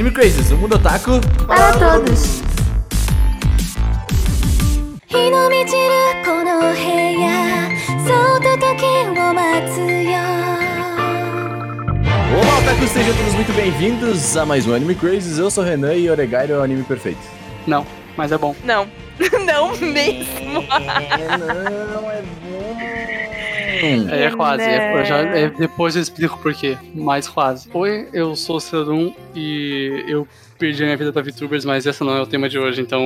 Anime Crazes, o mundo otaku para, para todos! Olá, otaku, sejam todos muito bem-vindos a mais um Anime Crazes. Eu sou o Renan e Oregairo é o anime perfeito. Não, mas é bom. Não, não mesmo. É, não, é bom. É, é quase. É, eu já- é, depois eu explico por quê. Mas quase. Oi, eu sou o Serum e eu perdi a minha vida pra VTubers, mas esse não é o tema de hoje, então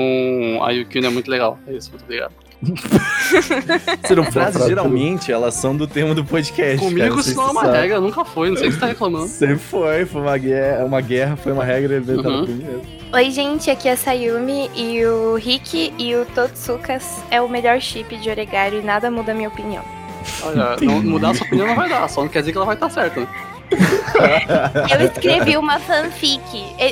a Yukino é muito legal. É isso, muito obrigado. Serão frases, geralmente, elas são do tema do podcast. Comigo isso não é se uma sabe. regra, nunca foi, não sei o que você tá reclamando. Sempre foi, foi uma guerra, uma guerra foi uma regra inventada Uhum. por mim mesmo. Oi, gente, aqui é a Sayumi e o Rick e o Totsukas é o melhor chip de Oregairu e nada muda a minha opinião. Olha, não, mudar a sua opinião não vai dar, só não quer dizer que ela vai estar certa. né? Eu escrevi uma fanfic.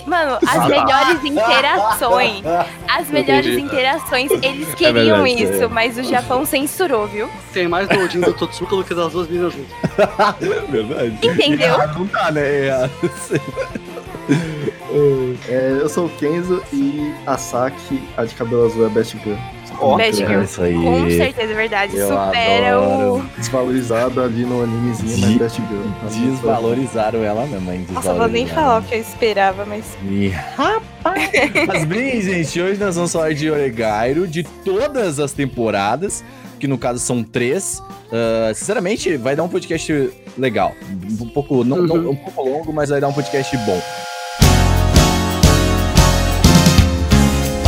Mano, as Ah, tá. melhores interações. As melhores Entendi. interações, eles queriam verdade, isso, é. mas o Japão censurou, viu? Tem mais do Odin do Totsuka do que das duas meninas juntas. Verdade. Entendeu? Errado não tá, né? Errado. É, eu sou o Kenzo e a Saki, a de cabelo azul, é a Best Girl. Ó, Best Girl. Isso aí. Com certeza, é verdade. Eu Supera o. adoro. Desvalorizada ali no animezinho, De- mas Best Girl. Desvalorizaram ela mesmo, hein? Nossa, vou nem falar o que eu esperava, mas. E, rapaz! Mas bem, gente, hoje nós vamos falar de Oregairo, de todas as temporadas, que no caso são três. Ah, sinceramente, vai dar um podcast legal. Um pouco, não, não- um pouco longo, mas vai dar um podcast bom.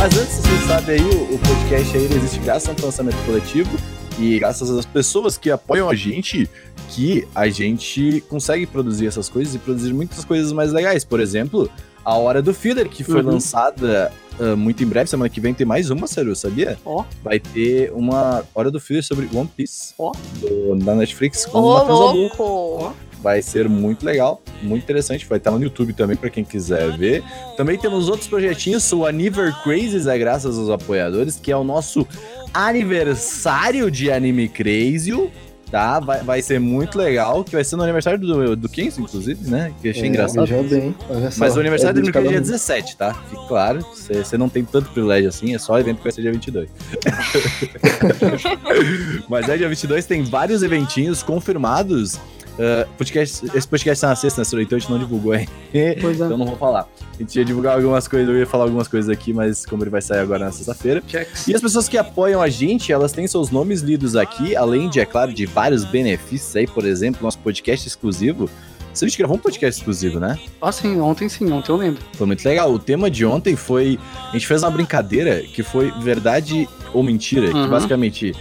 Mas antes, você sabe aí, o, o podcast aí existe graças a um lançamento coletivo e graças às pessoas que apoiam a gente que a gente consegue produzir essas coisas e produzir muitas coisas mais legais. Por exemplo, a Hora do Feeder, que foi Uhum. lançada ah, muito em breve, semana que vem tem mais uma, Seru, sabia? Ó. Vai ter uma Hora do Feeder sobre One Piece Ó. do- da Netflix com Ô, o Matheus louco! Vai ser muito legal, muito interessante. Vai estar no YouTube também para quem quiser ver. Também temos outros projetinhos. O Aniver Crazes é graças aos apoiadores, que é o nosso aniversário de Anime Crazy. Tá? Vai, vai ser muito legal. Que vai ser no aniversário do, do 15, inclusive, né? Que achei engraçado. Já bem. Mas o aniversário É do é dia cada um. 17, tá? Fique claro. Você você não tem tanto privilégio assim, é só evento que vai ser dia 22. Mas é dia 22, tem vários eventinhos confirmados. Ah, podcast, esse podcast tá na sexta, né? Então a gente não divulgou. Pois é. Então não vou falar. A gente ia divulgar algumas coisas, eu ia falar algumas coisas aqui, mas como ele vai sair agora na sexta-feira. Checks. E as pessoas que apoiam a gente, elas têm seus nomes lidos aqui, além de, é claro, de vários benefícios aí, por exemplo, nosso podcast exclusivo. A gente gravou um podcast exclusivo, né? Ah, sim, ontem sim, ontem eu lembro. Foi muito legal. O tema de ontem foi. A gente fez uma brincadeira que foi verdade ou mentira. Que Uhum. basicamente uh,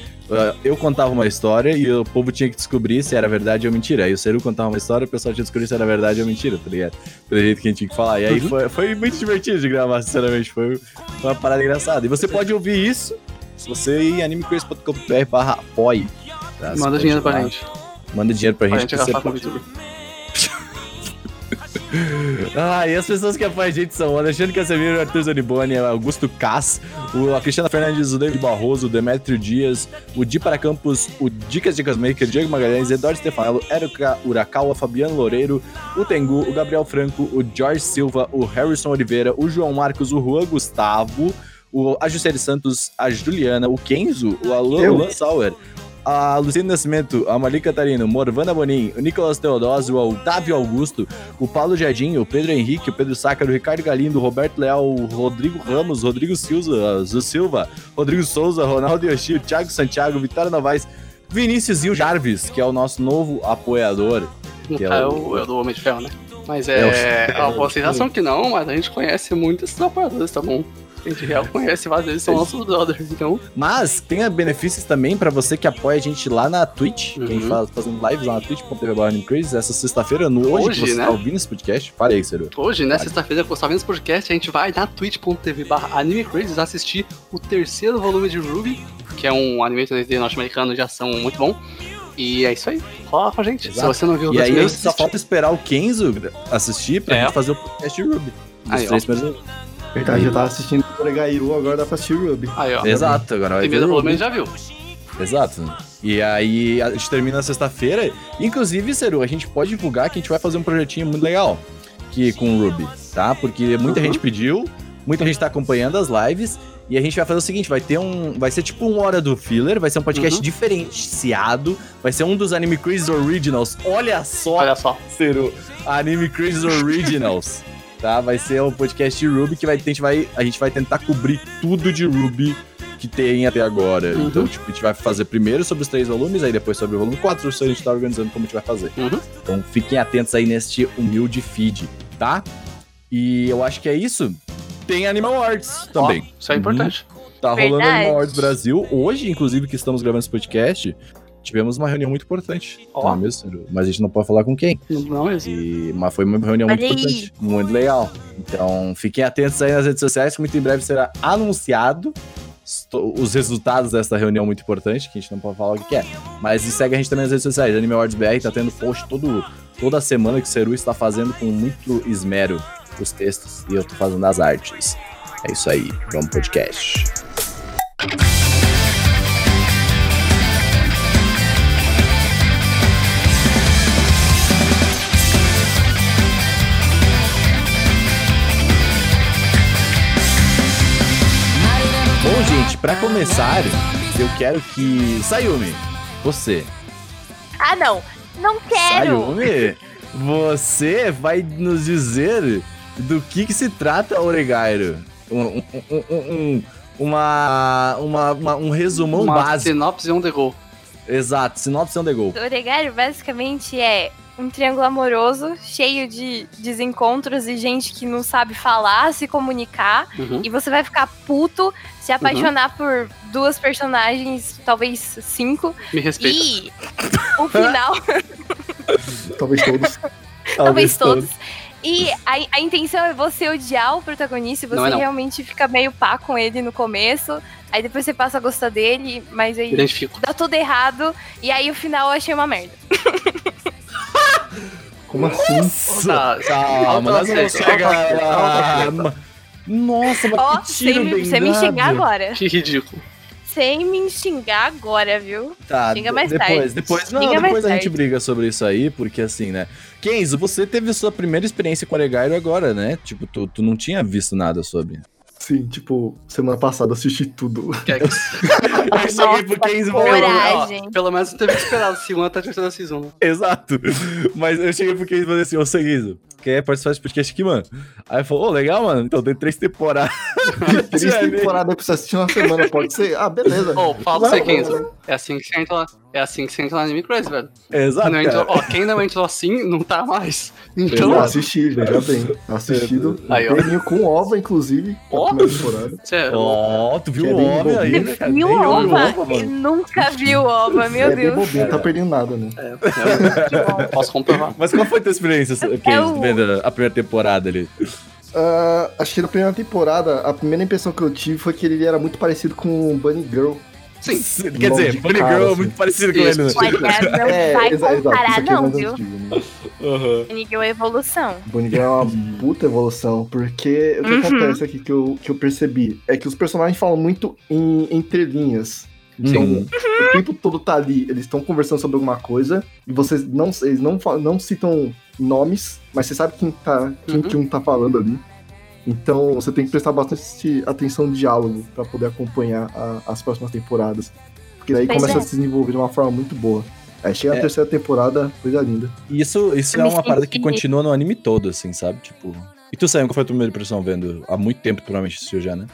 eu contava uma história e o povo tinha que descobrir se era verdade ou mentira. Aí o Seru contava uma história e o pessoal tinha que descobrir se era verdade ou mentira, tá ligado? Pelo jeito que a gente tinha que falar. E aí Uhum. foi, foi muito divertido de gravar, sinceramente. Foi uma parada engraçada. E você pode ouvir isso se você ir em animecrazy.com.br barra apoie. tá? Manda dinheiro pra gente. Manda dinheiro pra Pra gente. gente que você pode-. Ah, e as pessoas que apoiam a gente são o Alexandre Casemiro, o Arthur Zaniboni, o Augusto Cass, o, a Cristiana Fernandes, o David Barroso, o Demetrio Dias, o Di para Campos, o Dicas Dicas Maker, Diego Magalhães, Eduardo Stefanello, Erika Urakawa, Fabiano Loureiro, o Tengu, o Gabriel Franco, o George Silva, o Harrison Oliveira, o João Marcos, o Juan Gustavo, o, a Juscelia Santos, a Juliana, o Kenzo, o Alan, Sauer, a Luciana Nascimento, a Mali Catarino, Morvana Bonin, o Nicolas Teodósio, o Otávio Augusto, o Paulo Jardim, o Pedro Henrique, o Pedro Sácaro, o Ricardo Galindo, o Roberto Leal, o Rodrigo Ramos, o Rodrigo Silva, o Silva, Rodrigo Souza, Ronaldo Yoshi, o Thiago Santiago, Vitória Novaes, Vinícius Gil Jarvis, que é o nosso novo apoiador. Que é caso, o- é o do Homem de Ferro, né? Mas É o- é. a vocês acham que não, mas a gente conhece muito esses apoiadores, tá bom? A gente real conhece, vários deles são nossos brothers, então. Mas tem benefícios também pra você que apoia a gente lá na Twitch, Uhum. quem faz fazendo lives lá na twitch.tv Crazy, essa sexta-feira, no hoje, Hoje, que você né? tá ouvindo esse podcast. Fala aí, Ciro. Hoje, né, sexta-feira, que você tá vendo esse podcast, a gente vai na twitch.tv barra assistir o terceiro volume de Ruby, que é um anime 3D norte-americano de ação muito bom. E é isso aí. Rola com a gente. Exato. Se você não viu E aí gente só falta esperar o Kenzo assistir pra É. gente fazer o podcast de Ruby. Dos Aí, ó. três primeiros. Verdade, eu tava assistindo o Gairu, agora dá pra assistir o Ruby. Aí, ó. Exato, agora vai Primeiro Ruby. gente já viu. Exato. E aí a gente termina na sexta-feira. Inclusive, Seru, a gente pode divulgar que a gente vai fazer um projetinho muito legal. que com o Ruby, tá? Porque muita Uhum. gente pediu, muita gente tá acompanhando as lives. E a gente vai fazer o seguinte, vai ter um. Vai ser tipo uma hora do filler, vai ser um podcast Uhum. diferenciado. Vai ser um dos Anime Crazy Originals. Olha só, Olha só. Ciro, Anime Crazy Originals. tá? Vai ser um podcast de Ruby que vai, a, gente vai, a gente vai tentar cobrir tudo de Ruby que tem até agora. Uhum. Então, tipo, a gente vai fazer primeiro sobre os três volumes, aí depois sobre o volume 4, isso a gente tá organizando como a gente vai fazer. Uhum. Então fiquem atentos aí neste humilde feed, tá? E eu acho que é isso. Tem Animal Arts também. Ó, isso é importante. Tá rolando Verdade. Animal Arts Brasil. Hoje, inclusive, que estamos gravando esse podcast, tivemos uma reunião muito importante. É mesmo? Mas a gente não pode falar com quem. Não, não mesmo. E, mas foi uma reunião muito aí. importante. Muito legal. Então, fiquem atentos aí nas redes sociais, que muito em breve será anunciado os resultados dessa reunião muito importante, que a gente não pode falar o que é. Mas e segue a gente também nas redes sociais. Animal Arts BR tá tendo post todo, toda semana que o Ceru está fazendo com muito esmero os textos. E eu tô fazendo as artes. É isso aí. Vamos pro podcast. Bom, gente, pra começar, eu quero que. Sayumi, você. Ah, não. Não quero. Sayumi, você vai nos dizer do que, que se trata Oregairo. Um, um, um- um- um- uma, uma, uma- um resumão Uma básico. sinopse on the go. Exato, sinopse on the go. O Oregário basicamente é um triângulo amoroso cheio de desencontros e gente que não sabe falar, se comunicar. Uhum. E você vai ficar puto, se apaixonar por duas personagens, talvez cinco. Me respeita. E o final, Talvez todos. talvez todos. E a, a intenção é você odiar o protagonista e você Não é não. realmente fica meio pá com ele no começo. Aí depois você passa a gostar dele, mas aí Identifico. dá tudo errado. E aí o final eu achei uma merda. Como assim? Tá, Calma, chegar autoaceito, lá. autoaceito. Nossa, mas Ó, que tiro sem, me- me xingar agora. Que ridículo. Sem me xingar agora, viu? Tá, Xinga mais depois, tarde. depois, não, Xinga mais depois a gente tarde. briga sobre isso aí, porque assim, né? Kenzo, você teve sua primeira experiência com Oregairo agora, né? Tipo, tu, tu não tinha visto nada sobre. Sim, tipo, semana passada assisti tudo. É Eu cheguei pro Kenzo e falei, coragem. Ó, Pelo menos teve que esperar a segunda até a terceira season. né? Exato. Mas eu cheguei pro Kenzo e falei assim, ô Kenzo, quer participar desse podcast aqui, mano? Aí ele falou, ô, legal, mano. Então tem três temporadas. Três temporadas pra você assistir uma semana, pode ser? Ah, beleza. Ô, fala pra você, Kenzo. É assim que você entra lá. É assim que você entra na Anime Crazy, velho. Exato. Não entrou, ó, quem não entrou assim, não tá mais. Então, Exato. assisti, veja bem. Assistido Aí, ó. com ova, inclusive, Ó. é Ó, tu viu é o bem homem aí, né, cara? Viu eu Ova? Ova, Eu mano. nunca vi o Ova, meu é bem Deus. bobinho, tá perdendo nada, né? É, eu posso comprovar. Mas qual foi a tua experiência, Kenzo, o- a primeira temporada ali? Ah, acho que na primeira temporada, a primeira impressão que eu tive foi que ele era muito parecido com o Bunny Girl. Sim. Quer Logo dizer, Bunny cara, Girl é assim. muito parecido com ele, né? Não vai exa- comparar isso aqui é não, mais viu? antigo, né? Evolução. Bunny Girl é uma puta evolução, porque o que Uhum. acontece aqui que eu, que eu percebi é que os personagens falam muito em entrelinhas. Então, Sim. o tempo todo tá ali, eles estão conversando sobre alguma coisa, e vocês não, eles não, não citam nomes, mas você sabe quem, tá, quem Uhum. que um tá falando ali. Então você tem que prestar bastante atenção no diálogo pra poder acompanhar a- as próximas temporadas. Porque daí Pois começa é. a se desenvolver de uma forma muito boa. Aí chega É. a terceira temporada, coisa linda. Isso, isso Eu é uma parada que continua no anime todo, assim, sabe? Tipo. E tu, Sam, qual foi a tua primeira impressão vendo? Há muito tempo, tu provavelmente assistiu já, né?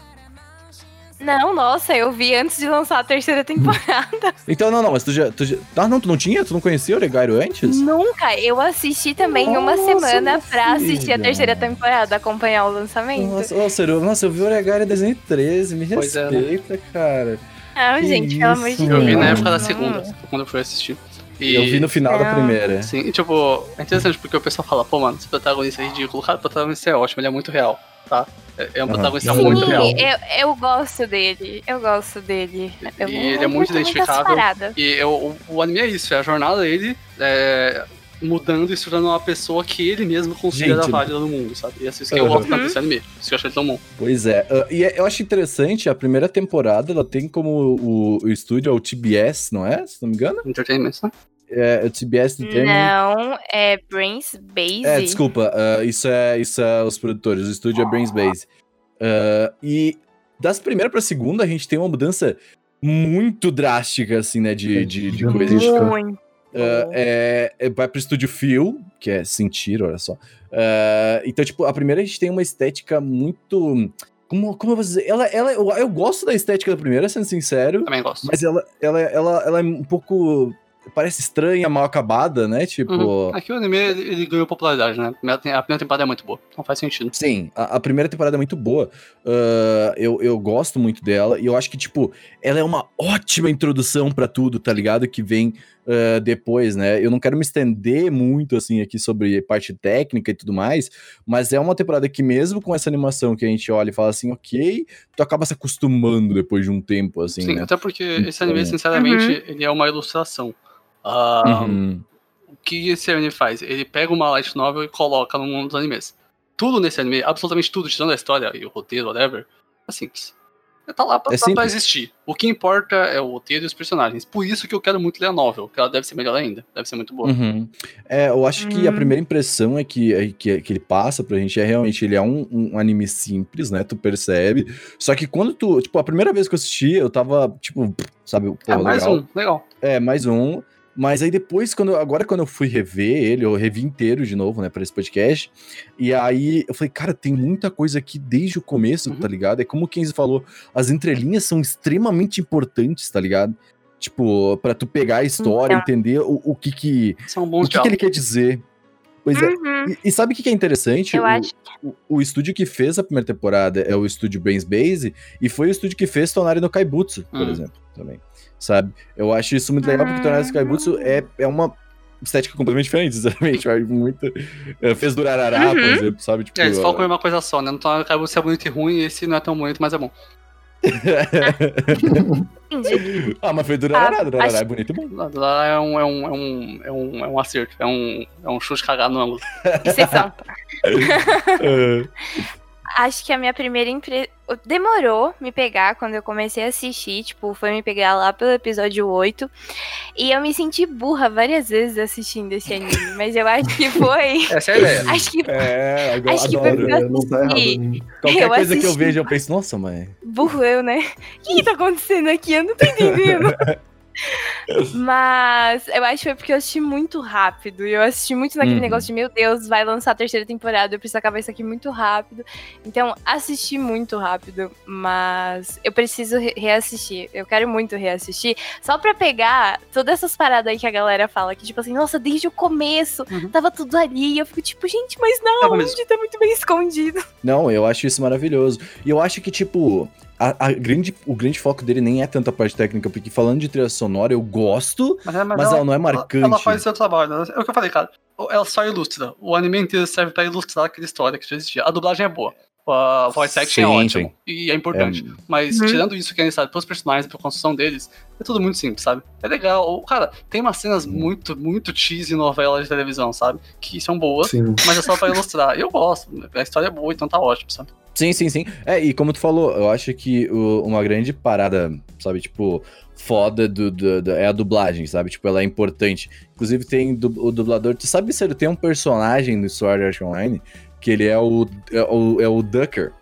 Não, nossa, eu vi antes de lançar a terceira temporada. Então, não, não, mas tu já. Tu já... Ah, não, tu não tinha? Tu não conhecia o Oregairo antes? Nunca. Eu assisti também uma Nossa, semana minha pra assistir a filha. terceira temporada, acompanhar o lançamento. Nossa, ô, Seru, nossa, eu vi o Oregairo em 2013, me Pois é, né? respeita, cara. Ah, Que gente, pelo amor de Deus. Eu vi na época da segunda, quando eu fui assistir. E, Eu vi no final da primeira. Sim, e, tipo, é interessante porque o pessoal fala, pô, mano, esse protagonista é ridículo. Cara, o protagonista é ótimo, ele é muito real, tá? É, é um protagonista Sim, muito real. eu, eu gosto dele. Eu gosto dele. Eu, E ele é muito identificável. E eu- o, o anime é isso, é a jornada dele é, mudando e se tornando uma pessoa que ele mesmo considera Gente. válida no mundo, sabe? E é isso que eu Uhum. gosto tanto desse anime. Isso que eu achei tão bom. Pois é. ah, e é- eu acho interessante, a primeira temporada, ela tem como o, o estúdio, é o TBS, não é? Se não me engano. Entertainment, né? É, o TBS Entertainment. Não, é Brains Base. É, desculpa, ah, isso, é, isso é os produtores, o estúdio é Brains Base. Ah, e das primeiras pra segunda, a gente tem uma mudança muito drástica, assim, né, de, de, de Gigantesca. coisa. Muito. Ah, é, é- vai pro estúdio Phil, que é sentir, olha só. Ah, então, tipo, a primeira a gente tem uma estética muito. Como, como eu vou dizer? Ela, ela, eu, eu gosto da estética da primeira, sendo sincero, Também gosto. mas ela, ela, ela, ela é um pouco. Parece estranha, mal acabada, né? Tipo. Uhum. Aqui o anime ele, ele ganhou popularidade, né? A primeira- temporada é muito boa, não faz sentido. Sim, a, a primeira temporada é muito boa. Ah, eu, eu gosto muito dela. E eu acho que, tipo, ela é uma ótima introdução pra tudo, tá ligado? Que vem ah, depois, né? Eu não quero me estender muito, assim, aqui sobre parte técnica e tudo mais. Mas é uma temporada que, mesmo com essa animação que a gente olha e fala assim, ok, tu acaba se acostumando depois de um tempo, assim, Sim, né? até porque esse anime, Então- sinceramente, ele é uma ilustração. Ah, Uhum. O que esse anime faz? Ele pega uma light novel e coloca no mundo dos animes. Tudo nesse anime, absolutamente tudo, tirando a história e o roteiro, whatever, é simples. Tá lá pra, É tá pra existir. O que importa é o roteiro e os personagens. Por isso que eu quero muito ler a novel, que ela deve ser melhor ainda. Deve ser muito boa. Uhum. É, eu acho que a Hum. primeira impressão é que, é que, que ele passa pra gente é realmente, ele é um, um anime simples, né? Tu percebe. Só que quando tu, tipo, a primeira vez que eu assisti, eu tava, tipo, sabe, pô, é mais legal. um, legal. É, mais um. Mas aí depois, quando, agora quando eu fui rever ele, eu revi inteiro de novo, né, pra esse podcast. E aí eu falei, cara, tem muita coisa aqui desde o começo, Uhum. tá ligado? É como o Kenzie falou, as entrelinhas são extremamente importantes, tá ligado? Tipo, pra tu pegar a história, Então. entender o, o que que, São o bons que, que ele quer dizer. Pois é. Uhum. E, e sabe o que, que é interessante? Eu o, acho o, o estúdio que fez a primeira temporada é o estúdio Brains Base, e foi o estúdio que fez Tonari no Kaibutsu, por Hum. exemplo, também. Sabe? Eu acho isso muito legal, porque Tonari no Kaibutsu é, é uma estética completamente diferente, sinceramente. Acho muito. é, fez Durarará, por Uhum. exemplo, sabe? Tipo, É, eles focam em uma coisa só, né? Então acaba ser bonito e ruim, esse não é tão bonito, mas é bom. entendi. ah, mas foi Durarará, Ah, Durarará acho- é bonito e bom. Lá- Lá é um, é um, é um, é um, é um acerto, é um, é um chute cagado no ângulo. Exceção. É. Acho que a minha primeira impressão. Demorou me pegar quando eu comecei a assistir. Tipo, foi me pegar lá pelo episódio 8. E eu me senti burra várias vezes assistindo esse anime. Mas eu acho que foi. Essa é a ideia. Acho que É, agora Acho que foi É, não tá errado. assisti. Qualquer eu coisa que eu assisti. vejo, eu penso, nossa, mãe. burro eu, né? O que, que tá acontecendo aqui? Eu não tô entendendo. Mas eu acho que foi porque eu assisti muito rápido. E eu assisti muito naquele Uhum. negócio de, meu Deus, vai lançar a terceira temporada, eu preciso acabar isso aqui muito rápido. Então, assisti muito rápido, mas eu preciso re- reassistir. Eu quero muito reassistir, só pra pegar todas essas paradas aí que a galera fala, que tipo assim, nossa, desde o começo Uhum. tava tudo ali. E eu fico tipo, gente, mas não, mesmo. onde tá muito bem escondido. Não, eu acho isso maravilhoso. E eu acho que, tipo, a, a grande, o grande foco dele nem é tanto a parte técnica, porque falando de trilha sonora, eu gosto, Mas, é- mas, ela, não é marcante. Ela faz seu trabalho. né? É o que eu falei, cara. Ela só ilustra. O anime inteiro serve pra ilustrar aquela história que já existia. A dublagem é boa. A voice acting é Sim, ótimo. sim. E é importante. É, Mas Uhum. tirando isso que é necessário pros personagens, pra construção deles, é tudo muito simples, sabe? É legal. Cara, tem umas cenas Uhum. muito, muito cheesy novela de televisão, sabe? Que são boas, Sim. mas é só pra ilustrar. Eu gosto. A história é boa, então tá ótimo, sabe? Sim, sim, sim. É, e como tu falou, eu acho que o- uma grande parada, sabe, tipo, foda do, do- do- é a dublagem, sabe? Tipo, ela é importante. Inclusive, tem du- o dublador. Tu sabe se ele tem um personagem no Sword Art Online que ele é o, é o, é o Ducker.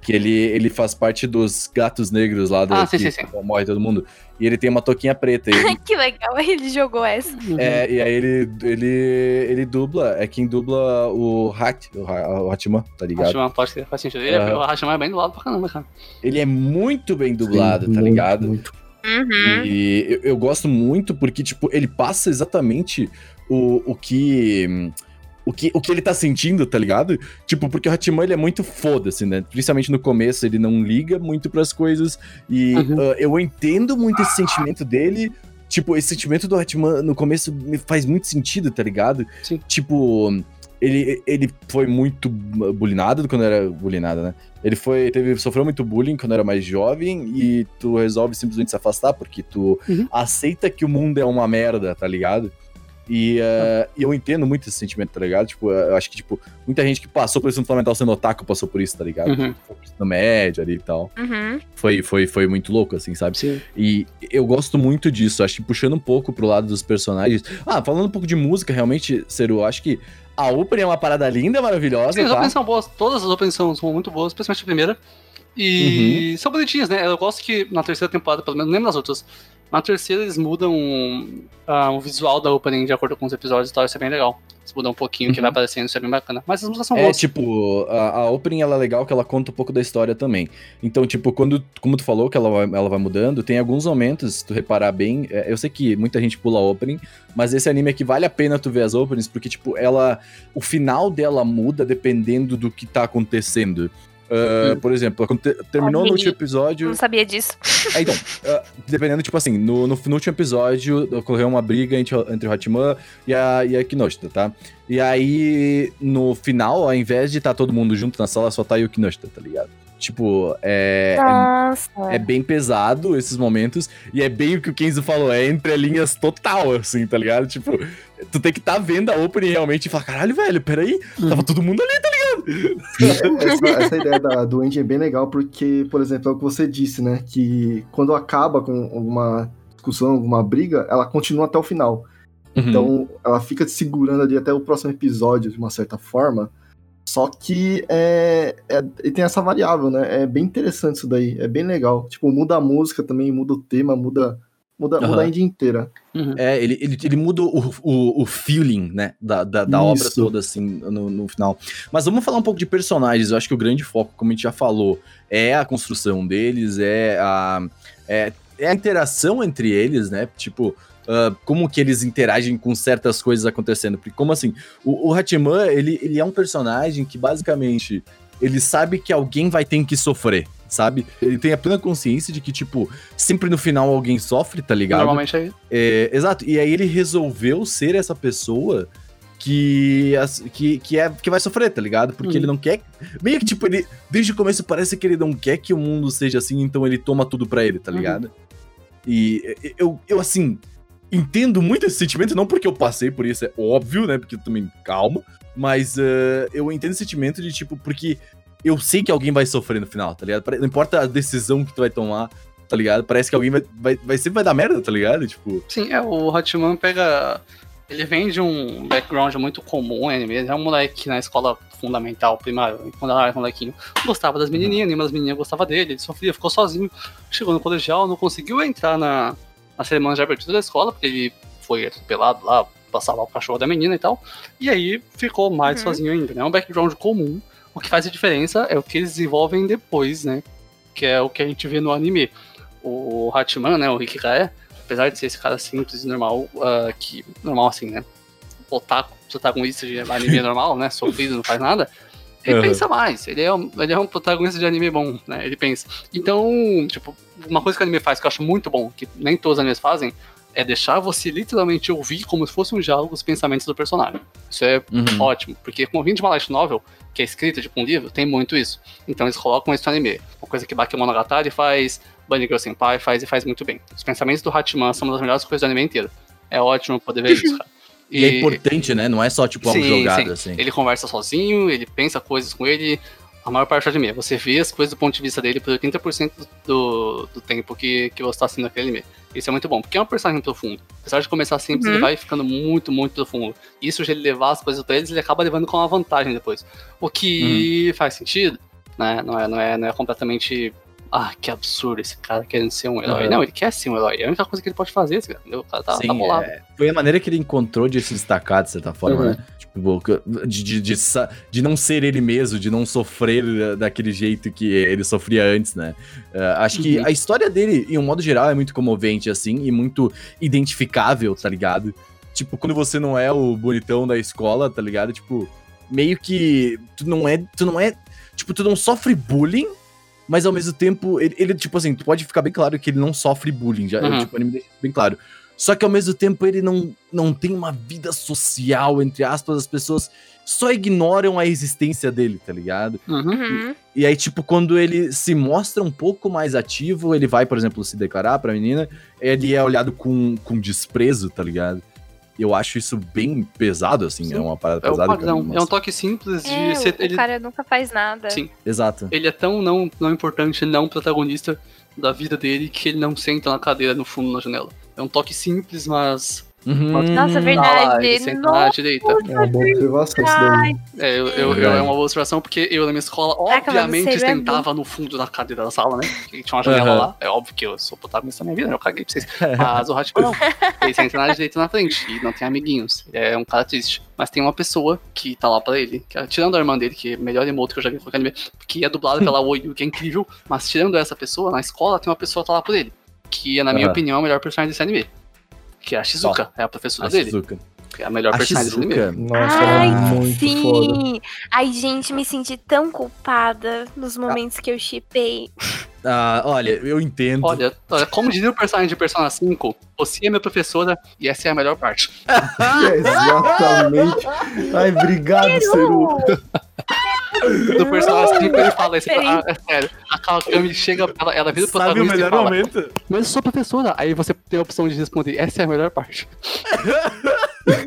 Que ele, ele faz parte dos gatos negros lá do Ah, sim, que sim, sim. morre todo mundo. E ele tem uma touquinha preta. Ele, que legal, ele jogou essa. é, e aí ele, ele, ele dubla, é quem dubla o Hat, o, Ha- o Hatman, tá ligado? Hashima pode ser, faz sentido. Ele Aham. O Hashima é bem do lado pra caramba, cara. Ele é muito bem dublado, Sim, tá muito, ligado? Muito. Uhum. E eu, eu gosto muito porque, tipo, ele passa exatamente o, o que. O que, o que ele tá sentindo, tá ligado? Tipo, porque o Hatman ele é muito foda-se, né? Principalmente no começo, ele não liga muito pras coisas. E Uhum. ah, eu entendo muito esse sentimento dele. Tipo, esse sentimento do Hatman no começo me faz muito sentido, tá ligado? Sim. Tipo, ele, ele foi muito bullyingado quando era bullyingado, né? Ele foi, teve, sofreu muito bullying quando era mais jovem e tu resolve simplesmente se afastar porque tu Uhum. aceita que o mundo é uma merda, tá ligado? E uh, eu entendo muito esse sentimento, tá ligado? Tipo, eu acho que, tipo, muita gente que passou por ensino fundamental sendo otaku passou por isso, tá ligado? Uhum. Tipo, no médio ali e tal. Uhum. Foi, foi, foi muito louco, assim, sabe? Sim. E eu gosto muito disso, acho que puxando um pouco pro lado dos personagens. Ah, falando um pouco de música, realmente, Seru, eu acho que a opening é uma parada linda, maravilhosa, Sim, as tá? openings são boas, todas as openings são, são muito boas, principalmente a primeira. E Uhum. são bonitinhas, né? Eu gosto que na terceira temporada, pelo menos, não lembro das outras. Na terceira eles mudam ah, o visual da opening de acordo com os episódios e tal, isso é bem legal. Eles mudam um pouquinho o que Uhum. vai aparecendo, isso é bem bacana. Mas as músicas são É, boas. tipo, a, a opening ela é legal que ela conta um pouco da história também. Então, tipo, quando, como tu falou que ela vai, ela vai mudando, tem alguns momentos, se tu reparar bem, é, eu sei que muita gente pula a opening, mas esse anime aqui vale a pena tu ver as openings, porque, tipo, ela. O final dela muda dependendo do que tá acontecendo. Uhum. Por exemplo, aconte- terminou no Olha. último episódio. Não sabia disso. É, então, ah, dependendo, tipo assim, no, no, no último episódio ocorreu uma briga entre, entre o Hachiman e a, e a Kinoshita, tá? E aí, no final, ao invés de estar todo mundo junto na sala, só tá aí o Kinoshita, tá ligado? Tipo, é, é, Nossa. é bem pesado esses momentos, e é bem o que o Kenzo falou, é entre linhas total, assim, tá ligado? Tipo, tu tem que tá vendo a opening realmente e falar, caralho, velho, peraí, tava todo mundo ali, tá essa, essa ideia da, do Andy é bem legal porque, por exemplo, é o que você disse, né? Que quando acaba com alguma discussão, alguma briga, ela continua até o final. Uhum. Então ela fica te segurando ali até o próximo episódio, de uma certa forma. Só que é, é, e tem essa variável, né? É bem interessante isso daí. É bem legal. Tipo, muda a música também, muda o tema, muda, muda, muda Aham. a indie inteira. Uhum. É, ele, ele, ele muda o, o, o feeling, né, da, da, da obra toda, assim, no, no final. Mas vamos falar um pouco de personagens. Eu acho que o grande foco, como a gente já falou, é a construção deles, é a, é, é a interação entre eles, né? Tipo, ah, como que eles interagem com certas coisas acontecendo. Porque, como assim, o, o Hachiman, ele, ele é um personagem que, basicamente, ele sabe que alguém vai ter que sofrer, sabe? Ele tem a plena consciência de que, tipo, sempre no final alguém sofre, tá ligado? Normalmente é É, exato. E aí ele resolveu ser essa pessoa que, que, que, é, que vai sofrer, tá ligado? Porque Uhum. ele não quer. Meio que, tipo, ele. Desde o começo parece que ele não quer que o mundo seja assim, então ele toma tudo pra ele, tá Uhum. ligado? E eu, eu, assim, entendo muito esse sentimento, não porque eu passei por isso, é óbvio, né? Porque eu também, calma. Mas eh, eu entendo esse sentimento de, tipo, porque eu sei que alguém vai sofrer no final, tá ligado? Não importa a decisão que tu vai tomar, tá ligado? Parece que alguém vai, vai, vai sempre vai dar merda, tá ligado? Tipo. Sim, é, o Hatman pega. Ele vem de um background muito comum anime. Ele é um moleque que na escola fundamental, primária, quando era molequinho, gostava das menininhas, nenhuma das menininhas gostava dele, ele sofria, ficou sozinho. Chegou no colegial, não conseguiu entrar na, na cerimônia de abertura da escola, porque ele foi atropelado lá, passava o cachorro da menina e tal. E aí ficou mais Uhum. sozinho ainda, né? É um background comum. O que faz a diferença é o que eles desenvolvem depois, né? Que é o que a gente vê no anime. O Hatman, né? O Hikigaya, apesar de ser esse cara simples e normal, ah, que. Normal assim, né? Otaku, protagonista de anime normal, né? Sofrido, não faz nada. Ele Uhum. pensa mais, ele é, um, ele é um protagonista de anime bom, né? Ele pensa. Então, tipo, uma coisa que o anime faz que eu acho muito bom, que nem todos os animes fazem, é deixar você literalmente ouvir como se fosse um diálogo os pensamentos do personagem. Isso é uhum. ótimo, porque como vindo de uma light novel, que é escrita tipo um livro, tem muito isso. Então eles colocam isso no anime. Uma coisa que Bakemonogatari faz, Bunny Girl Senpai faz e faz muito bem. Os pensamentos do Hatman são uma das melhores coisas do anime inteiro. É ótimo poder ver isso, cara. E, é importante, né? Não é só, tipo, algo Sim, jogado, sim. assim. Ele conversa sozinho, ele pensa coisas com ele. A maior parte do anime. Você vê as coisas do ponto de vista dele por 80% do, do tempo que, que você está assistindo aquele anime. Isso é muito bom, porque é um personagem profundo. Apesar de começar simples, Uhum. ele vai ficando muito, muito profundo. Isso de ele levar as coisas pra eles, ele acaba levando com uma vantagem depois. O que Uhum. faz sentido, né? Não é, não é, não é completamente. Ah, que absurdo esse cara querendo ser um herói. Uhum. Não, ele quer ser um herói. É a única coisa que ele pode fazer, esse cara? O cara tá, Sim, tá bolado. é, foi a maneira que ele encontrou de se destacar, de certa forma, Uhum. né? De, de, de, de não ser ele mesmo, de não sofrer da- daquele jeito que ele sofria antes, né? É, acho que Uhum. a história dele, em um modo geral, é muito comovente, assim, e muito identificável, tá ligado? Tipo, quando você não é o bonitão da escola, tá ligado? Tipo, meio que tu não é. Tu não é. Tipo, tu não sofre bullying, mas ao mesmo tempo, ele, ele, tipo assim, tu pode ficar bem claro que ele não sofre bullying, já, Uhum. tipo, o anime deixa bem claro. Só que ao mesmo tempo ele não, não tem uma vida social, entre aspas, as pessoas só ignoram a existência dele, tá ligado? Uhum. Uhum. E aí, tipo, quando ele se mostra um pouco mais ativo, ele vai, por exemplo, se declarar pra menina, ele é olhado com, com desprezo, tá ligado? eu acho isso bem pesado, assim. Sim. É uma parada É pesada. eu padrão. não É um toque simples de É, ser. o, Ele, o cara nunca faz nada. Sim. Exato. ele é tão não, não importante, não protagonista da vida dele que ele não senta na cadeira no fundo na janela. É um toque simples, mas. Uhum. Nossa, verdade. lá, ele senta na Nossa, direita. É uma boa observação isso daí. É, eu, eu, eu- Verdade. é uma boa observação, porque eu na minha escola, Caraca, obviamente, é sentava no fundo da cadeira da sala, né? Porque tinha uma janela Aham. lá. É óbvio que eu sou protagonista da minha vida, né? eu caguei pra vocês. Mas o Ratchet não. Ele senta na direita e na frente e não tem amiguinhos. Ele é um cara triste. Mas tem uma pessoa que tá lá pra ele, que é, tirando a irmã dele, que é a melhor emote que eu já vi no anime, que é dublada pela Oyu, que é incrível. Mas tirando essa pessoa, na escola tem uma pessoa que tá lá por ele. Que, na minha Aham. opinião, é o melhor personagem desse anime. Que é a Shizuka, é a professora A dele. Shizuka. Que é a melhor A personagem desse anime. Shizuka. Nossa, ela Ai, é muito foda. sim. Ai, gente, me senti tão culpada nos momentos que eu chipei. Ah, olha, eu entendo. Olha, olha, como dizia o personagem de Persona 5, você é minha professora e essa é a melhor parte. É, exatamente. Ai, obrigado, Seru. Do Persona 5 ele fala isso, ah, é sério. A Kawakami chega, ela, ela vira o Sabe o protagonista melhor fala, momento? mas eu sou professora. Aí você tem a opção de responder, essa é a melhor parte.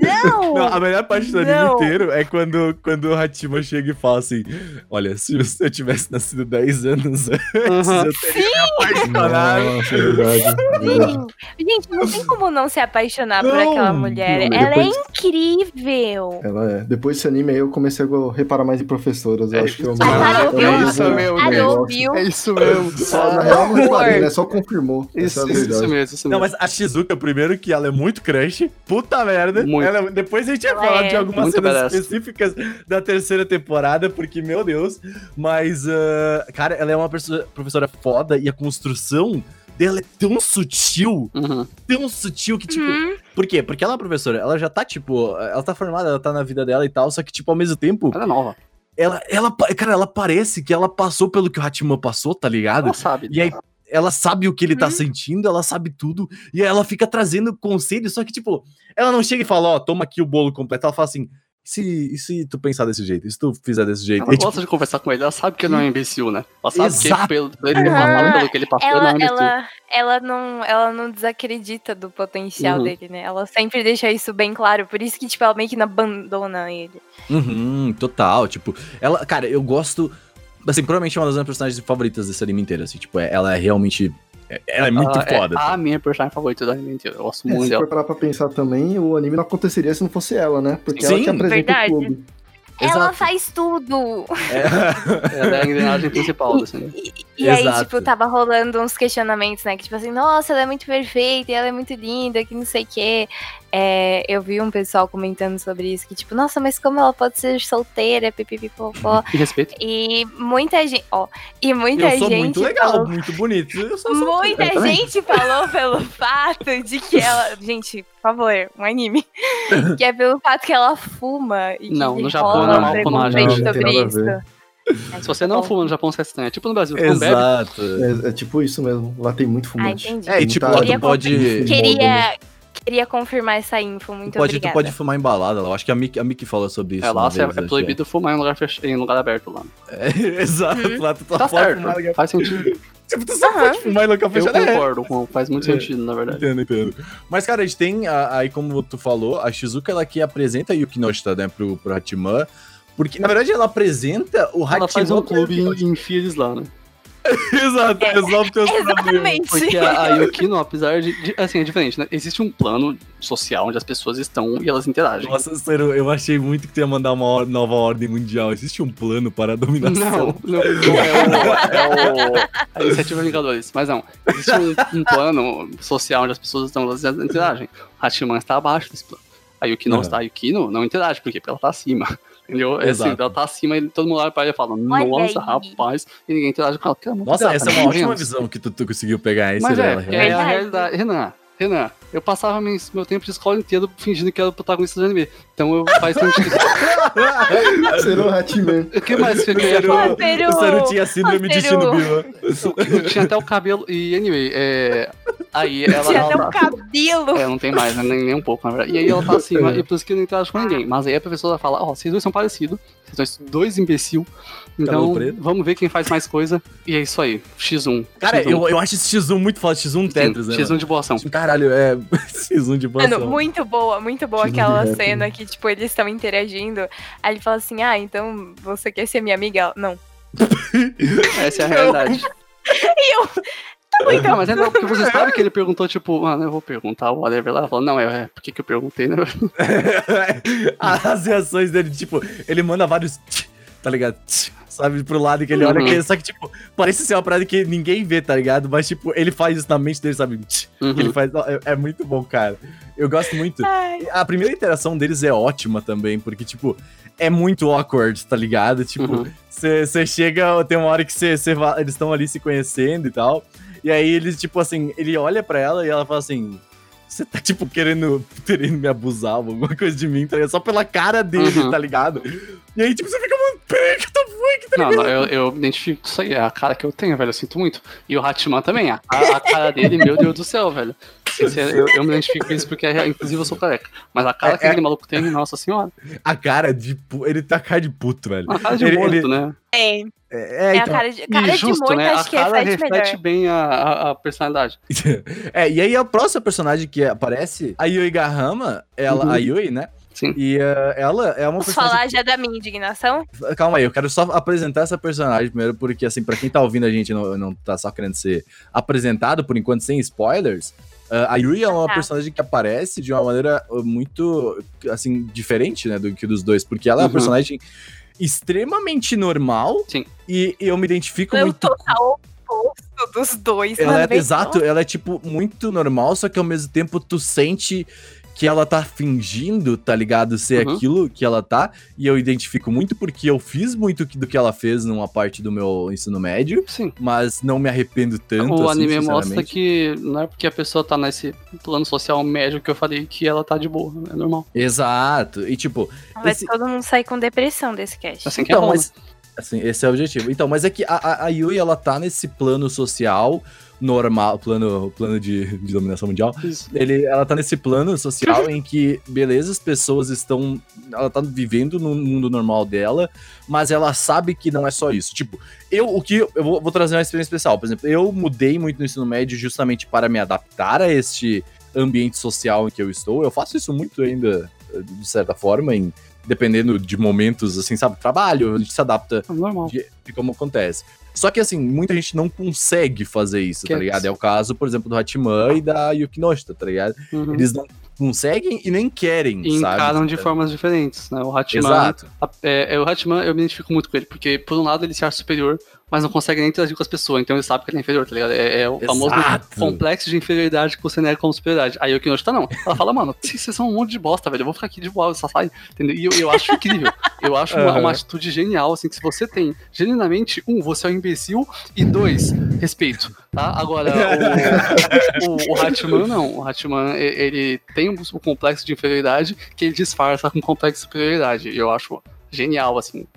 Não! Não, a melhor parte do anime inteiro é quando, quando o Hatima chega e fala assim: Olha, se eu tivesse nascido 10 anos antes, Aham. eu teria me apaixonado. Nossa, é verdade. verdade. Sim. Gente, não tem como não se apaixonar por Não, aquela mulher. não, Ela depois- é incrível. Ela é. Depois desse anime aí eu comecei a reparar mais em professoras. Eu É acho que eu isso me- É isso mesmo, viu? É isso mesmo. Só, na real, não reparei, Horror. né? Só confirmou. Isso, é isso, isso mesmo, isso Não, mesmo. mas a Shizuka, primeiro que ela é muito crush, puta merda. Muito. Ela- depois a gente vai falar é. de algumas Muito cenas badass. específicas da terceira temporada, porque, meu Deus. Mas, ah, cara, ela é uma professora foda e a construção dela é tão sutil, Uhum. tão sutil que, tipo, Hum, Por quê? Porque ela é uma professora, ela já tá, tipo, ela tá formada, ela tá na vida dela e tal, só que, tipo, ao mesmo tempo, Ela é nova. ela, ela, cara, ela parece que ela passou pelo que o Hatimã passou, tá ligado? Ela sabe. E aí, ela sabe o que ele tá Uhum. sentindo, ela sabe tudo, e aí ela fica trazendo conselhos, só que, tipo, ela não chega e fala, ó, toma aqui o bolo completo, ela fala assim, se, e se tu pensar desse jeito, e se tu fizer desse jeito? Ela E, tipo, gosta de conversar com ele, ela sabe que ele não é um imbecil, né? Ela sabe Exato. que pelo, pelo ele passado pelo que ele passou, ele não é ela, imbecil. ela, ela, não, ela não desacredita do potencial Uhum. dele, né? Ela sempre deixa isso bem claro. Por isso que, tipo, ela meio que não abandona ele. Uhum, total, tipo, ela, cara, eu gosto, assim, provavelmente é uma das minhas personagens favoritas desse anime inteiro, assim, tipo, é- ela é realmente, ela é muito Ela foda. É assim. a minha personagem favorita do anime inteiro. Eu gosto É, muito se dela. for parar pra pensar também, o anime não aconteceria se não fosse ela, né? Porque ela Sim, que apresenta verdade. o clube. Ela Exato. faz tudo. É. Ela é a engrenagem principal desse anime. E, e aí, Exato. tipo, tava rolando uns questionamentos, né? Que, tipo assim, nossa, ela é muito perfeita, e ela é muito linda, que não sei o quê. É, eu vi um pessoal comentando sobre isso, que, tipo, nossa, mas como ela pode ser solteira, pipipipopó. E respeito. E muita gente, ó, e muita eu sou gente muito legal, falou muito bonito, eu sou Muita gente falou pelo fato de que ela. Gente, por favor, um anime. que é pelo fato que ela fuma. E que Não, no Japão rola é gente. Não tem sobre nada a isso. Se você não fuma no Japão, você é estranho. É tipo no Brasil, você não bebe. Exato. É, é tipo isso mesmo. Lá tem muito Ah, fumante. entendi. É, e tipo, muita- tu Queria pode, Queria, queria confirmar essa info, muito tu pode, tu obrigada. pode fumar em balada lá, eu acho que a Miki, a Miki falou sobre isso. É, lá é, vez, é proibido fumar em lugar, fech... em lugar aberto lá. É, exato, Uhum. lá tu Tá certo, em lugar- faz sentido. Tipo, tu só Aham. pode fumar em local Eu fechado. é. concordo, com- faz muito É. sentido, na verdade. Entendo, entendo. Mas, cara, a gente tem, aí como tu falou, a Shizuka, ela que apresenta a Yukinoshita, né, pro, pro Hachiman, porque, na verdade, ela apresenta o Hachiman... Ela faz um clube e enfia eles lá, né? Exato, resolve teus problemas. Exatamente. Porque a, a Yukino, apesar de, de- Assim, é diferente, né? Existe um plano social onde as pessoas estão e elas interagem. Nossa, Cero, eu achei muito que tu ia mandar uma or- nova ordem mundial. Existe um plano para a dominação. Não, não, não é, o, é o- a iniciativa Vingadores. Mas não, existe um, um plano social onde as pessoas estão, elas interagem. Hachiman está abaixo desse plano. A Yukino Uhum. está, a Yukino não interage, por quê? Porque ela está acima. Entendeu? É assim, Exato. ela tá acima e todo mundo olha pra ela e fala, Olha nossa, aí. rapaz, e ninguém interage com ela. é Nossa, gata, essa é né? uma ótima visão que tu, tu conseguiu pegar esse Mas é, dela. é, realmente. a Verdade. realidade. Renan, Renan, eu passava meu, tempo de escola inteiro fingindo que era o protagonista do anime. Então eu, faz sentido. Será o Hatman. o que mais que eu O queria o Cero tinha síndrome de! Shinobiwa. Eu tinha até o cabelo. E, anyway, é, Aí ela. Tinha ela até um cabelo. É, não tem mais, né? nem, nem um pouco, na verdade. E aí ela tá assim, e por isso que eu não interajo com ninguém. Mas aí a professora fala, ó, vocês dois são parecidos, vocês são dois imbecil. Então, vamos ver quem faz mais coisa. E é isso aí, X1. Cara, X1. eu, eu acho esse X1 muito foda, X1 Sim, Tetris, né? X1 mano? de boa ação. Caralho, é. X1 de Mano, ação. muito boa, muito boa de aquela cena que, tipo, eles estão interagindo. Aí ele fala assim, ah, então você quer ser minha amiga? Não. Essa é a realidade. E eu, tá bom, Ah, então. mas é não, porque você sabe que ele perguntou, tipo, mano, eu vou perguntar o whatever lá. Ela falou, não, é, é por que, que eu perguntei, né? As reações dele, tipo, ele manda vários. Tá ligado? Sabe, pro lado que ele olha. Uhum. que- só que, tipo, parece ser uma parada que ninguém vê, tá ligado? Mas, tipo, ele faz isso na mente dele, sabe? Que Ele Uhum. faz. É, é muito bom, cara. Eu gosto muito. Ai, A primeira interação deles é ótima também, porque, tipo, é muito awkward, tá ligado? Tipo, Uhum. você chega, tem uma hora que cê, cê eles estão ali se conhecendo e tal. E aí eles, tipo assim, ele olha pra ela e ela fala assim. Você tá, tipo, querendo, querendo me abusar, alguma coisa de mim, tá ligado? Só pela cara dele, Uhum. tá ligado? E aí, tipo, você fica, mano, peraí, que tá tá Não, não, eu, eu identifico isso aí, é a cara que eu tenho, velho, eu sinto muito. E o Hatman também, a, a cara dele, meu Deus do céu, velho. Esse é- eu, eu me identifico com isso porque, é, inclusive, eu sou careca. Mas a cara É- que aquele maluco tem, nossa senhora. A cara de. Ele tá cara de puto, velho. Uma cara de Ele- morto, ele- né? é, É, é então. a cara de, cara e de justo, morto, né? A acho que cara reflete reflete bem a, a, a personalidade. é, e aí a próxima personagem que aparece, a Yui Gahama, ela, Uhum. a Yui, né? Sim. E eh, ela é uma Posso personagem. falar já da minha indignação? Calma aí, eu quero só apresentar essa personagem primeiro, porque, assim, pra quem tá ouvindo a gente e não, não tá só querendo ser apresentado, por enquanto, sem spoilers, uh, a Yui é uma Tá. personagem que aparece de uma maneira uh, muito, assim, diferente, né, do que dos dois, porque ela é uma Uhum. personagem extremamente normal. Sim. E, eu me identifico Eu muito. ao oposto dos dois. Ela é, vem exato, ela é, tipo, muito normal, só que ao mesmo tempo tu sente que ela tá fingindo, tá ligado? Ser Uhum. aquilo que ela tá. E eu identifico muito porque eu fiz muito que- do que ela fez numa parte do meu ensino médio, Sim. mas não me arrependo tanto. o assim, anime mostra que não é porque a pessoa tá nesse plano social médio que eu falei que ela tá de boa. É normal. Exato. E tipo, Vai esse- todo mundo sair com depressão desse cast. Assim que é então, bom. mas. Assim, esse é o objetivo. Então, mas é que a, a, a Yui, ela tá nesse plano social normal, plano, plano de, de dominação mundial. Isso. Ele, ela tá nesse plano social em que, beleza, as pessoas estão. Ela tá vivendo no mundo normal dela, mas ela sabe que não é só isso. Tipo, eu, o que. Eu vou, vou trazer uma experiência especial. Por exemplo, eu mudei muito no ensino médio justamente para me adaptar a este ambiente social em que eu estou. Eu faço isso muito ainda, de certa forma, em. Dependendo de momentos, assim, sabe? Trabalho, a gente se adapta normal. de, de como acontece. Só que, assim, muita gente não consegue fazer isso, Que tá é ligado? É o caso, por exemplo, do Hatman e da Yukinoshita, tá ligado? Uhum. Eles não conseguem e nem querem, E sabe? encaram de formas diferentes, né? O Hatman, Exato. é, é, o Hatman, eu me identifico muito com ele, porque por um lado ele se acha superior, mas não consegue nem interagir com as pessoas, então ele sabe que ele é inferior, tá ligado? É, é o famoso Exato. complexo de inferioridade que você nega como superioridade. Aí o Kinoshita não. Ela fala, mano, vocês são um monte de bosta, velho, eu vou ficar aqui de boa, só sai, entendeu? E eu, eu acho incrível. Eu acho uma, Aham. uma atitude genial, assim, que se você tem, genuinamente, um, você é um imbecil, e dois, respeito, tá? Agora, o, o, o Hatman não. O Hatman, ele tem um, um complexo de inferioridade que ele disfarça com complexo de superioridade. E eu acho genial, assim,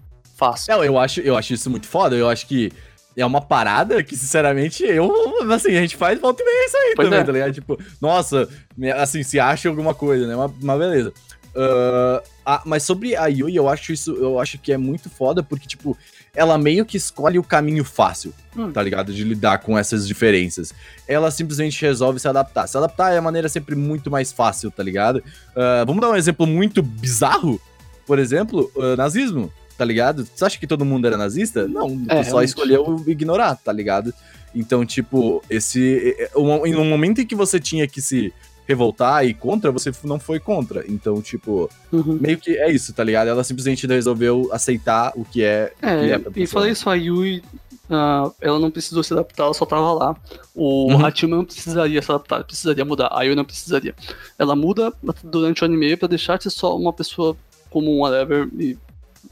fácil. Não, eu acho, eu acho isso muito foda. Eu acho que é uma parada que, sinceramente, eu, assim, a gente faz volta e meia isso aí Pois também, é. tá ligado? Tipo, nossa, assim, se acha alguma coisa, né? Mas, mas beleza. Ah, ah, mas sobre a Yui, eu acho isso, eu acho que é muito foda, porque, tipo, ela meio que escolhe o caminho fácil, Hum. tá ligado? De lidar com essas diferenças. Ela simplesmente resolve se adaptar. Se adaptar é a maneira sempre muito mais fácil, tá ligado? Ah, vamos dar um exemplo muito bizarro? Por exemplo, ah, nazismo, tá ligado? Você acha que todo mundo era nazista? Não, É, só escolheu ignorar, tá ligado? Então, tipo, esse. é, é, um momento em que você tinha que se revoltar e ir contra, você não foi contra. Então, tipo, Uhum. meio que é isso, tá ligado? Ela simplesmente resolveu aceitar o que é. o que É, é pra e falei isso, a Yui, ah, ela não precisou se adaptar, ela só tava lá. O Uhum. Hatman não precisaria se adaptar, precisaria mudar. A Yui não precisaria. Ela muda durante o anime pra deixar de ser só uma pessoa comum, whatever, e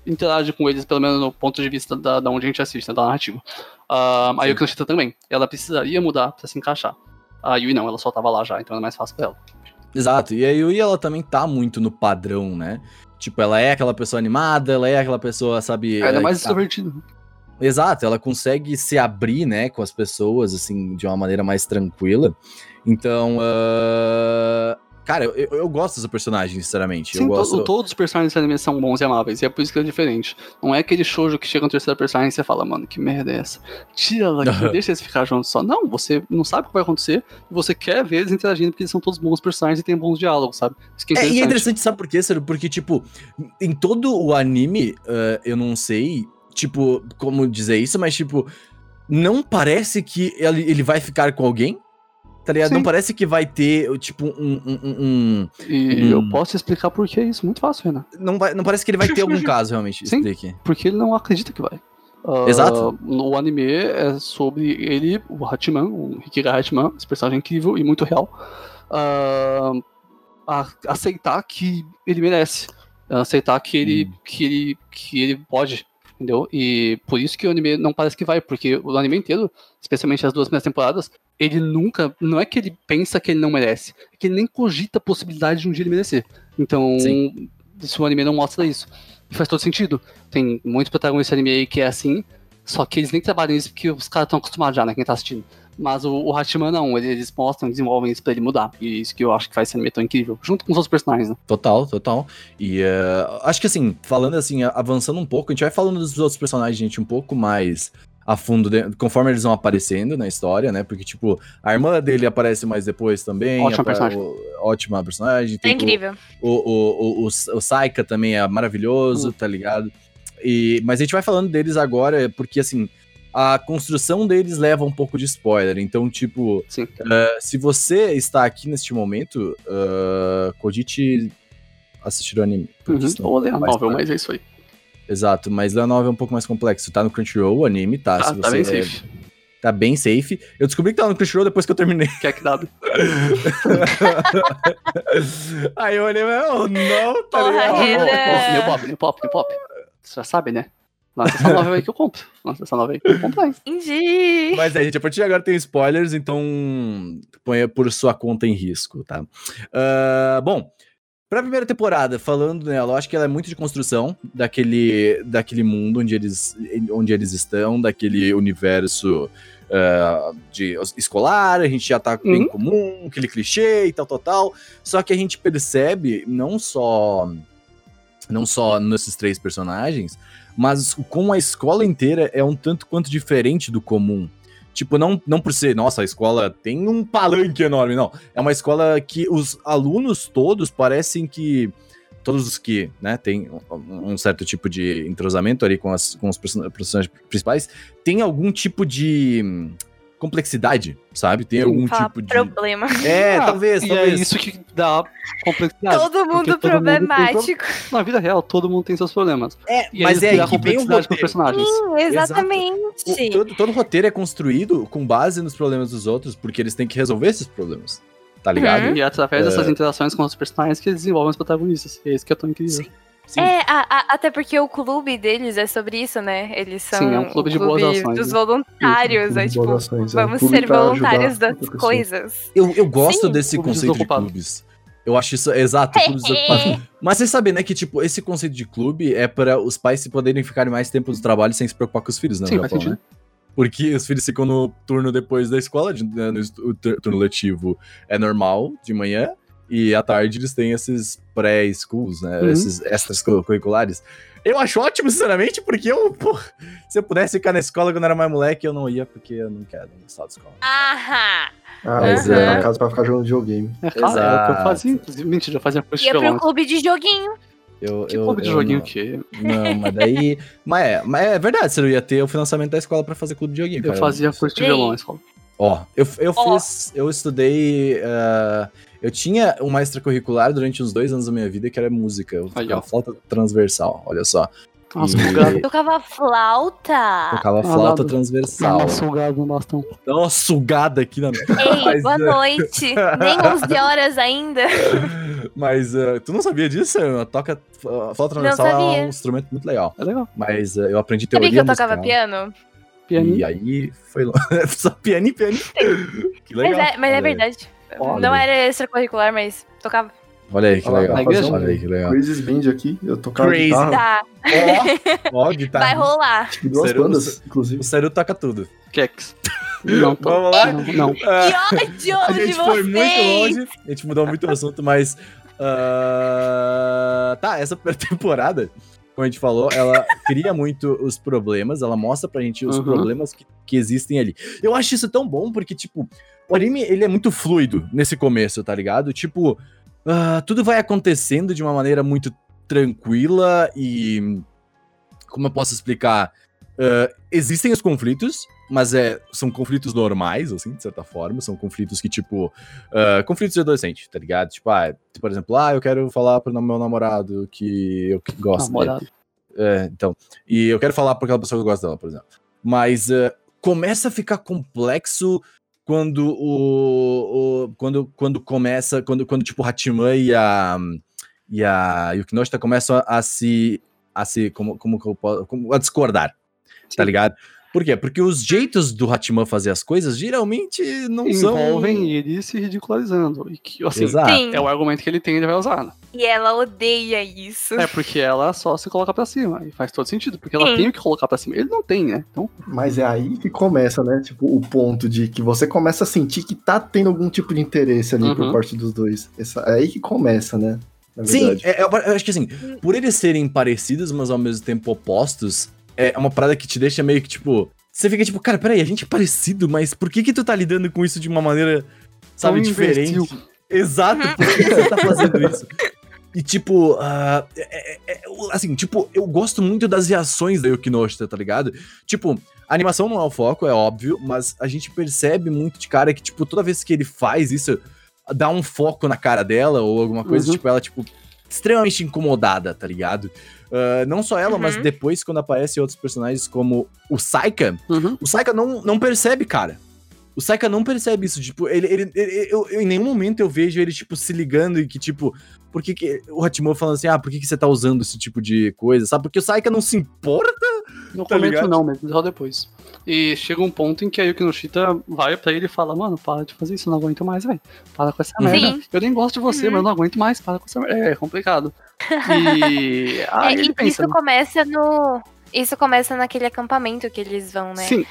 interage com eles, pelo menos no ponto de vista da, da onde a gente assiste, né, da narrativa. Ah, a. Yuki Noshita também. Ela precisaria mudar pra se encaixar. A Yui não, ela só tava lá já, então é mais fácil pra ela. Exato. E a Yui, ela também tá muito no padrão, né? Tipo, ela é aquela pessoa animada, ela é aquela pessoa, sabe. Ela é mais que tá- extrovertida. Exato, ela consegue se abrir, né, com as pessoas, assim, de uma maneira mais tranquila. Então, ah, cara, eu, eu gosto dessa personagem, sinceramente. Sim, eu to- gosto. todos os personagens desse anime são bons e amáveis, e é por isso que é diferente. Não é aquele shoujo que chega no terceiro personagem e você fala, mano, que merda é essa? Tira ela aqui, deixa eles ficar juntos só. Não, você não sabe o que vai acontecer, e você quer ver eles interagindo, porque eles são todos bons personagens e têm bons diálogos, sabe? É É, e é interessante. sabe por quê, Ciro? Porque, tipo, em todo o anime, ah, eu não sei, tipo, como dizer isso, mas, tipo, não parece que ele vai ficar com alguém, tá ligado? Sim. Não parece que vai ter, tipo, um... um- um- um- E Hum. eu posso explicar por que é isso, muito fácil, Renan. não, vai- não parece que ele vai ter algum caso, realmente, Sim. explique. Porque ele não acredita que vai. Ah, Exato. O anime é sobre ele, o Hachiman, o Hikiga Hachiman, esse personagem incrível e muito real, a- aceitar que ele merece. Aceitar que ele, Hum. que ele, que ele pode, entendeu? E por isso que o anime não parece que vai, porque o anime inteiro, especialmente as duas primeiras temporadas, ele nunca. Não é que ele pensa que ele não merece, é que ele nem cogita a possibilidade de um dia ele merecer. Então, Sim. se o anime não mostra isso. E faz todo sentido. Tem muitos protagonistas de anime aí que é assim, só que eles nem trabalham isso porque os caras estão acostumados já, né? Quem tá assistindo. Mas o, o Hachiman não, eles, mostram, desenvolvem isso pra ele mudar. E isso que eu acho que faz esse anime tão incrível. Junto com os outros personagens, né? Total, total. E eh, acho que assim, falando assim, avançando um pouco, a gente vai falando dos outros personagens, gente, um pouco mais a fundo, de- conforme eles vão aparecendo na história, né? Porque, tipo, a irmã dele aparece mais depois também. Ótima personagem. o- ótima personagem. É incrível. O, o, o, o, o Saika também é maravilhoso, Hum. tá ligado? E, mas a gente vai falando deles agora, porque assim, a construção deles leva um pouco de spoiler. Então, tipo, Sim. eh, se você está aqui neste momento, uh, cogite assistir o anime. Uhum. Ou ler a novel, mas é isso aí. Exato, mas a novel é um pouco mais complexo. Tá no Crunchyroll, o anime, tá? Tá, se tá você bem safe. tá bem safe. Eu descobri que tá no Crunchyroll depois que eu terminei. Quer que dado? Aí o anime, oh, não, tá Porra, ligado? New pop, new pop, new pop. Você já sabe, né? Lança essa novel aí que eu compro. Lança essa novel aí que eu compro aí. Entendi. Mas é, gente, a partir de agora tem spoilers, então ponha por sua conta em risco, tá? Ah, bom, pra primeira temporada, falando nela, eu acho que ela é muito de construção daquele, daquele mundo onde eles, onde eles estão, daquele universo ah, de escolar, a gente já tá bem Uhum. comum, aquele clichê e tal, tal, tal. Só que a gente percebe não só não só nesses três personagens, mas como a escola inteira é um tanto quanto diferente do comum. Tipo, não, não por ser, nossa, a escola tem um palanque enorme, não. É uma escola que os alunos todos parecem que. Todos os que, né, tem um, certo tipo de entrosamento ali com, as, com os person- personagens principais, tem algum tipo de complexidade, sabe? Tem algum Fala tipo de. problema. É, Ah, talvez, E talvez. é isso que dá complexidade. Todo mundo todo mundo tem problemático. Na vida real, todo mundo tem seus problemas. É, E mas é aí que vem o complexidade com os roteiro. personagens. Sim, exatamente. O- todo, todo roteiro é construído com base nos problemas dos outros, porque eles têm que resolver esses problemas. Tá ligado? Uhum. E é através dessas interações com os personagens que eles desenvolvem os protagonistas. É isso que é tão incrível. Sim. Sim. É, a- a- até porque o clube deles é sobre isso, né? Eles são Sim, é um clube de boas ações, dos né? voluntários, Clube é de tipo, boas ações, é. vamos Clube ser voluntários das coisas. Eu, eu gosto Sim. desse Clube conceito de clubes. Eu acho isso exato, clubes desocupados. Mas você sabe, né, que tipo, esse conceito de clube é para os pais se poderem ficar mais tempo do trabalho sem se preocupar com os filhos, né? no Sim, Japão, né? Porque os filhos ficam no turno depois da escola, né, no turno letivo é normal, de manhã, e à tarde eles têm esses pré-schools, né? Uhum. Esses extras cu- curriculares. Eu acho ótimo, sinceramente, porque eu, pô, se eu pudesse ficar na escola quando eu era mais moleque, eu não ia, porque eu não quero gostar da escola. Aham. Ah, Mas, ia é. pra casa pra ficar jogando videogame. É claro, é o que eu Exato. fazia. Inclusive, mentira, eu fazia curso de Ia pro clube de joguinho. Eu, Que eu- clube de eu joguinho não. que Não, mas daí. mas, é, mas é verdade, você não ia ter o financiamento da escola pra fazer clube de joguinho. eu cara. fazia curso de violão na escola. Ó, eu, eu Ó. fiz. Eu estudei. ah, eu tinha uma extracurricular durante uns dois anos da minha vida que era música. Eu Aí, tocava flauta transversal, olha só. Nossa, E-. Tocava flauta. Tocava Ah, flauta nada. transversal. Uma sugada no bastão. Dá uma sugada aqui na. Ei, Mas, boa é. noite. Nem 11 horas ainda. Mas ah, tu não sabia disso? Toca. Flauta transversal é sabia. um instrumento muito legal. É legal. Mas ah, eu aprendi Sabia teoria que eu tocava musical. piano? Pianinho. E aí foi longe. Só pianinho, pianinho. Que legal. Mas é, mas é verdade. Olha Não era extracurricular, mas tocava. Olha aí que legal. na igreja? Olha aí que legal. Crazy Band aqui, eu tocava Crazy. guitarra. Tá, Ó, guitarra. vai rolar. Duas bandas, inclusive. O Seru toca tudo. Kex. Não, tô. Vamos lá? Não, não. Ah, Que a ódio de gente foi vocês! muito longe, a gente mudou muito o assunto, mas. ah, tá, essa primeira temporada, como a gente falou, ela cria muito os problemas, ela mostra pra gente os Uhum. problemas que, que existem ali. Eu acho isso tão bom, porque, tipo, o anime ele é muito fluido nesse começo, tá ligado? Tipo, ah, tudo vai acontecendo de uma maneira muito tranquila e. Como eu posso explicar? Ah, existem os conflitos, mas é, são conflitos normais, assim, de certa forma. São conflitos que, tipo. ah, conflitos de adolescente, tá ligado? Tipo, ah, por exemplo, ah, eu quero falar pro meu namorado que eu que gosto dele. Namorado. É, então. E eu quero falar pra aquela pessoa que gosta dela, por exemplo. Mas eh, começa a ficar complexo quando o. o- quando, quando começa. Quando, quando tipo, Hachiman e a. E a Yukinoshita começam a, a se. A se. Como, como que eu posso. como- a discordar. Tá Sim. ligado? Por quê? Porque os jeitos do Hachiman fazer as coisas geralmente não são. Envolvem ele se ridicularizando. E que, assim, Exato. Sim. é o argumento que ele tem e ele vai usar. né? E ela odeia isso. É porque ela só se coloca pra cima. E faz todo sentido. Porque ela Sim. tem o que colocar pra cima. Ele não tem, né? Então, Mas é aí que começa, né? Tipo, o ponto de que você começa a sentir que tá tendo algum tipo de interesse ali por Uhum. parte dos dois. Essa- é aí que começa, né? Sim, é- eu, eu acho que assim, por eles serem parecidos, mas ao mesmo tempo opostos, é uma parada que te deixa meio que tipo. Você fica tipo, cara, peraí, a gente é parecido, mas por que que tu tá lidando com isso de uma maneira, sabe, Tão diferente? Exato, por que você tá fazendo isso? E tipo, ah, é- é- é- assim, tipo, eu gosto muito das reações da Yukinoshita, tá ligado? Tipo, a animação não é o foco, é óbvio, mas a gente percebe muito de cara que, tipo, toda vez que ele faz isso, dá um foco na cara dela ou alguma coisa, Uhum. tipo, ela, tipo, extremamente incomodada, tá ligado? Ah, não só ela, mas Uhum. depois, quando aparecem outros personagens como o Saika, Uhum. o Saika não, não percebe, cara. O Saika não percebe isso. Tipo, ele, ele, ele- eu, eu- em nenhum momento eu vejo ele, tipo, se ligando e que, tipo, por que, que o Hatimon falando assim, ah, por que, que você tá usando esse tipo de coisa, sabe? Porque o Saika não se importa. No Tá começo ligado? não, mas só depois. E chega um ponto em que a Yukinoshita vai pra ele e fala, mano, para de fazer isso, eu não aguento mais, velho. Para com essa Sim. merda. Eu nem gosto de você, Uhum. mas eu não aguento mais, para com essa merda. É, é complicado. E aí É, ele e pensa, isso começa no. Isso começa naquele acampamento que eles vão, né? sim,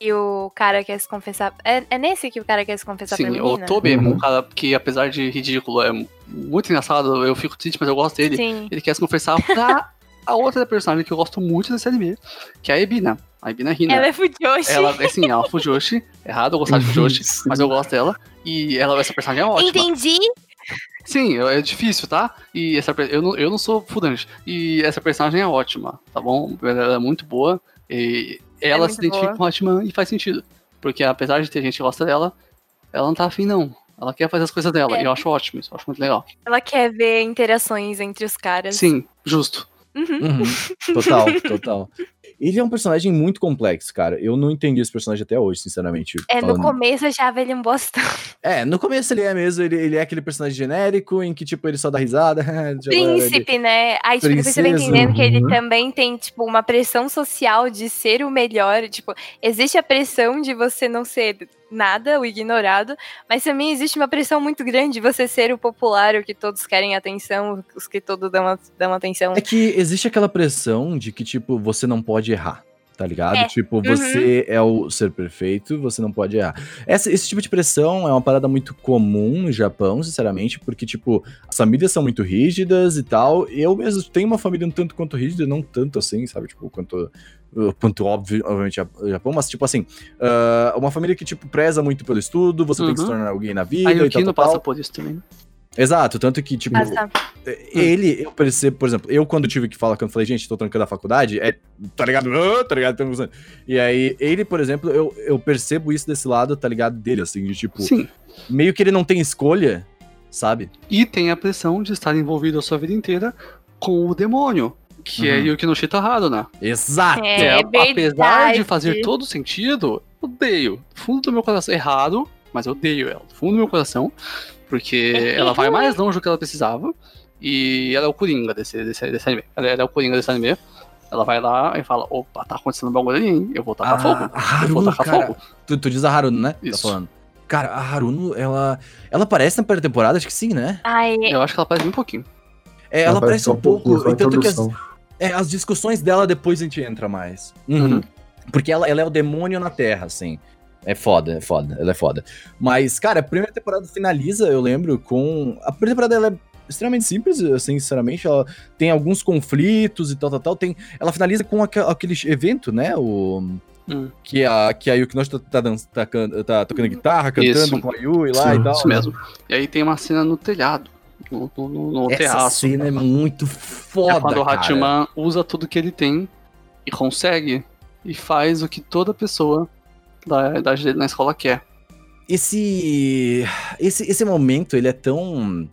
E o cara quer se confessar. É, é nesse que o cara quer se confessar pra sim, o menina? Toby, Uhum. um cara que apesar de ridículo, é muito engraçado, eu fico triste, mas eu gosto dele. Sim. Ele quer se confessar pra a outra personagem que eu gosto muito desse anime, que é a Ebina. A Ebina Hina. Ela é Fujoshi. Ela, assim, ela é Fujoshi. Errado eu gostar de Fujoshi, Sim. mas eu gosto dela. E ela, essa personagem é ótima. Entendi. Sim, é difícil, tá? E essa, eu, não, eu não sou Fudanji. E essa personagem é ótima, tá bom? Ela é muito boa. E ela se muito identifica boa. com o Hatman e faz sentido. Porque apesar de ter gente que gosta dela, ela não tá afim, não. Ela quer fazer as coisas dela. É. E eu acho ótimo isso, eu acho muito legal. Ela quer ver interações entre os caras. Sim, justo. Uhum. Uhum. Total, total. Ele é um personagem muito complexo, cara. Eu não entendi esse personagem até hoje, sinceramente. É, no falando. começo eu achava ele um bostão. É, no começo ele é mesmo, ele, ele é aquele personagem genérico em que, tipo, ele só dá risada. já Príncipe, né? Aí, tipo, depois você vai Princesa, entendendo que ele uhum. também tem, tipo, uma pressão social de ser o melhor. Tipo, existe a pressão de você não ser nada, o ignorado, mas também existe uma pressão muito grande de você ser o popular, o que todos querem atenção, os que todos dão, dão atenção. É que existe aquela pressão de que, tipo, você não pode errar. Tá ligado? É. Tipo, você é o ser perfeito, você não pode errar. Essa- esse tipo de pressão é uma parada muito comum no Japão, sinceramente, porque, tipo, as famílias são muito rígidas e tal. Eu mesmo tenho uma família um tanto quanto rígida, não tanto assim, sabe? Tipo, quanto. Uh, Quanto óbvio, obviamente, o Japão, mas tipo assim, uh, uma família que, tipo, preza muito pelo estudo, você tem que se Uhum. tornar alguém na vida A e tal, Yukino tal, passa por isso também. Exato, tanto que, tipo, Ah, tá. ele, eu percebo, por exemplo, eu quando tive que falar, quando falei, gente, tô trancando a faculdade, é, tá ligado? Tá ligado? Pensando. E aí, ele, por exemplo, eu, eu percebo isso desse lado, tá ligado? Dele, assim, de tipo, Sim. meio que ele não tem escolha, sabe? E tem a pressão de estar envolvido a sua vida inteira com o demônio. Que é Uhum. Yukinoshita Haruna. Exato! É, Que é, apesar de fazer todo sentido, odeio. Do fundo do meu coração. Errado, mas eu odeio ela. Do fundo do meu coração. Porque É ela vai mais longe do que ela precisava. E ela é o Coringa desse, desse, desse anime. Ela é, ela é o Coringa desse anime. Ela vai lá e fala: opa, tá acontecendo um bagulho ali, hein? Eu vou tacar fogo. a Eu vou Haruno, tacar cara. fogo. Tu, tu diz a Haruno, né? Isso. Tá falando. cara, a Haruno, ela. Ela aparece na primeira temporada? Acho que sim, né? Ai, Eu acho que ela parece bem pouquinho. É, ela aparece um pouco. a E tanto que as. É, as discussões dela depois a gente entra mais. Uhum. Porque ela, ela é o demônio na Terra, assim. É foda, é foda, ela é foda. Mas, cara, a primeira temporada finaliza, eu lembro, com. A primeira temporada ela é extremamente simples, assim, sinceramente. Ela tem alguns conflitos e tal, tal, tal. Tem, ela finaliza com aque- aquele evento, né? O. Hum. Que a, que a Yukinoshi tá, tá, tá, tá tocando guitarra, cantando Isso. com a Yui lá Sim, e tal. Isso mesmo. E aí tem uma cena no telhado. No, no, no- Essa terraço. cena é muito foda. é quando o. Hatman usa tudo que ele tem e consegue. E faz o que toda pessoa da idade dele na escola quer. esse, esse esse momento ele é tão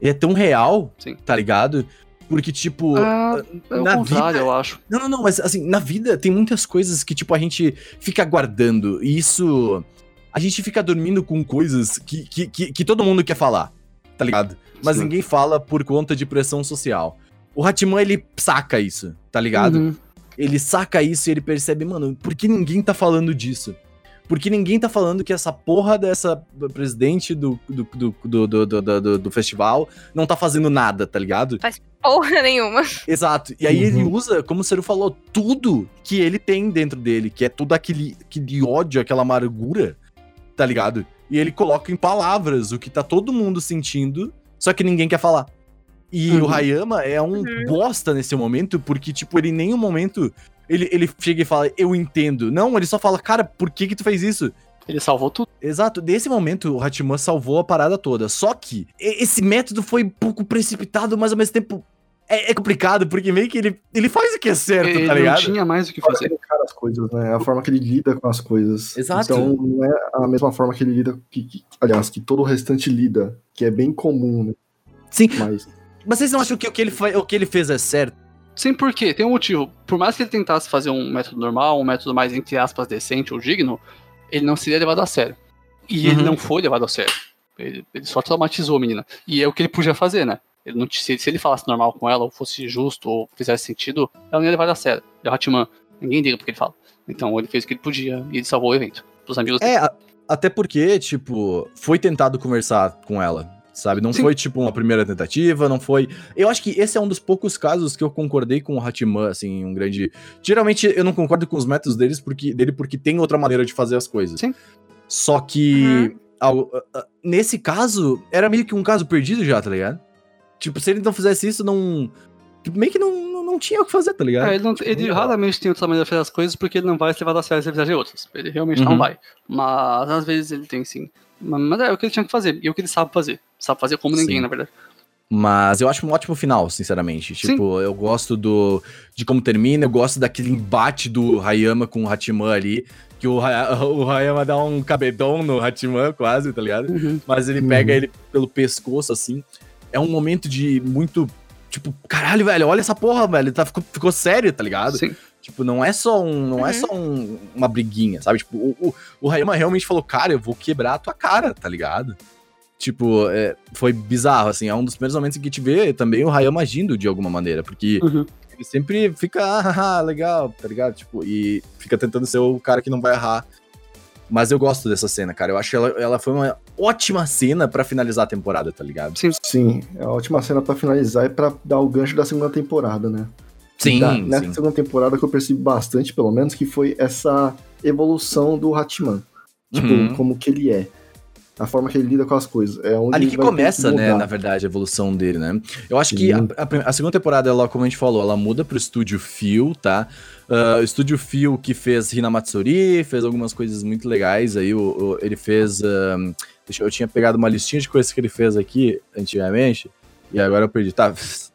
ele é tão real, Sim. tá ligado? Porque tipo, Ah, é na vida- eu acho. não, não, não, mas assim, na vida tem muitas coisas que tipo a gente fica guardando e isso a gente fica dormindo com coisas que, que, que, que todo mundo quer falar, tá ligado? Mas Sim. ninguém fala por conta de pressão social. O Hatman ele saca isso, tá ligado? Uhum. ele saca isso e ele percebe, mano, por que ninguém tá falando disso? Por que ninguém tá falando que essa porra dessa presidente do, do, do, do, do, do, do- do festival não tá fazendo nada, tá ligado? porra nenhuma. Exato. E aí Uhum. ele usa, como o Seru falou, tudo que ele tem dentro dele, que é tudo aquele, aquele ódio, aquela amargura, tá ligado? E ele coloca em palavras o que tá todo mundo sentindo, só que ninguém quer falar. E Uhum. o Hayama é um bosta nesse momento, porque, tipo, ele em nenhum momento ele, ele chega e fala, eu entendo. Não, ele só fala, cara, por que que tu fez isso? Ele salvou tudo. Exato, nesse momento o Hatman salvou a parada toda. Só que esse método foi um pouco precipitado, mas ao mesmo tempo é, é complicado, porque meio que ele, ele faz o que é certo, ele tá não ligado? tinha mais o que fazer. ele encara as coisas, né? A forma que ele lida com as coisas. Exato. Então não é a mesma forma que ele lida, que, que- aliás, que todo o restante lida, que é bem comum, né? Sim. Mas Mas vocês não acham que o que ele, o que ele fez é certo? Sim, por quê? Tem um motivo. Por mais que ele tentasse fazer um método normal, um método mais, entre aspas, decente ou digno, ele não seria levado a sério. E ele Uhum. não foi levado a sério. Ele, ele só traumatizou a menina. E é o que ele podia fazer, né? Ele não, t- se, se ele falasse normal com ela, ou fosse justo, ou fizesse sentido, ela não ia levar a sério. E o Hatman, ninguém liga porque ele fala. Então ele fez o que ele podia e ele salvou o evento. Pros amigos dele. É, a- até porque, tipo, foi tentado conversar com ela, sabe? Não Sim. foi, tipo, uma primeira tentativa, não foi... Eu acho que esse é um dos poucos casos que eu concordei com o Hatman, assim, um grande... Geralmente eu não concordo com os métodos deles porque, dele porque tem outra maneira de fazer as coisas. Sim. Só que, ao- a- a- nesse caso, era meio que um caso perdido já, tá ligado? Tipo, se ele não fizesse isso, não... tipo, Meio que não, não, não tinha o que fazer, tá ligado? É, ele, não- ele Tipo, raramente tem outra maneira de fazer as coisas porque ele não vai ser levado a sério se ele fizer outras. Ele realmente Uhum. não vai. Mas às vezes ele tem sim. Mas, mas é o que ele tinha que fazer. E é o que ele sabe fazer. Sabe fazer como ninguém, Sim. na verdade. Mas eu acho um ótimo final, sinceramente. Tipo, eu gosto do de como termina, eu gosto daquele embate do Hayama com o Hatiman ali. Que o, o Hayama dá um cabedão no Hatiman, quase, tá ligado? Mas ele Uhum. pega ele pelo pescoço, assim. É um momento de muito. Tipo, caralho, velho, olha essa porra, velho. Tá, ficou, ficou sério, tá ligado? Sim. Tipo, não é só um. Não é Uhum. só um- uma briguinha, sabe? Tipo, o, o, o Hayama realmente falou, cara, eu vou quebrar a tua cara, tá ligado? Tipo, é, foi bizarro, assim, é um dos primeiros momentos em que te vê também o Hayama agindo de alguma maneira, porque Uhum. ele sempre fica, ah, legal, tá ligado? Tipo, e fica tentando ser o cara que não vai errar. Mas eu gosto dessa cena, cara. Eu acho que ela, ela foi uma ótima cena pra finalizar a temporada, tá ligado? sim, é a última cena pra finalizar e pra dar o gancho da segunda temporada, né? Da- nessa sim. segunda temporada que eu percebi bastante, pelo menos, que foi essa evolução do Hatman. Tipo, Uhum. como que ele é. A forma que ele lida com as coisas. É onde Ali que começa, né, mudar. na verdade, a evolução dele, né? Eu acho que a, Sim. a a segunda temporada, ela, como a gente falou, ela muda pro estúdio Phil, tá? O estúdio Phil que fez Hina Matsuri, fez algumas coisas muito legais aí. o- o- ele fez. deixa eu, eu tinha pegado uma listinha de coisas que ele fez aqui antigamente, e agora eu perdi. Tá.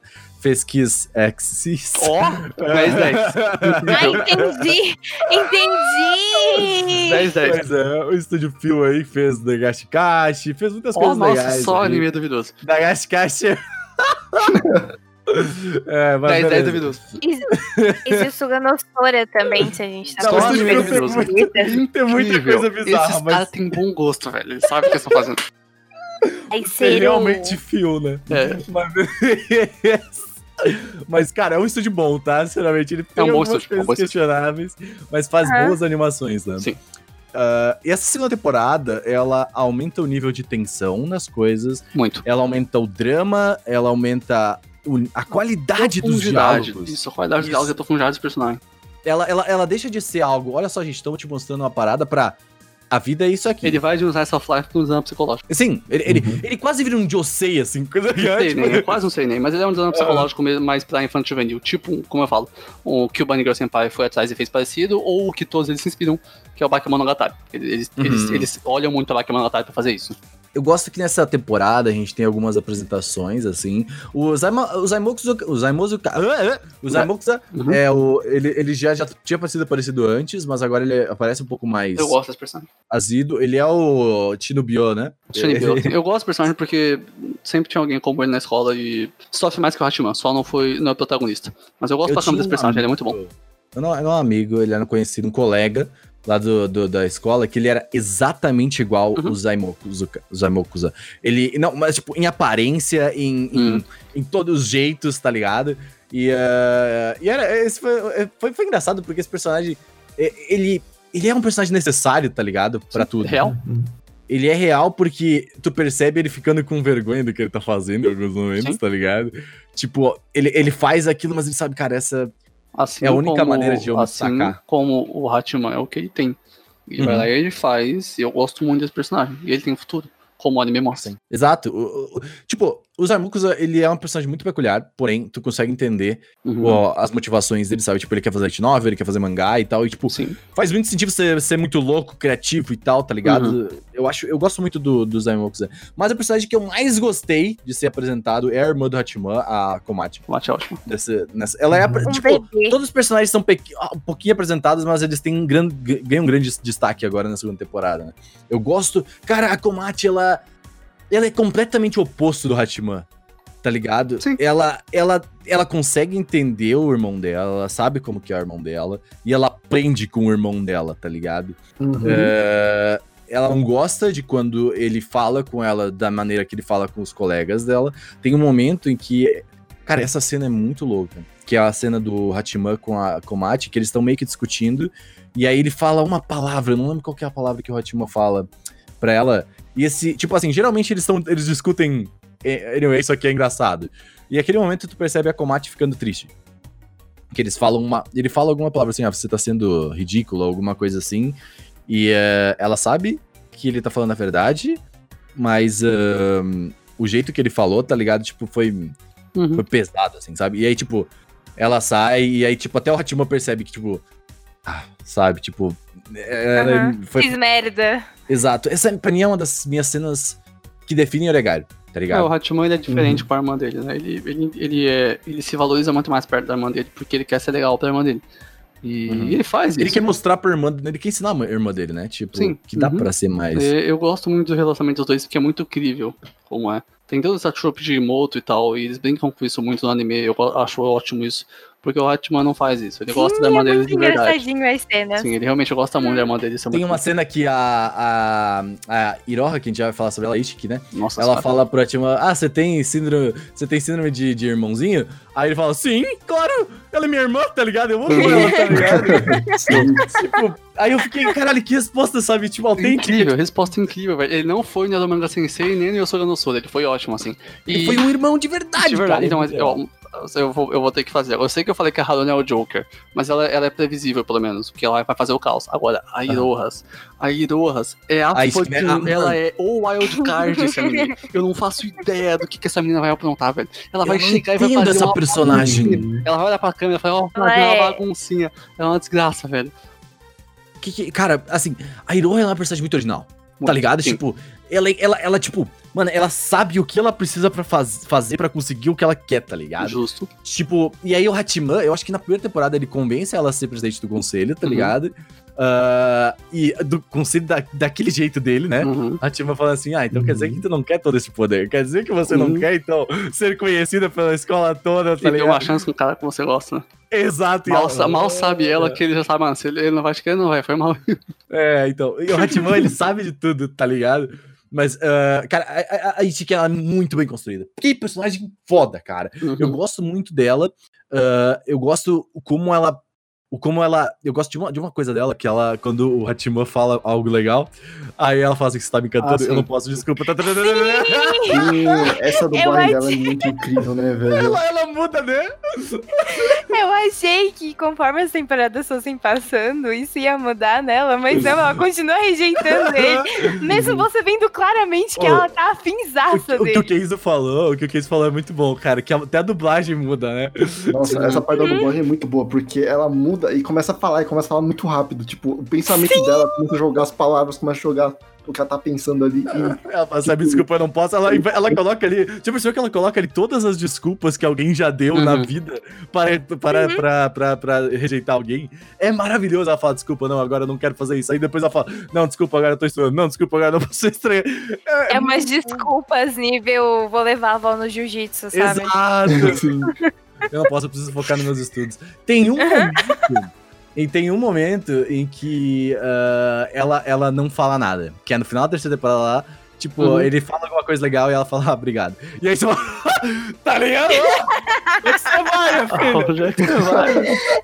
Fez Kiss Axis. Ó, 10, 10. Ah, entendi! Entendi! 10, 10. Pois é, o estúdio Phil aí fez Nagashi Kashi, fez muitas Ó, coisas nossa, legais. só aí. anime duvidoso. Nagashi Kashi. é, mas 10, 10 beleza. duvidoso. Existe o Suganostora também, se a gente tá Não, falando tem, duvidoso. muito, coisa. tem muita coisa bizarra, Esses mas caras têm bom gosto, velho. Eles sabem o que eles estão fazendo. É realmente fio, né? É. Mas, mas, cara, é um estúdio bom, tá? Sinceramente, ele tem É um algumas estúdio, é um coisas questionáveis, mas faz Aham. boas animações, né? Sim. ah, e essa segunda temporada, ela aumenta o nível de tensão nas coisas, Muito. ela aumenta o drama, ela aumenta o- a qualidade dos diálogos. Isso, a qualidade dos diálogos e a profundidade dos personagens. Ela, ela, ela deixa de ser algo, olha só, gente, estamos te mostrando uma parada pra. A vida é isso aqui. Ele vai de um Slice of Life pra um exame psicológico. Sim, ele, ele, ele quase vira um Josei, assim, coisa Não sei, tipo, nem, é quase um sei nem, mas ele é um desame psicológico mesmo, mais pra infantil juvenil. Tipo, como eu falo, o que o Bunny Girl Senpai foi atrás e fez parecido, ou o que todos eles se inspiram, que é o Bakemonogatari. Eles, eles, Uhum. eles, eles olham muito a Bakemonogatari pra fazer isso. Eu gosto que nessa temporada a gente tem algumas apresentações, assim. O Zaima, o Zaimokuza, o Zaimozu, ah, Uhum. é o, ele, ele já, já tinha parecido aparecido antes, mas agora ele aparece um pouco mais Eu gosto desse personagem. azido. Ele é o Chinubio, né? Shinibyo. Eu gosto desse personagem porque sempre tinha alguém como ele na escola e sofre mais que o Hachiman, só não foi não é protagonista. Mas eu gosto Eu bastante desse um personagem, ele é muito bom. Eu não, é um amigo, ele era um conhecido, um colega lá do, do- da escola, que ele era exatamente igual Uhum. o Zaimokuza. Ele, não, mas tipo, em aparência, em, em, Hum. em todos os jeitos, tá ligado? E, eh, e era, esse foi, foi, foi engraçado, porque esse personagem, eh, ele, ele é um personagem necessário, tá ligado? Pra tudo. Real? Ele é real porque tu percebe ele ficando com vergonha do que ele tá fazendo em alguns momentos, Sim. tá ligado? Tipo, ele, ele faz aquilo, mas ele sabe, cara, essa... Assim É a única como- maneira de eu assim sacar. como o Hachiman é o que ele tem. Ele vai Uhum. lá e ele faz, e eu gosto muito desse personagem. E ele tem um futuro, como o anime mostra. Exato. Tipo, o Zarmukuza, ele é um personagem muito peculiar, porém, tu consegue entender Uhum. ó, as motivações dele, sabe? Tipo, ele quer fazer light novel, ele quer fazer mangá e tal, e tipo, Sim. faz muito sentido você ser muito louco, criativo e tal, tá ligado? Uhum. Eu acho, eu gosto muito do, do Zarmukuza. Mas a personagem que eu mais gostei de ser apresentado é a irmã do Hachiman, a Komati. O Mate é ótimo. Desse, nessa, ela é, Um tipo. Todos os personagens são um pouquinho apresentados, mas eles têm um grande, ganham um grande destaque agora na segunda temporada, né? Eu gosto. Cara, a Komati, ela. Ela é completamente oposto do Hachiman. Tá ligado? Sim. Ela, ela, ela consegue entender o irmão dela, ela sabe como que é o irmão dela, e ela aprende com o irmão dela, tá ligado? Uhum. É, ela não gosta de quando ele fala com ela da maneira que ele fala com os colegas dela. Tem um momento em que. Cara, essa cena é muito louca. Que é a cena do Hachiman com a Komati, que eles estão meio que discutindo. E aí ele fala uma palavra, eu não lembro qual que é a palavra que o Hachiman fala pra ela. E esse, tipo assim, geralmente eles estão. Eles discutem. eh, Anyway, isso aqui é engraçado. E aquele momento tu percebe a Komati ficando triste. Que eles falam uma. Ele fala alguma palavra assim, ah, você tá sendo ridículo, alguma coisa assim. E eh, ela sabe que ele tá falando a verdade, mas ahn, o jeito que ele falou, tá ligado? Tipo, foi, Uhum. foi pesado, assim, sabe? E aí, tipo, ela sai, e aí, tipo, até o Hatima percebe que, tipo, ah, sabe? Tipo, é, Aham. foi Fiz merda. Exato. Essa, pra mim, é uma das minhas cenas que definem o Oregário, tá É, ligado? o Hachiman ele é diferente com a irmã dele, né? Ele, ele, ele, é, ele se valoriza muito mais perto da irmã dele, porque ele quer ser legal pra irmã dele. E Uhum. ele faz Ele isso. quer mostrar pra irmã, ele quer ensinar a irmã dele, né? Tipo, Sim. que dá Uhum. pra ser mais. É, Eu gosto muito do relacionamento dos dois, porque é muito crível, como é. Tem toda essa trope de Imoto e tal, e eles brincam com isso muito no anime, eu acho ótimo isso. Porque o Hachiman não faz isso, ele gosta da Sim, irmã é dele de verdade. engraçadinho a cena. Sim, ele realmente gosta muito da irmã dele. Isso é Tem muito uma cena que a, a, a Iroha, que a gente já vai falar sobre ela, Ishiki, né? Nossa Ela senhora. fala pro Atima, ah, você tem síndrome, você tem síndrome de, de irmãozinho? Aí ele fala, sim, claro, ela é minha irmã, tá ligado? Eu amo ela, tá ligado? tipo, aí eu fiquei, caralho, que resposta, sabe? Tipo, autêntica. Incrível, resposta incrível, velho. Ele não foi no Manga Sensei nem no Yosoga no Sora, ele foi ótimo, assim. Ele foi um irmão de verdade, De verdade, cara. então, mas eu, eu, vou, eu vou ter que fazer. Eu sei que eu falei que a Harone é o Joker, mas ela, ela é previsível, pelo menos, porque ela vai fazer o caos. Agora, a Irohas. A Irohas é a A Esme- ah, Ela mano. é o wild card, essa menina. Eu não faço ideia do que, que essa menina vai aprontar, velho. Ela vai Eu não chegar e vai fazer essa personagem. Ela vai olhar pra câmera e falar, ó, Ela fazer uma é- baguncinha. É uma desgraça, velho. Que, que- cara, assim, a Iroha é uma personagem muito original. Tá Muito, ligado? sim. Tipo, ela, ela, ela, tipo, mano, ela sabe o que ela precisa pra faz, fazer pra conseguir o que ela quer, tá ligado? Justo. Tipo, e aí o Hatiman, eu acho que na primeira temporada ele convence ela a ser presidente do conselho, tá Uhum. ligado? Ah, e do conselho da, daquele jeito dele, né? Uhum. A Tima fala assim: Ah, então quer dizer que tu não quer todo esse poder. Quer dizer que você não Uhum. quer, então, ser conhecida pela escola toda, E tá deu ligado? uma chance com o cara que você gosta, né? Exato. e Mal, ela- mal sabe ela que ele já sabe, mano, se ele, ele não vai acho que ele não vai, foi mal. É, então. E o Hatiman, ele sabe de tudo, tá ligado? Mas, ah, cara, a, a, a é muito bem construída. Que personagem foda, cara. Eu Uhum. gosto muito dela. ah, eu gosto como ela. O como ela. Eu gosto de uma, de uma coisa dela, que ela, quando o Hatimã fala algo legal, aí ela fala assim: você tá me encantando, Ah, eu não sim. posso, desculpa. Tá, tá, tá. E essa dublagem dela é muito incrível, né, velho? Ela, ela muda, né? Eu achei que conforme as temporadas fossem passando, isso ia mudar nela, mas não, ela continua rejeitando ele. Mesmo você vendo claramente que Oh, ela tá O, afinzaça que- o que o dele. Keizo falou, o que o Keizo falou é muito bom, cara. Que até a dublagem muda, né? Nossa, essa parte da dublagem é muito boa, porque ela muda e começa a falar, e começa a falar muito rápido. Tipo, o pensamento dela começa a jogar as palavras, começa a jogar o que ela tá pensando ali. E Ela fala, sabe, desculpa, eu não posso. Ela, ela coloca ali. Tipo, percebeu que ela coloca ali todas as desculpas que alguém já deu na Uhum. vida para, para, pra, pra, pra rejeitar alguém. É maravilhoso. Ela fala, desculpa, não, agora eu não quero fazer isso. Aí depois ela fala, não, desculpa, agora eu tô estranhando. Não, desculpa, agora eu não posso estranhar. É umas desculpas nível vou levar a avó no jiu-jitsu, sabe? Exato. Eu não posso, eu preciso focar nos meus estudos. Tem um momento. E tem um momento em que ah, ela, ela não fala nada. Que é no final da terceira temporada lá. Tipo, Uhum. ele fala alguma coisa legal e ela fala, ah, obrigado. E aí você fala, tá ligado? Onde é você vai? Onde é que você vai?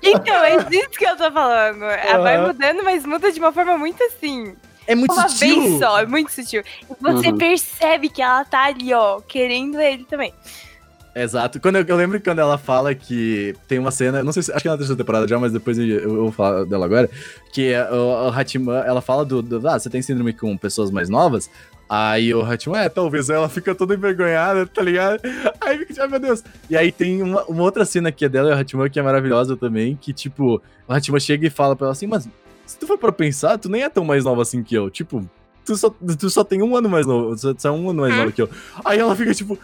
Então, é disso que eu tô falando. Ela vai Aham. mudando, mas muda de uma forma muito assim. É muito Uma sutil. vez só, é muito sutil. E você Uhum. percebe que ela tá ali, ó, querendo ele também. Exato. Quando eu, eu lembro quando ela fala que tem uma cena, não sei se acho que é na terceira temporada já, mas depois eu, eu vou falar dela agora, que é o, o Hachiman, ela fala do, do, ah, você tem síndrome com pessoas mais novas? Aí o Hachiman, é, talvez ela fica toda envergonhada, tá ligado? Aí fica, tipo, ai meu Deus. E aí tem uma, uma outra cena que é dela e o Hachiman que é maravilhosa também, que tipo, o Hachiman chega e fala pra ela assim, mas se tu for pra pensar, tu nem é tão mais nova assim que eu, tipo, tu só, tu só tem um ano mais novo, tu só é um ano mais nova que eu. Aí ela fica tipo,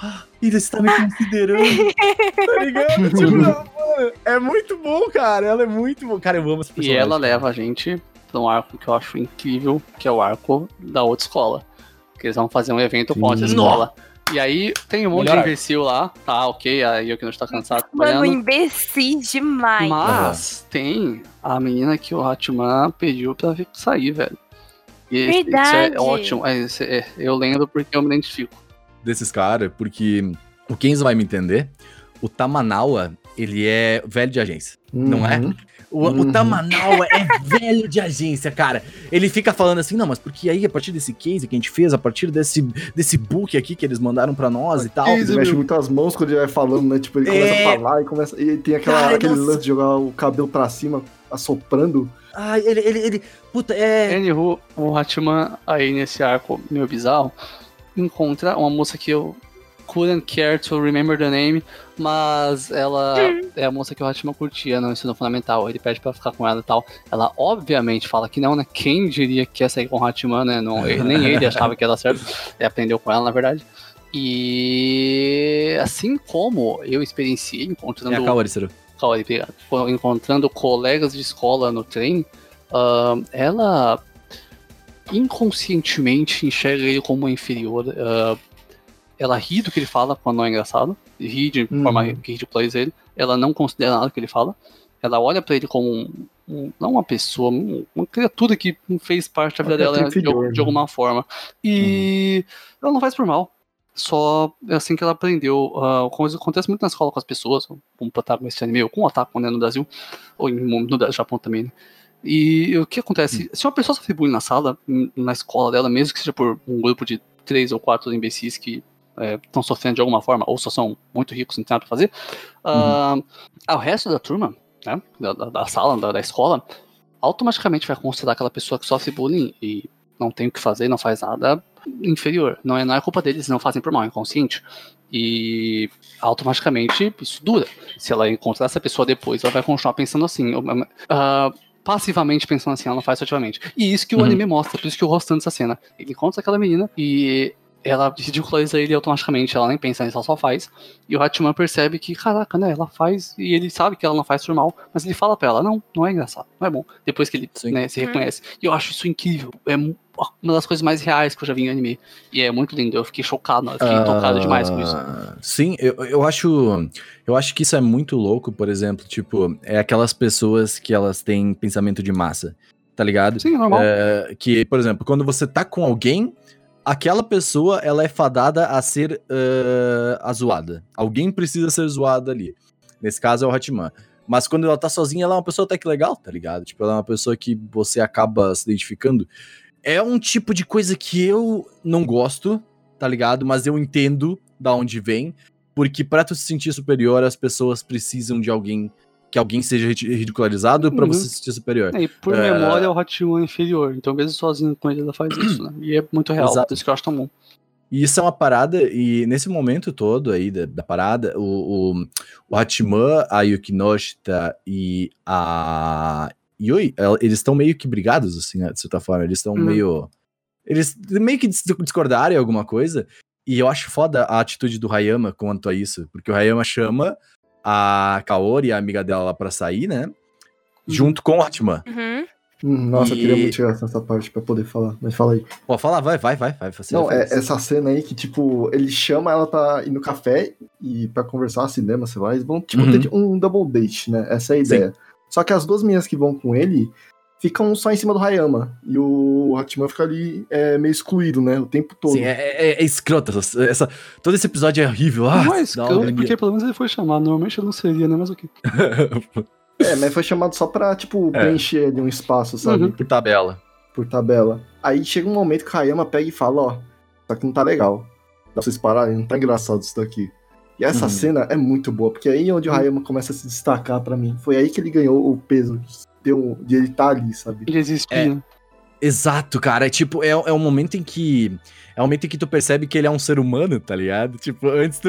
ah, Ida, você tá me considerando, tá ligado? Tipo, mano, é muito bom, cara, ela é muito bom. Cara, eu amo essa E personagem. ela leva a gente pra um arco que eu acho incrível, que é o arco da outra escola. Que eles vão fazer um evento com a outra escola. E aí tem um monte Melhor de imbecil lá, tá, ok, aí eu que não está cansado Mano, trabalhando. imbecil demais. Mas tem a menina que o Hatman pediu pra vir sair, velho. E isso- Verdade. Isso é ótimo. É, isso é- eu lembro porque eu me identifico. Desses caras, porque o Kenzo vai me entender. O Tamanawa, ele é velho de agência, não é? uhum. O, o Uhum. Tamanawa é velho de agência, cara. Ele fica falando assim, não, mas porque aí, a partir desse case que a gente fez, a partir desse, desse book aqui que eles mandaram pra nós e tal. Ele mexe muito as mãos quando ele vai falando, né? Tipo, ele começa É. a falar e começa. E tem aquela, Cara, aquele nossa. lance de jogar o cabelo pra cima, assoprando. Ai, ele, ele, ele. Puta, é. Anywho, o Hatman aí nesse arco meio bizarro encontra uma moça que eu couldn't care to remember the name, mas ela é a moça que o Hatman curtia no ensino fundamental. Ele pede pra ficar com ela e tal. Ela obviamente fala que não, né? Quem diria que ia sair com o Hatman, né? Não, ele- nem ele achava que ia dar certo. Ele aprendeu com ela, na verdade. E assim como eu experienciei encontrando É a Kaori, Ciro. Kaori, obrigado. Encontrando colegas de escola no trem, ah, ela inconscientemente enxerga ele como inferior. ah, ela ri do que ele fala quando não é engraçado, ri de Uhum. forma que ridiculariza ele. Ela não considera nada que ele fala. Ela olha pra ele como um, um- não uma pessoa, um- uma criatura que fez parte da vida dela de, inferior, de né? alguma forma. E ela não faz por mal. Só é assim que ela aprendeu. ah, coisa acontece muito na escola com as pessoas, com o protagonista anime, ou com o Otaku, né, no Brasil, ou em- no Japão também, né? E o que acontece? Se uma pessoa sofre bullying na sala, n- na escola dela, mesmo que seja por um grupo de três ou quatro imbecis que estão sofrendo de alguma forma, ou só são muito ricos e não tem nada pra fazer, ah, ao resto da turma, né, da, da- sala, da, da escola, automaticamente vai considerar aquela pessoa que sofre bullying e não tem o que fazer, não faz nada inferior. Não é, não é culpa deles, não fazem por mal, é inconsciente. E automaticamente isso dura. Se ela encontrar essa pessoa depois, ela vai continuar pensando assim. ah, passivamente pensando assim, ela não faz ativamente. E isso que o Uhum. anime mostra, por isso que eu gosto tanto dessa cena. Ele encontra aquela menina e ela ridiculariza ele automaticamente, ela nem pensa nisso, ela só faz. E o Hatman percebe que, caraca, né, ela faz, e ele sabe que ela não faz por mal, mas ele fala pra ela, não, não é engraçado, não é bom. Depois que ele né, se reconhece. E eu acho isso incrível. É uma das coisas mais reais que eu já vi em anime. E é muito lindo, eu fiquei chocado, eu fiquei tocado demais com isso. Ah, Sim, eu, eu acho. Eu acho que isso é muito louco, por exemplo, tipo, é aquelas pessoas que elas têm pensamento de massa, tá ligado? Sim, é normal. É, que, por exemplo, quando você tá com alguém, aquela pessoa ela é fadada a ser ah, a zoada. Alguém precisa ser zoado ali. Nesse caso é o Hatman. Mas quando ela tá sozinha, ela é uma pessoa até que legal, tá ligado? Tipo, ela é uma pessoa que você acaba se identificando. É um tipo de coisa que eu não gosto, tá ligado? Mas eu entendo da onde vem. Porque pra tu se sentir superior, as pessoas precisam de alguém. Que alguém seja ri- ridicularizado pra Uhum. você se sentir superior. É, e por É. memória, o Hachimon é inferior. Então, mesmo sozinho com ele, ela faz isso, né? E é muito real, Exato. por isso que eu acho tão bom. E isso é uma parada, e nesse momento todo aí da, da parada, o, o, o Hachiman, a Yukinoshita e a Yui, el- eles estão meio que brigados, assim, né, de certa forma. Eles estão Uhum. meio. Eles meio que dis- discordaram em alguma coisa. E eu acho foda a atitude do Hayama quanto a isso. Porque o Hayama chama a Kaori, a amiga dela, lá pra sair, né? Junto com o Hachiman. Uhum. Hum, nossa, eu E- queria muito chegar nessa parte pra poder falar. Mas fala aí. Pô, fala, vai, vai, vai, vai. Você Não, é, faz. essa cena aí que, tipo, ele chama ela pra ir no café e pra conversar, cinema, sei lá, eles vão, tipo, Uhum. ter um double date, né? Essa é a Sim. ideia. Só que as duas meninas que vão com ele ficam só em cima do Hayama. E o Hatman fica ali é, meio excluído, né? O tempo todo. Sim, é, é, é escrota. Essa, essa- todo esse episódio é horrível. Ah, uma eu- agonia. porque pelo menos ele foi chamado. Normalmente eu não seria, né? Mas o quê? É, mas foi chamado só pra, tipo, É. preencher ali um espaço, sabe? Uhum. Por tabela. Por tabela. Aí chega um momento que o Hayama pega e fala, ó, isso aqui não tá legal. Dá pra vocês pararem, não tá engraçado isso daqui. E essa Uhum. cena é muito boa, porque aí é onde o Hayama começa a se destacar pra mim. Foi aí que ele ganhou o peso de, ter um- de ele estar ali, sabe? Ele existe, É. Exato, cara. É tipo, é, é um momento em que. É um momento em que tu percebe que ele é um ser humano, tá ligado? Tipo, antes tu.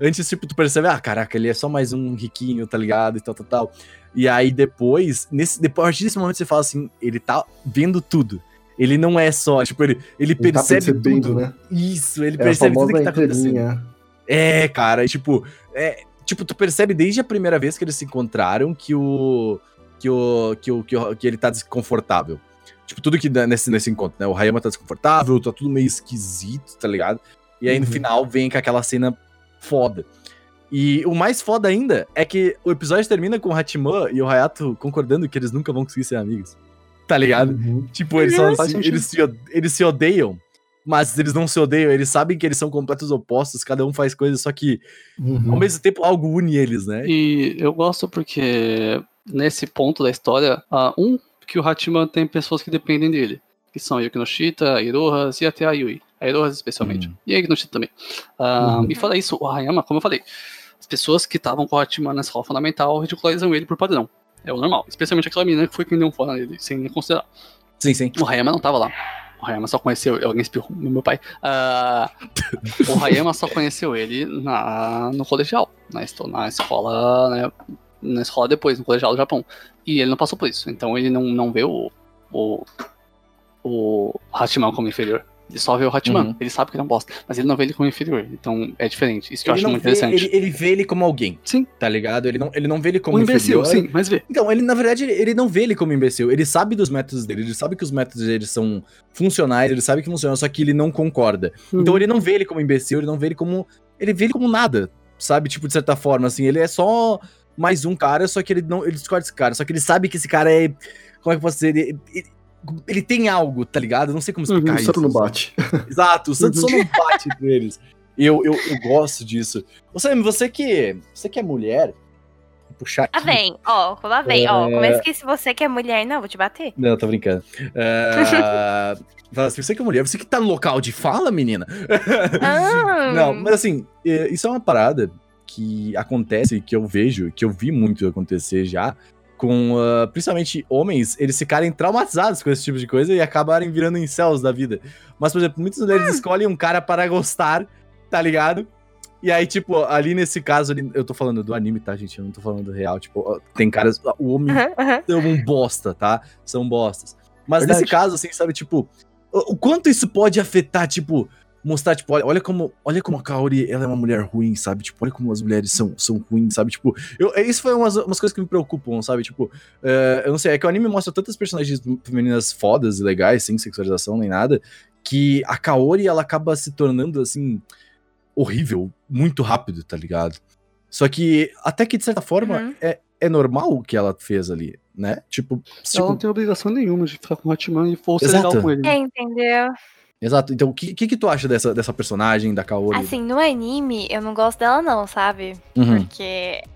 Antes, tipo, tu percebe, ah, caraca, ele é só mais um riquinho, tá ligado? E tal, tal, tal. E aí depois, nesse, depois, a partir desse momento, você fala assim, ele tá vendo tudo. Ele não é só, tipo, ele, ele Ele tá percebe percebendo, tudo. né? Isso, ele É percebe tudo que tá acontecendo. É, cara, e, tipo, é, tipo, tu percebe desde a primeira vez que eles se encontraram que o que o que o que, o- que ele tá desconfortável. Tipo, tudo que dá nesse nesse encontro, né? O Hayama tá desconfortável, tá tudo meio esquisito, tá ligado? E aí no Uhum. final vem com aquela cena foda. E o mais foda ainda é que o episódio termina com o Hachiman e o Hayato concordando que eles nunca vão conseguir ser amigos. Tá ligado? Uhum. Tipo, eles, Faz assim, eles, se, eles se odeiam, mas eles não se odeiam, eles sabem que eles são completos opostos, cada um faz coisas, só que Uhum. ao mesmo tempo algo une eles, né? E eu gosto porque nesse ponto da história, ah, um, que o Hachiman tem pessoas que dependem dele. Que são Yukinoshita, a Irohas e até a Yui. A Irohas especialmente. Uhum. E a Yukinoshita também. Ah, Uhum. E fora isso, o Hayama, como eu falei, as pessoas que estavam com o Hachiman na escola fundamental ridicularizam ele por padrão. É o normal. Especialmente aquela menina que foi quem deu um fora nele, sem nem considerar. Sim, sim. O Hayama não tava lá. O Hayama só conheceu. Alguém espirrou no meu pai. Ah, o Hayama só conheceu ele na, no colegial. Na, na escola. Né, na escola depois, no colegial do Japão. E ele não passou por isso. Então ele não, não vê o. O. O Hachiman como inferior. Ele só vê o Hachiman. Uhum. Ele sabe que ele é um bosta. Mas ele não vê ele como inferior. Então é diferente. Isso que eu Ele acho não muito vê, interessante. ele, ele vê ele como alguém, Sim. tá ligado? Ele não, ele não vê ele como um imbecil, inferior. sim, mas vê. Então, ele, na verdade, ele, ele não vê ele como imbecil. Ele sabe dos métodos dele, ele sabe que os métodos dele são funcionais, ele sabe que funcionam, só que ele não concorda. Uhum. Então ele não vê ele como imbecil, ele não vê ele como. Ele vê ele como nada, sabe? Tipo, de certa forma, assim, ele é só mais um cara, só que ele não. Ele discorda desse cara. Só que ele sabe que esse cara é. Como é que eu posso dizer? Ele, ele, ele tem algo, tá ligado? Eu não sei como explicar O isso. santo não bate. Exato, o Santos só não bate entre eles. Eu, eu, eu gosto disso. Você, você que. Você que é mulher. Puxar aqui. Lá vem, ó, lá vem, ó. É. Começa que se você que é mulher, não, vou te bater. Não, tô brincando. É, fala assim, você que é mulher, você que tá no local de fala, menina. Ah. Não, mas assim, é, isso é uma parada que acontece, que eu vejo, que eu vi muito acontecer já, com ah, principalmente homens, eles ficarem traumatizados com esse tipo de coisa e acabarem virando incels da vida. Mas, por exemplo, muitas mulheres escolhem um cara para gostar, tá ligado? E aí, tipo, ali nesse caso, ali, eu tô falando do anime, tá, gente? Eu não tô falando do real. Tipo, tem caras. O homem Aham, aham. são um bosta, tá? São bostas. Mas Verdade. nesse caso, assim, sabe, tipo, o quanto isso pode afetar, tipo, mostrar, tipo, olha, olha como, olha como a Kaori, ela é uma mulher ruim, sabe? Tipo, olha como as mulheres são, são ruins, sabe? Tipo, eu, é, isso foi umas, umas coisas que me preocupam, sabe? Tipo, é, eu não sei, é que o anime mostra tantas personagens femininas fodas e legais, sem sexualização nem nada, que a Kaori, ela acaba se tornando, assim, horrível, muito rápido, tá ligado? Só que, até que, de certa forma, Uhum. é, é normal o que ela fez ali, né? Tipo, Ela tipo não tem obrigação nenhuma de ficar com o Hatman e for legal com ele. É, entendeu? Exato. Então, o que, que, que tu acha dessa, dessa personagem, da Kaori? Assim, no anime, eu não gosto dela, não, sabe? Uhum. Porque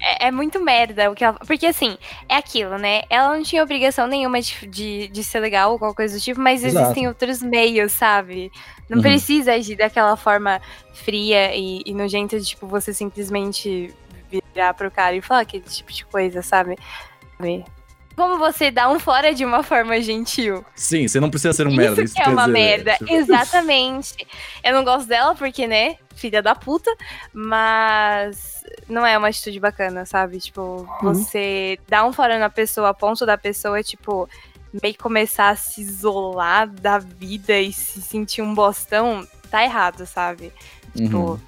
é, é muito merda o que ela. Porque assim, é aquilo, né? Ela não tinha obrigação nenhuma de, de, de ser legal ou qualquer coisa do tipo, mas Exato. existem outros meios, sabe? Não Uhum. precisa agir daquela forma fria e, e nojenta de, tipo, você simplesmente virar pro cara e falar aquele tipo de coisa, sabe? Sabe? Como você dá um fora de uma forma gentil? Sim, você não precisa ser um Isso merda. que é uma dizer, merda. tipo, Exatamente. Eu não gosto dela porque, né, filha da puta, mas não é uma atitude bacana, sabe? Tipo, você dá um fora na pessoa a ponto da pessoa, tipo, meio que começar a se isolar da vida e se sentir um bostão, tá errado, sabe? Tipo, uhum.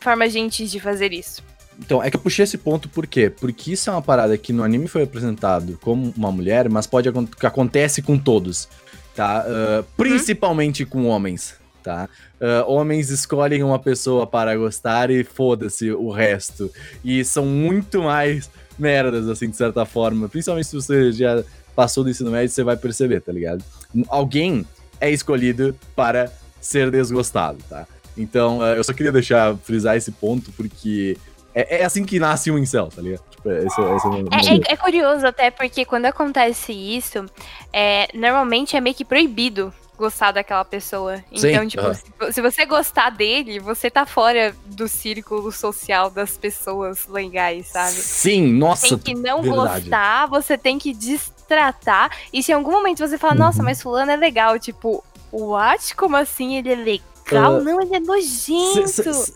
forma gentis de fazer isso. Então, é que eu puxei esse ponto por quê? Porque isso é uma parada que no anime foi apresentado como uma mulher, mas pode que acontece com todos, tá? Ah, principalmente com homens, tá? Ah, homens escolhem uma pessoa para gostar e foda-se o resto. E são muito mais merdas, assim, de certa forma. Principalmente se você já passou do ensino médio, você vai perceber, tá ligado? Alguém é escolhido para ser desgostado, tá? Então, ah, eu só queria deixar, frisar esse ponto, porque é, é assim que nasce um incel, tá ligado? Tipo, esse, esse é o meu- É, é- é curioso até porque quando acontece isso, é, normalmente é meio que proibido gostar daquela pessoa. Sim, Então, tipo, aham. se, se você gostar dele, você tá fora do círculo social das pessoas legais, sabe? Sim, nossa. Tem que não verdade. gostar, você tem que destratar. E se em algum momento você fala, nossa, Uhum. mas fulano é legal, tipo, what? Como assim ele é legal? Ah, não, ele é nojento.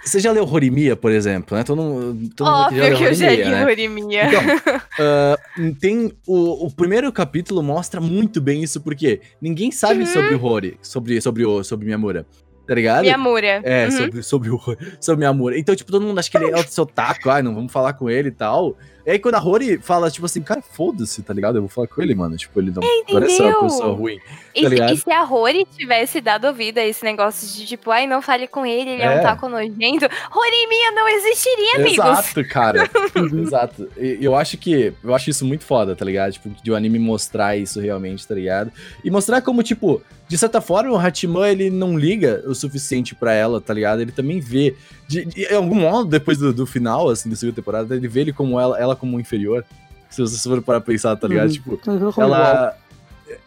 Você já leu Rorimia, por exemplo, né? Todo mundo, todo mundo Óbvio que eu já li né? Rorimia. Então, ah, tem o, o primeiro capítulo mostra muito bem isso, porque ninguém sabe Uhum. sobre o Rory, sobre, sobre o sobre Miyamura. Tá ligado? Miyamura. É, Uhum. sobre, sobre, o, sobre Miyamura. Então, tipo, todo mundo acha que ele é o seu taco, ai, não vamos falar com ele e tal. E aí, quando a Rory fala, tipo assim, cara, foda-se, tá ligado? Eu vou falar com ele, mano. Tipo, ele não parece uma pessoa ruim. E, tá se, ligado? e se a Rory tivesse dado ouvido a esse negócio de tipo, ai, não fale com ele, ele é, É. um taco nojento, Rory minha não existiria, amigos. Exato, cara. Exato. E eu acho que. Eu acho isso muito foda, tá ligado? Tipo, de o anime mostrar isso realmente, tá ligado? E mostrar como, tipo, de certa forma, o Hachiman, ele não liga o suficiente pra ela, tá ligado? Ele também vê. De, de- em algum modo, depois do, do final, assim, da segunda temporada, ele vê ele como ela, ela como um inferior. Se você for para pensar, tá ligado? Uhum. Tipo, como igual. ela.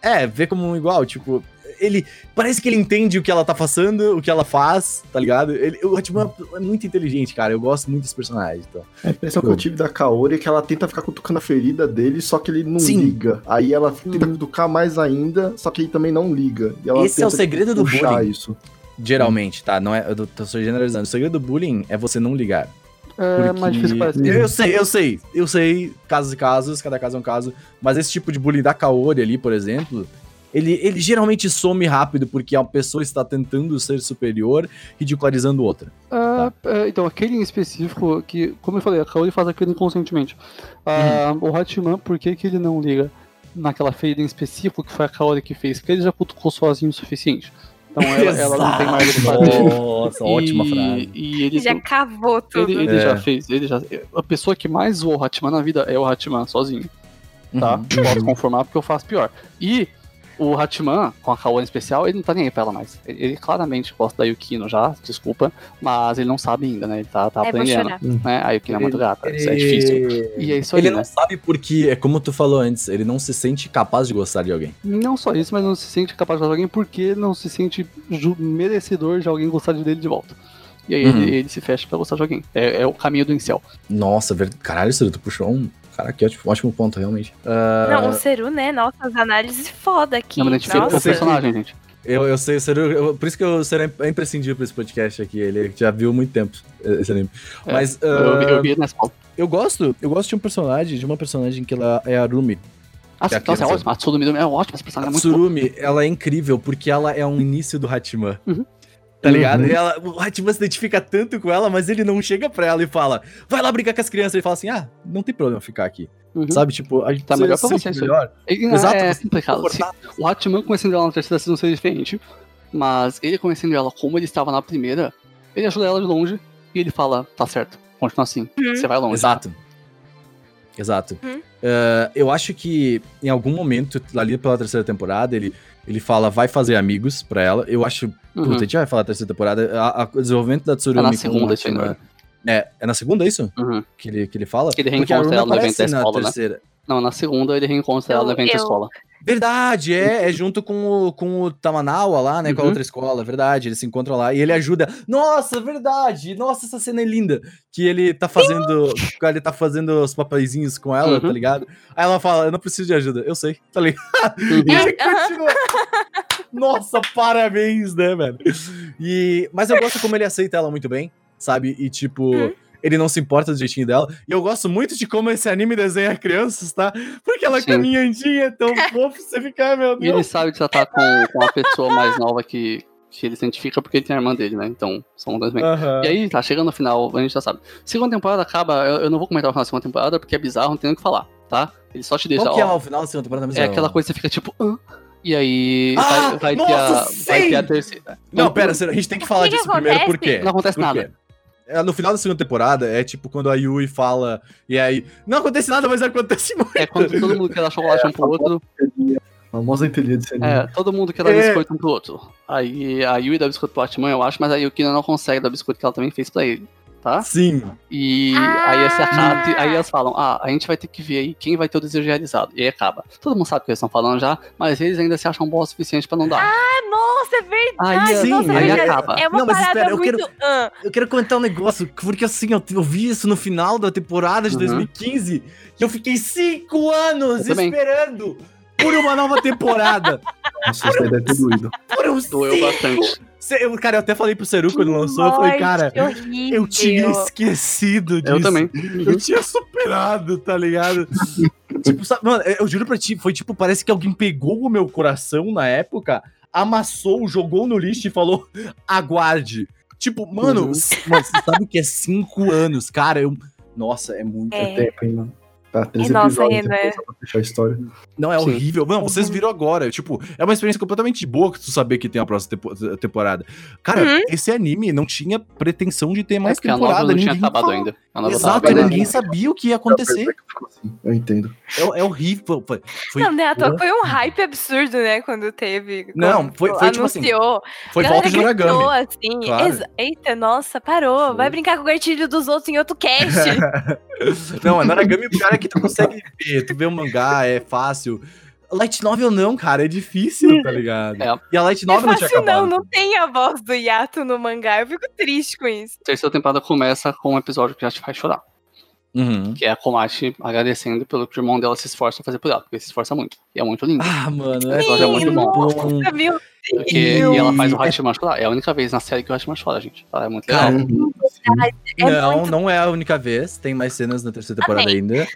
É, vê como um igual, tipo. Ele. Parece que ele entende o que ela tá passando, o que ela faz, tá ligado? Ele, o Hachiman é muito inteligente, cara. Eu gosto muito desse personagem, então. A impressão que eu tive da Kaori é que ela tenta ficar cutucando a ferida dele, só que ele não Sim. liga. Aí ela tenta Uhum. cutucar mais ainda, só que ele também não liga. E ela Esse é o tenta, segredo do bullying. isso. Geralmente, tá? Não é, eu tô- só generalizando. O segredo do bullying é você não ligar. É Porque- mais difícil que parece. Eu, eu sei, eu sei, eu sei, casos e casos, cada caso é um caso, mas esse tipo de bullying da Kaori ali, por exemplo, ele, ele geralmente some rápido porque a pessoa está tentando ser superior, ridicularizando outra. Ah, é, então, aquele em específico, que, como eu falei, a Kaori faz aquilo inconscientemente. Ah, O Hachiman, por que, que ele não liga naquela ferida em específico que foi a Kaori que fez? Porque ele já cutucou sozinho o suficiente. Então ela, ela não tem mais o que fazer. Nossa, ótima frase. E ele, Já cavou tudo. ele, ele É. já fez. Ele já, a pessoa que mais zoou o Hachiman na vida é o Hachiman sozinho. tá? Uhum. Posso conformar porque eu faço pior. E o Hatman, com a em especial, ele não tá nem aí pra ela mais. Ele, ele claramente gosta da Yukino já, desculpa, mas ele não sabe ainda, né? Ele tá, tá É, aprendendo. chorar. Né? A Yukino é muito gata, isso é difícil. E é isso aí, Ele né? não sabe porque, é como tu falou antes, ele não se sente capaz de gostar de alguém. Não só isso, mas não se sente capaz de gostar de alguém porque não se sente merecedor de alguém gostar de dele de volta. E aí Uhum. ele, ele se fecha pra gostar de alguém. É, é o caminho do incel. Nossa, ver... caralho, Ciro, tu puxou um. Cara, que ótimo, ótimo ponto, realmente. Ah, Não, o Seru, né? Nossa, as análises foda aqui. Não, mas a gente com o Nossa. personagem, gente. Eu, eu sei, o Ciro, eu- por isso que o Ciro é imprescindível pra esse podcast aqui. Ele já viu há muito tempo esse anime. É, Mas Eu, eu, ah, eu vi nessa pauta. eu gosto, eu gosto de um personagem, de uma personagem que ela é a Rumi. Ah, é nossa, é ótimo. A Tsudumi é ótima, essa personagem A é muito boa. Tsurumi, ela é incrível porque ela é um início do Hachiman. Uhum. Tá ligado? Uhum. E ela, o Hachiman se identifica tanto com ela, mas ele não chega pra ela e fala, vai lá brincar com as crianças. Ele fala assim, ah, não tem problema ficar aqui. Uhum. Sabe, tipo, a gente Tá se melhor pra você melhor. E- Exato, é você complicado. Se- o Hatman conhecendo ela na terceira season seria diferente, mas ele conhecendo ela como ele estava na primeira, ele ajuda ela de longe e ele fala, tá certo, continua assim, Uhum. você vai longe. Exato. Exato. Uhum. eh, eu acho que em algum momento, ali pela terceira temporada, ele, ele fala, vai fazer amigos pra ela. Eu acho. Uhum. Puta, a gente vai falar da terceira temporada. A, a- o desenvolvimento da Tsurumi É na com segunda Hatima- não É, é na segunda isso? Uhum. Que ele, que ele fala? Que ele reencontra ela no evento da na escola, né? terceira. Não, na segunda ele reencontra ela no Eu- evento da eu- escola. Verdade, é, é junto com o, com o Tamanawa lá, né, com a Uhum. outra escola, verdade, eles se encontram lá e ele ajuda. Nossa, verdade, nossa, essa cena é linda, que ele tá fazendo, que ele tá fazendo os papeizinhos com ela, Uhum. tá ligado? Aí ela fala, eu não preciso de ajuda, eu sei, tá ligado? Uhum. E ele continua. Nossa, parabéns, né, velho? E, mas eu gosto como ele aceita ela muito bem, sabe? E tipo, Uhum. ele não se importa do jeitinho dela. E eu gosto muito de como esse anime desenha crianças, tá? Porque ela Sim. caminhandinha é tão fofo, você fica, "Ah, meu E ele Deus. sabe tratar com, com a pessoa mais nova que, que ele se identifica porque ele tem a irmã dele, né? Então, são dois bem. Aham. E aí, tá chegando no final, a gente já sabe. Segunda temporada acaba, eu, eu não vou comentar o final da segunda temporada porque é bizarro, não tem nem o que falar, tá? Ele só te deixa, Qual que é ó, o final da segunda temporada mesmo? é aquela coisa que você fica tipo, Hã? E aí Ah, vai, vai ter a, nossa, vai ter a terceira. Não, Então, pera, a gente tem que falar que que disso primeiro, por quê? Não acontece nada. É, no final da segunda temporada, é tipo quando a Yui fala, e aí, não acontece nada, mas acontece muito. É quando todo mundo quer dar chocolate um pro outro. A famosa inteligência É, todo mundo quer dar É. biscoito um pro outro. Aí a Yui dá biscoito pro Atman, eu acho, mas a Yukina não consegue dar biscoito que ela também fez pra ele, tá? Sim. E Ah! aí essa Hat, aí elas falam, ah, a gente vai ter que ver aí quem vai ter o desejo realizado. E aí acaba. Todo mundo sabe o que eles estão falando já, mas eles ainda se acham bons o suficiente pra não dar. Ah, nossa, é verdade. aí sim, nossa, é aí verdade. acaba. É uma Não, mas parada espera, eu muito. quero- ah. Eu quero comentar um negócio, porque assim, eu, eu vi isso no final da temporada de Uhum. 2015 e eu fiquei cinco anos Eu também. esperando por uma nova temporada. Nossa, isso aí deve ter doído. por uns Doeu cinco- bastante. Eu- cara, eu até falei pro Seru quando lançou, eu falei, cara, horrível. eu tinha esquecido disso. Eu também. Eu tinha superado, tá ligado? tipo, sabe, mano, eu juro pra ti, foi tipo, parece que alguém pegou o meu coração na época, amassou, jogou no lixo e falou, aguarde. Tipo, mano, Uhum. mano, você sabe que é cinco anos, cara, eu... Nossa, é muito... É tempo, hein, mano. Tá, três É, nossa, episódios é, né? pra fechar a história. Não, é Sim. horrível. Não, vocês viram agora. Tipo, é uma experiência completamente boa que tu saber que tem a próxima tempo- temporada. Cara, Uhum. esse anime não tinha pretensão de ter mais É porque a temporada. nova não tinha ninguém acabado ainda. Exato, tava ninguém ainda. sabia o que ia acontecer. Assim, Eu entendo. É, é horrível. Foi, foi, Não, né? Foi um hype absurdo, né? Quando teve. Não, quando foi- foi tipo assim, anunciou. foi Galera volta de Noragami. assim. Claro. Eita, nossa, parou. Foi. Vai brincar com o gatilho dos outros em outro cast. Não, a Noragami é o cara que tu consegue ver. Tu vê o mangá, é fácil. Light Novel não, cara, é difícil, tá ligado? É. E a Light Não é Novel não tinha fácil, não. acabado. Não tem a voz do Yato no mangá. Eu fico triste com isso. A terceira temporada começa com um episódio que já te faz chorar. Uhum. Que é a Komachi agradecendo pelo que o irmão dela se esforça a fazer por ela, porque ele se esforça muito. E é muito lindo. Ah, mano, É, é, é muito bom. bom. Nossa, meu Porque, e ela faz o Hachiman chorar. É a única vez na série que o Hachiman chora, gente. Tá? É muito legal. É não, não é a única vez. Tem mais cenas na terceira temporada ainda.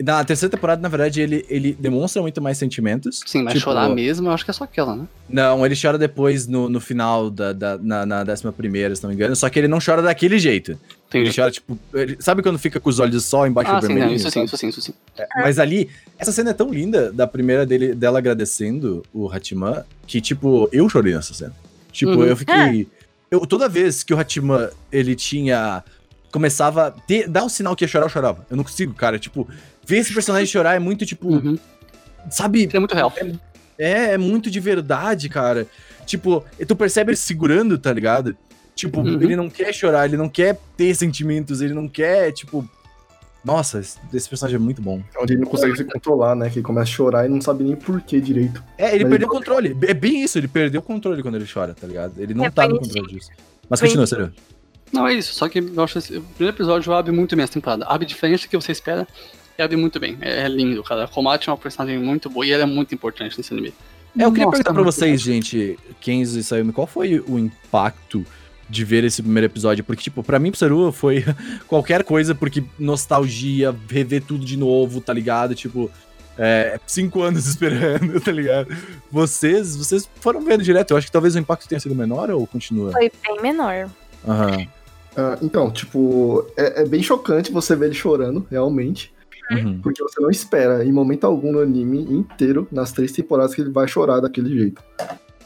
Na terceira temporada, na verdade, ele, ele demonstra muito mais sentimentos. Sim, mas Tipo, chorar mesmo, eu acho que é só aquela, né? Não, ele chora depois no, no final da, da, na, na décima primeira, se não me engano. Só que ele não chora daquele jeito. Ele Entendi. chora, tipo. ele- sabe quando fica com os olhos só embaixo Ah, do sim, vermelho? não, isso sim, isso sim, isso sim. Mas ali, essa cena é tão linda da primeira dele, dela agradecendo o Hatiman, que, tipo, eu chorei nessa cena. Tipo, Uhum. eu fiquei. Eu, toda vez que o Hatiman, ele tinha. Começava a ter, dar o sinal que ia chorar, eu chorava. Eu não consigo, cara. Tipo, ver esse personagem chorar é muito, tipo. Uhum. Sabe? É muito real. É, é muito de verdade, cara. Tipo, tu percebe ele segurando, tá ligado? Tipo, Uhum. ele não quer chorar, ele não quer ter sentimentos, ele não quer, tipo. Nossa, esse, personagem é muito bom. Onde ele não consegue se controlar, né? Que ele começa a chorar e não sabe nem por que direito. É, ele Mas perdeu o ele- controle. É bem isso, ele perdeu o controle quando ele chora, tá ligado? Ele não É tá no controle disso. Mas continua, sério. Não, é isso. Só que eu acho que o primeiro episódio abre muito bem essa temporada. Abre diferente do que você espera e abre muito bem. É, é lindo, cara. A Komate é uma personagem muito boa e ela é muito importante nesse anime. É, eu queria Nossa, perguntar pra muito vocês, gente, Kenzo e Sayumi, qual foi o impacto de ver esse primeiro episódio? Porque, tipo, pra mim, pro Saru, foi qualquer coisa, porque nostalgia, rever tudo de novo, tá ligado? Tipo, é, cinco anos esperando, tá ligado? Vocês, vocês foram vendo direto, eu acho que talvez o impacto tenha sido menor ou continua? Foi bem menor. Aham. Ah, então, tipo, é, é bem chocante você ver ele chorando, realmente. Uhum. Porque você não espera, em momento algum no anime inteiro, nas três temporadas, que ele vai chorar daquele jeito.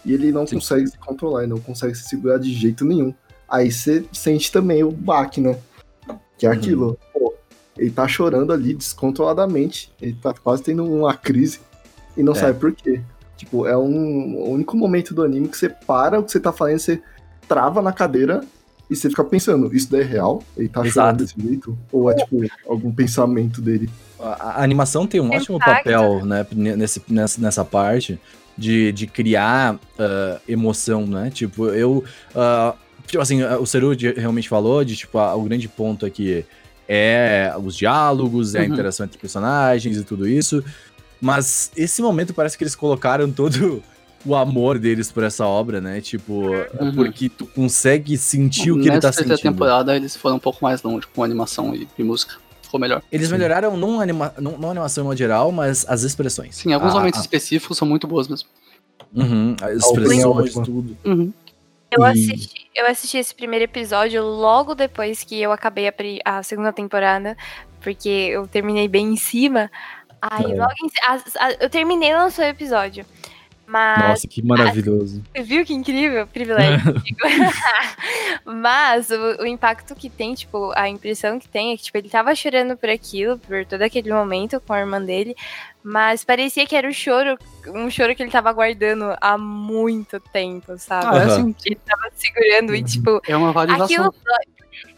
E ele não Sim. consegue se controlar, ele não consegue se segurar de jeito nenhum. Aí você sente também o baque, né? Que é Uhum. aquilo. Pô, ele tá chorando ali descontroladamente. Ele tá quase tendo uma crise e não É. sabe por quê. Tipo, é um o único momento do anime que você para o que você tá fazendo, você trava na cadeira e você fica pensando, isso daí é real? Ele tá Exato. chorando desse jeito? Ou é tipo algum pensamento dele? A, a animação tem um ótimo papel, né, nesse, nessa, nessa parte de, de criar ah, emoção, né? Tipo, eu. ah, tipo assim, o Seru realmente falou de, tipo, ah, o grande ponto aqui é os diálogos, é a Uhum. interação entre personagens e tudo isso. Mas esse momento parece que eles colocaram todo o amor deles por essa obra, né? Tipo, Uhum. porque tu consegue sentir o que ele Nessa tá terceira sentindo. temporada eles foram um pouco mais longe com animação e, e música. Ficou melhor. Eles melhoraram não, anima não, não a animação em modo geral, mas as expressões. Sim, alguns Ah, momentos ah, específicos são muito boas mesmo. Uhum, as A expressões, opinião, tudo. Uhum. Eu assisti, eu assisti esse primeiro episódio logo depois que eu acabei a, a segunda temporada, porque eu terminei bem em cima. Aí É. logo em, a- a- eu terminei e lançou o episódio. Mas Nossa, que maravilhoso. Você viu que incrível? Privilégio. Mas o, o impacto que tem, tipo, a impressão que tem é que, tipo, ele tava chorando por aquilo, por todo aquele momento com a irmã dele, mas parecia que era um choro, um choro que ele tava guardando há muito tempo, sabe? Ah, é assim, Ele tava segurando e, tipo, é uma validação. aquilo. dói.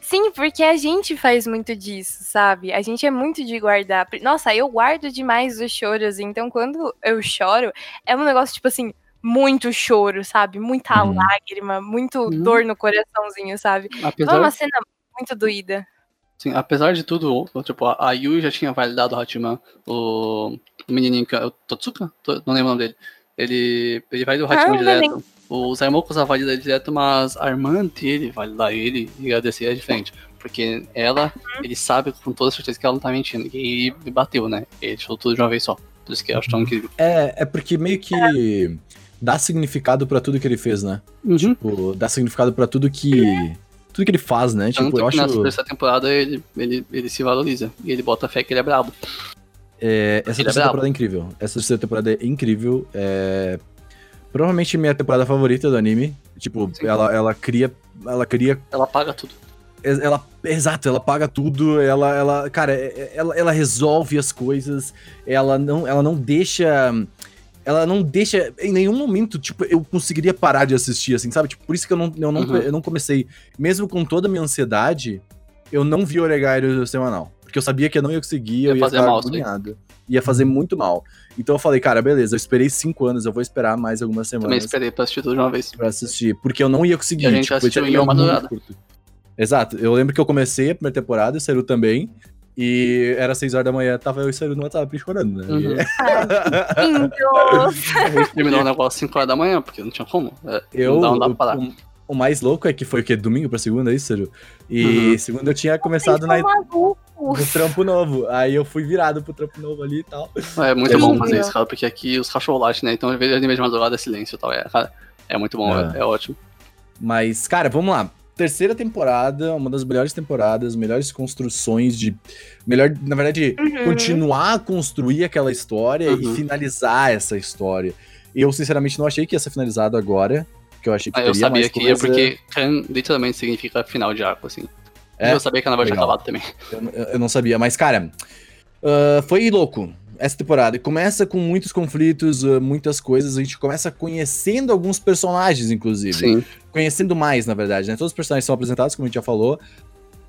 Sim, porque a gente faz muito disso, sabe? A gente é muito de guardar. Nossa, eu guardo demais os choros, então quando eu choro, é um negócio, tipo assim, muito choro, sabe? Muita Uhum. lágrima, muito Uhum. dor no coraçãozinho, sabe? Foi Apesar, uma cena muito doída. sim, apesar de tudo, tipo, a, Yui já tinha validado o Hachiman, o, o menininho, que é o Totsuka? To- Não lembro o nome dele. Ele, ele vai do Hachiman Ah, direto. O Zaimoku só valida ele direto, mas a irmã dele validar ele e agradecer é diferente. Porque ela, Uhum. ele sabe com toda certeza que ela não tá mentindo. E ele bateu, né? Ele falou tudo de uma vez só. Por isso que eu acho tão incrível. É, é porque meio que dá significado pra tudo que ele fez, né? Uhum. Tipo, dá significado pra tudo que. Tudo que ele faz, né? Tanto Tipo, eu que nessa acho. terceira temporada ele, ele, ele se valoriza. E ele bota fé que ele é brabo. É, essa Ele é terceira brabo. temporada é incrível. Essa terceira temporada é incrível. É. Provavelmente minha temporada favorita do anime. Tipo, Sim. ela, ela cria. Ela cria Ela paga tudo. Ela, exato, ela paga tudo, ela, ela, cara, é- é- ela, ela resolve as coisas, ela não, ela não deixa, ela não deixa, em nenhum momento, tipo, eu conseguiria parar de assistir, assim, sabe? Tipo, por isso que eu não, eu não, Uhum. eu não comecei, mesmo com toda a minha ansiedade, eu não vi Oregairo semanal, porque eu sabia que eu não ia conseguir, eu Ia ia fazer mal agoniado, ia fazer muito mal. Então eu falei, cara, beleza, eu esperei cinco anos, eu vou esperar mais algumas Também semanas esperei pra assistir tudo de uma vez. pra assistir, porque eu não ia conseguir. E a gente tipo, assistiu em uma madrugada. curto. Exato, eu lembro que eu comecei a primeira temporada, e o Seru também, e era 6 horas da manhã, tava eu e o Seru no WhatsApp chorando, né? Uhum. Lindo! A gente terminou o negócio às 5 horas da manhã, porque não tinha como. É, Eu, não dá, não dá o, pra parar. o, o mais louco é que foi o quê? Domingo pra segunda, é isso, Seru? E Uhum. segunda eu tinha começado na, Vocês no trampo novo, aí eu fui virado pro trampo novo ali e tal. É muito Eu bom fazer isso, cara, porque aqui os cachorros né? Então, às vezes, anime de madrugada é silêncio e tal. É, cara, é muito bom, É. é, é ótimo. Mas, cara, vamos lá. Terceira temporada, uma das melhores temporadas, melhores construções de. Melhor, na verdade, Uhum. continuar a construir aquela história e Uhum. finalizar essa história. Eu, sinceramente, não achei que ia ser finalizado agora. Que eu achei que Ah, eu teria sabia mais que ia, porque Kan literalmente significa final de arco, assim. É? Eu sabia que ela vai ter Legal. acabado também. Eu, eu- não sabia, mas, cara, ah, foi louco essa temporada. Começa com muitos conflitos, ah, muitas coisas. A gente começa conhecendo alguns personagens, inclusive. Sim. Conhecendo mais, na verdade, né? Todos os personagens são apresentados, como a gente já falou.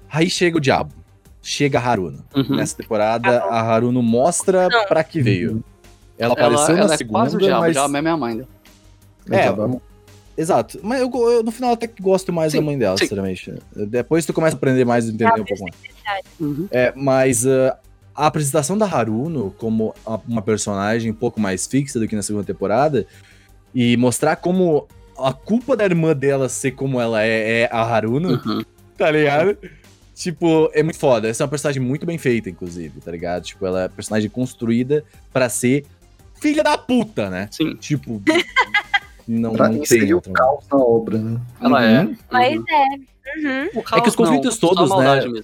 Aí chega o diabo. Chega a Haruno. Uhum. Nessa temporada, a Haruno mostra Não. pra que veio. Ela Ela, apareceu ela na é segunda, quase o diabo, mas... o diabo é minha mãe. né? É, Então, Exato. Mas eu, eu, no final até que gosto mais Sim, da mãe dela, sim. sinceramente. Depois tu começa a aprender mais e entender um pouco mais. Uhum. É, mas ah, a apresentação da Haruno como uma personagem um pouco mais fixa do que na segunda temporada e mostrar como a culpa da irmã dela ser como ela é, é a Haruno, Uhum. tá ligado? Tipo, é muito foda. Essa é uma personagem muito bem feita, inclusive, tá ligado? Tipo, ela é personagem construída pra ser filha da puta, né? Sim, Tipo, não, pra não inserir tem o outra. caos na obra, né? ela Uhum. é. Mas Uhum. é. Uhum. O caos, É que os conflitos não, todos, né? mesmo.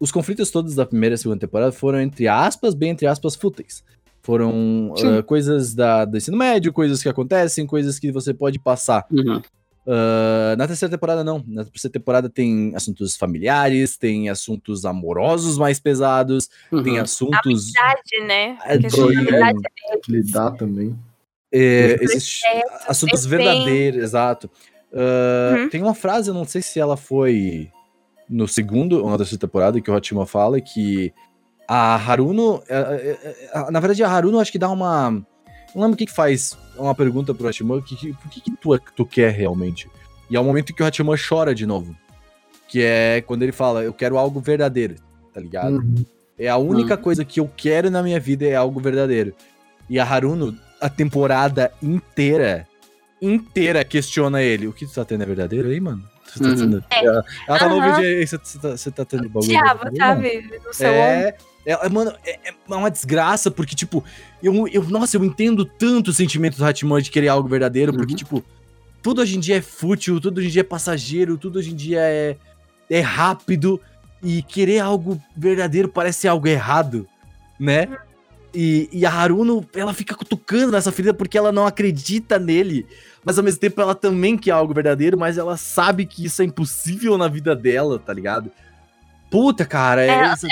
os conflitos todos da primeira e segunda temporada foram, entre aspas, bem entre aspas, fúteis. Foram ah, coisas da, do ensino médio, coisas que acontecem, coisas que você pode passar. Uhum. Ah, na terceira temporada, não. Na terceira temporada tem assuntos familiares, tem assuntos amorosos mais pesados, tem Uhum. assuntos. Verdade, né? É, de- verdade Que ele dá também. É, esses assuntos verdadeiros, exato. Ah, Uhum. Tem uma frase, eu não sei se ela foi no segundo ou na terceira temporada, que o Hatima fala que a Haruno. é, é, é, na verdade, a Haruno acho que dá uma. Não lembro o que, que faz uma pergunta pro Hatima, que, que, o que, que tu, tu quer realmente? E é o momento que o Hatima chora de novo. Que é quando ele fala, eu quero algo verdadeiro, tá ligado? Uhum. É a única coisa que eu quero na minha vida é algo verdadeiro. E a Haruno, a temporada inteira, inteira questiona ele. O que tu tá tendo é verdadeiro aí, mano? Você tá Uhum. tendo... Ela, ela tá no vídeo aí, você, você tá, você tá tendo bagulho. Diabo, sabe? No seu ombro. É, é, é, mano, é, é uma desgraça, porque, tipo, eu, eu, nossa, eu entendo tanto o sentimento do Hatman de querer algo verdadeiro, porque, Uhum. tipo, tudo hoje em dia é fútil, tudo hoje em dia é passageiro, tudo hoje em dia é, é rápido, e querer algo verdadeiro parece ser algo errado, né? E, e a Haruno, ela fica cutucando nessa ferida porque ela não acredita nele, mas ao mesmo tempo ela também quer algo verdadeiro, mas ela sabe que isso é impossível na vida dela, tá ligado? Puta, cara, é, Ela- essa-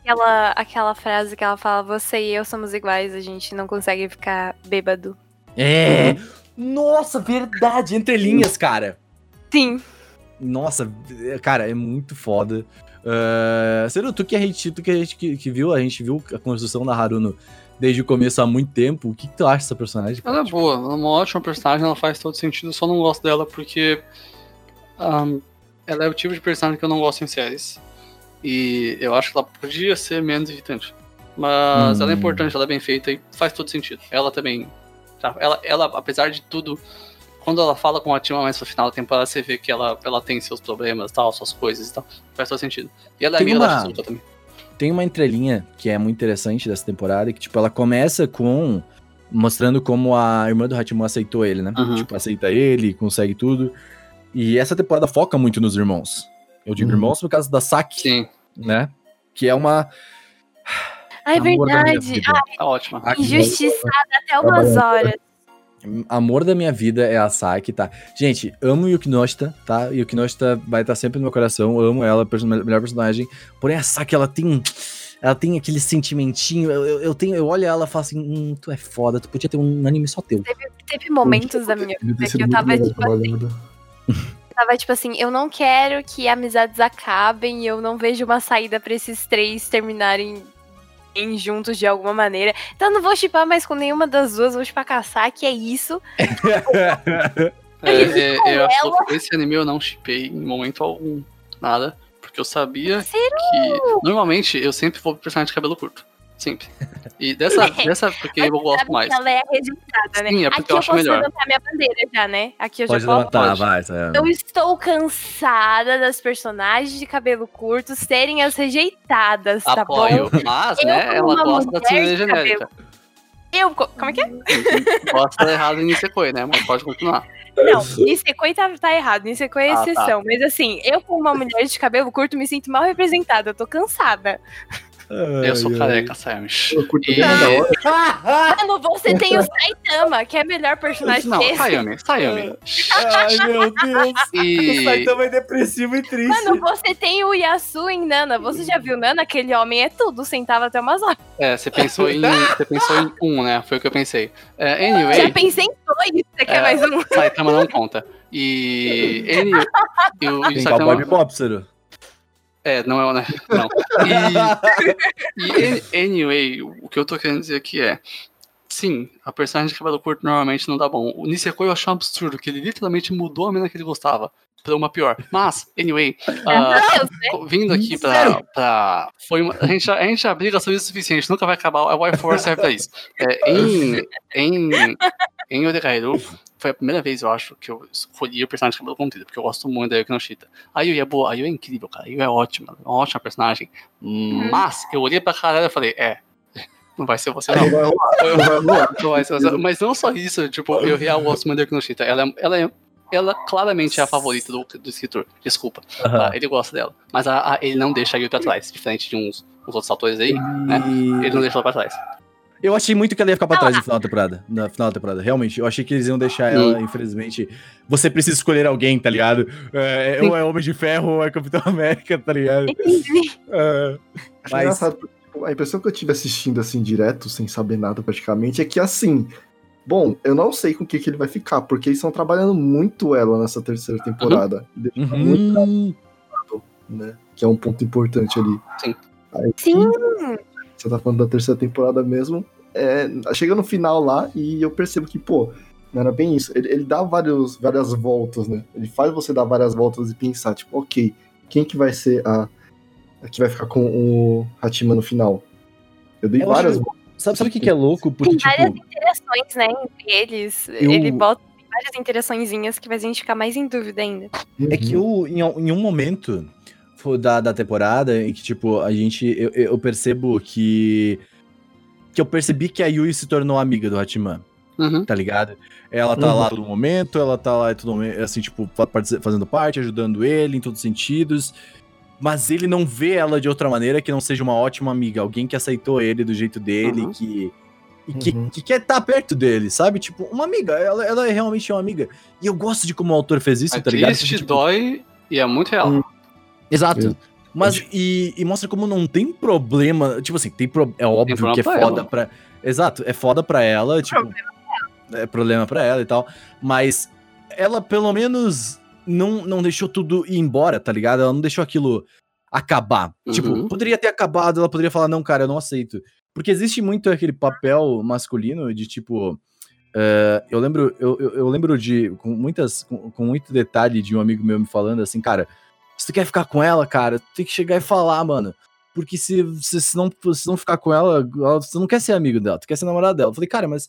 Aquela, aquela frase que ela fala, você e eu somos iguais, a gente não consegue ficar bêbado. É. Nossa, verdade, entre linhas, cara. Sim. Nossa, cara, é muito foda. Uh, tu que a gente, tu que, a gente que, que viu, a gente viu a construção da Haruno desde o começo há muito tempo. O que, que tu acha dessa personagem? Ela é boa, ela é uma ótima personagem, ela faz todo sentido, eu só não gosto dela porque ahn, ela é o tipo de personagem que eu não gosto em séries. E eu acho que ela podia ser menos irritante. Mas Hum. ela é importante, ela é bem feita e faz todo sentido. Ela também. tá? Ela, ela, apesar de tudo, quando ela fala com a Tima mais pro final da temporada, você vê que ela, ela tem seus problemas, tal, suas coisas e tal. Faz todo sentido. E ela é Tem amiga uma- da Shizuka também. Tem uma entrelinha que é muito interessante dessa temporada, que, tipo, ela começa com. mostrando como a irmã do Hatimu aceitou ele, né? Uhum. Tipo, aceita ele, consegue tudo. E essa temporada foca muito nos irmãos. Eu digo Uhum. irmãos por causa da Saki, Sim, né? Que é uma. Amor da minha verdade. tá ótima. A- Injustiçada até umas horas. Amor da minha vida é a Saki, tá? Gente, amo Yukinoshita, tá? Yukinoshita vai estar sempre no meu coração, amo ela, melhor personagem. Porém, a Saki, ela tem. Ela tem aquele sentimentinho. Eu, eu, eu tenho, eu olho ela e falo assim: hum, tu é foda, tu podia ter um anime só teu. Teve momentos da minha vida que eu tava, tipo assim, tava tipo assim, eu não quero que amizades acabem, e eu não vejo uma saída pra esses três terminarem bem juntos de alguma maneira. Então não vou chipar mais com nenhuma das duas, vou chipar a Saki, é isso. É, é, eu acho que esse anime eu não chipei em momento algum. Nada. Porque eu sabia Sério? que. Normalmente eu sempre vou pro personagem de cabelo curto. Sempre. E dessa, dessa porque eu gosto mais. ela é rejeitada, né? Sim, é porque Aqui eu eu acho posso melhor. levantar minha bandeira já, né? Aqui eu Pode já posso. levantar, pode. vai. Eu estou cansada das personagens de cabelo curto serem as rejeitadas, tá Apoio. bom? Mas, Eu, né, como ela uma gosta da de genérica. Eu. co- Como é que é? Gosta errado em Nisekoi, né? Mas pode continuar. Não, Nisekoi tá, tá errado. Nisekoi é Ah, tá. exceção. Mas assim, eu, como uma mulher de cabelo curto, me sinto mal representada. Eu tô cansada. Eu sou Ai, careca, Samus. Eu curto E- bem da hora. Mano, você tem o Saitama, que é melhor personagem Não, que esse. Sayami, Sayami. Ai, meu Deus. O E. Saitama é depressivo e triste. Mano, você tem o Yasu em Nana. Você já viu Nana? Aquele homem é tudo, sentava até umas horas. É, você pensou em. Você pensou em um, né? Foi o que eu pensei. É, Já anyway, pensei em dois. Você quer É. mais um? Saitama não conta. E. Anyway, e o, e o Saitama. Bebop, Ciro. É, não é né? Não. E, e an- anyway, o que eu tô querendo dizer aqui é. Sim, a personagem de cabelo curto normalmente não dá bom. O Nisekoi eu achei um absurdo, que ele literalmente mudou a mina que ele gostava pra uma pior. Mas, anyway, co- vindo aqui pra. pra foi uma- a, gente, a gente já briga sobre isso o suficiente, nunca vai acabar. A Y4 serve pra isso. É, em. Em. Em Oregairu, foi a primeira vez, eu acho, que eu escolhi o personagem de cabelo comprido, porque eu gosto muito da Yuki no Shita. A Yu é boa, a Yu é incrível, cara. A Yu é ótima, é uma ótima personagem. Mas eu olhei pra cara e falei, é, não vai ser você não. Não vai rolar, não vai rolar. Não vai ser você. Mas não só isso, tipo, eu real gosto muito da Yuki no Shita. Ela, é- ela, é, ela claramente é a favorita do, do escritor, desculpa. tá? Ele gosta dela. Mas a- a- ele não deixa a Yu pra trás, diferente de uns, uns outros autores aí, né? Ele não deixa ela pra trás. Eu achei muito que ela ia ficar pra Ah, trás no final da temporada. Na final da temporada, realmente. Eu achei que eles iam deixar ela, infelizmente. Você precisa escolher alguém, tá ligado? É, ou é Homem de Ferro ou é Capitão América, tá ligado? Entendi. É, Acho Mas- tipo, a impressão que eu tive assistindo assim direto, sem saber nada praticamente, é que assim. Bom, eu não sei com o que, que ele vai ficar, porque eles estão trabalhando muito ela nessa terceira temporada. Deixando muito, uhum. né? Que é um ponto importante ali. Sim. Aí, Sim. Você tá falando da terceira temporada mesmo. É, chega no final lá e eu percebo que, pô, não era bem isso. Ele, ele dá vários, várias voltas, né? Ele faz você dar várias voltas e pensar, tipo, ok, quem que vai ser a. a que vai ficar com o Hatima no final? Eu dei Eu várias acho- Sabe, sabe o que, que é louco? Porque, Tem várias tipo, interações, né, entre eles. Eu- Ele bota várias interaçõezinhas que faz a gente ficar mais em dúvida ainda. É que eu, em, em um momento da, da temporada, em que, tipo, a gente. Eu, eu percebo que. Que eu percebi que a Yui se tornou amiga do Hatiman, Uhum. tá ligado? Ela tá Uhum. lá todo momento, ela tá lá todo momento, assim, tipo, fazendo parte, ajudando ele em todos os sentidos. Mas ele não vê ela de outra maneira que não seja uma ótima amiga, alguém que aceitou ele do jeito dele, Uhum. que. E que, Uhum. que quer estar perto dele, sabe? Tipo, uma amiga. Ela, ela é realmente uma amiga. E eu gosto de como o autor fez isso, É tá ligado? triste, Porque, tipo, dói e é muito real. Hum. Exato. É. Mas, e, e mostra como não tem problema. Tipo assim, tem pro, é óbvio problema que é pra foda ela. pra. Exato, é foda pra ela, tipo. É problema pra ela e tal. Mas ela, pelo menos, não, não deixou tudo ir embora, tá ligado? Ela não deixou aquilo acabar. Tipo, Uhum. poderia ter acabado, ela poderia falar, não, cara, eu não aceito. Porque existe muito aquele papel masculino de tipo. eh, eu lembro, eu, eu, eu lembro de, com muitas, com, com muito detalhe de um amigo meu me falando assim, cara, se tu quer ficar com ela, cara, tu tem que chegar e falar, mano. Porque se, se, se não, se não ficar com ela, ela, você não quer ser amigo dela, tu quer ser namorado dela. Eu falei, cara, mas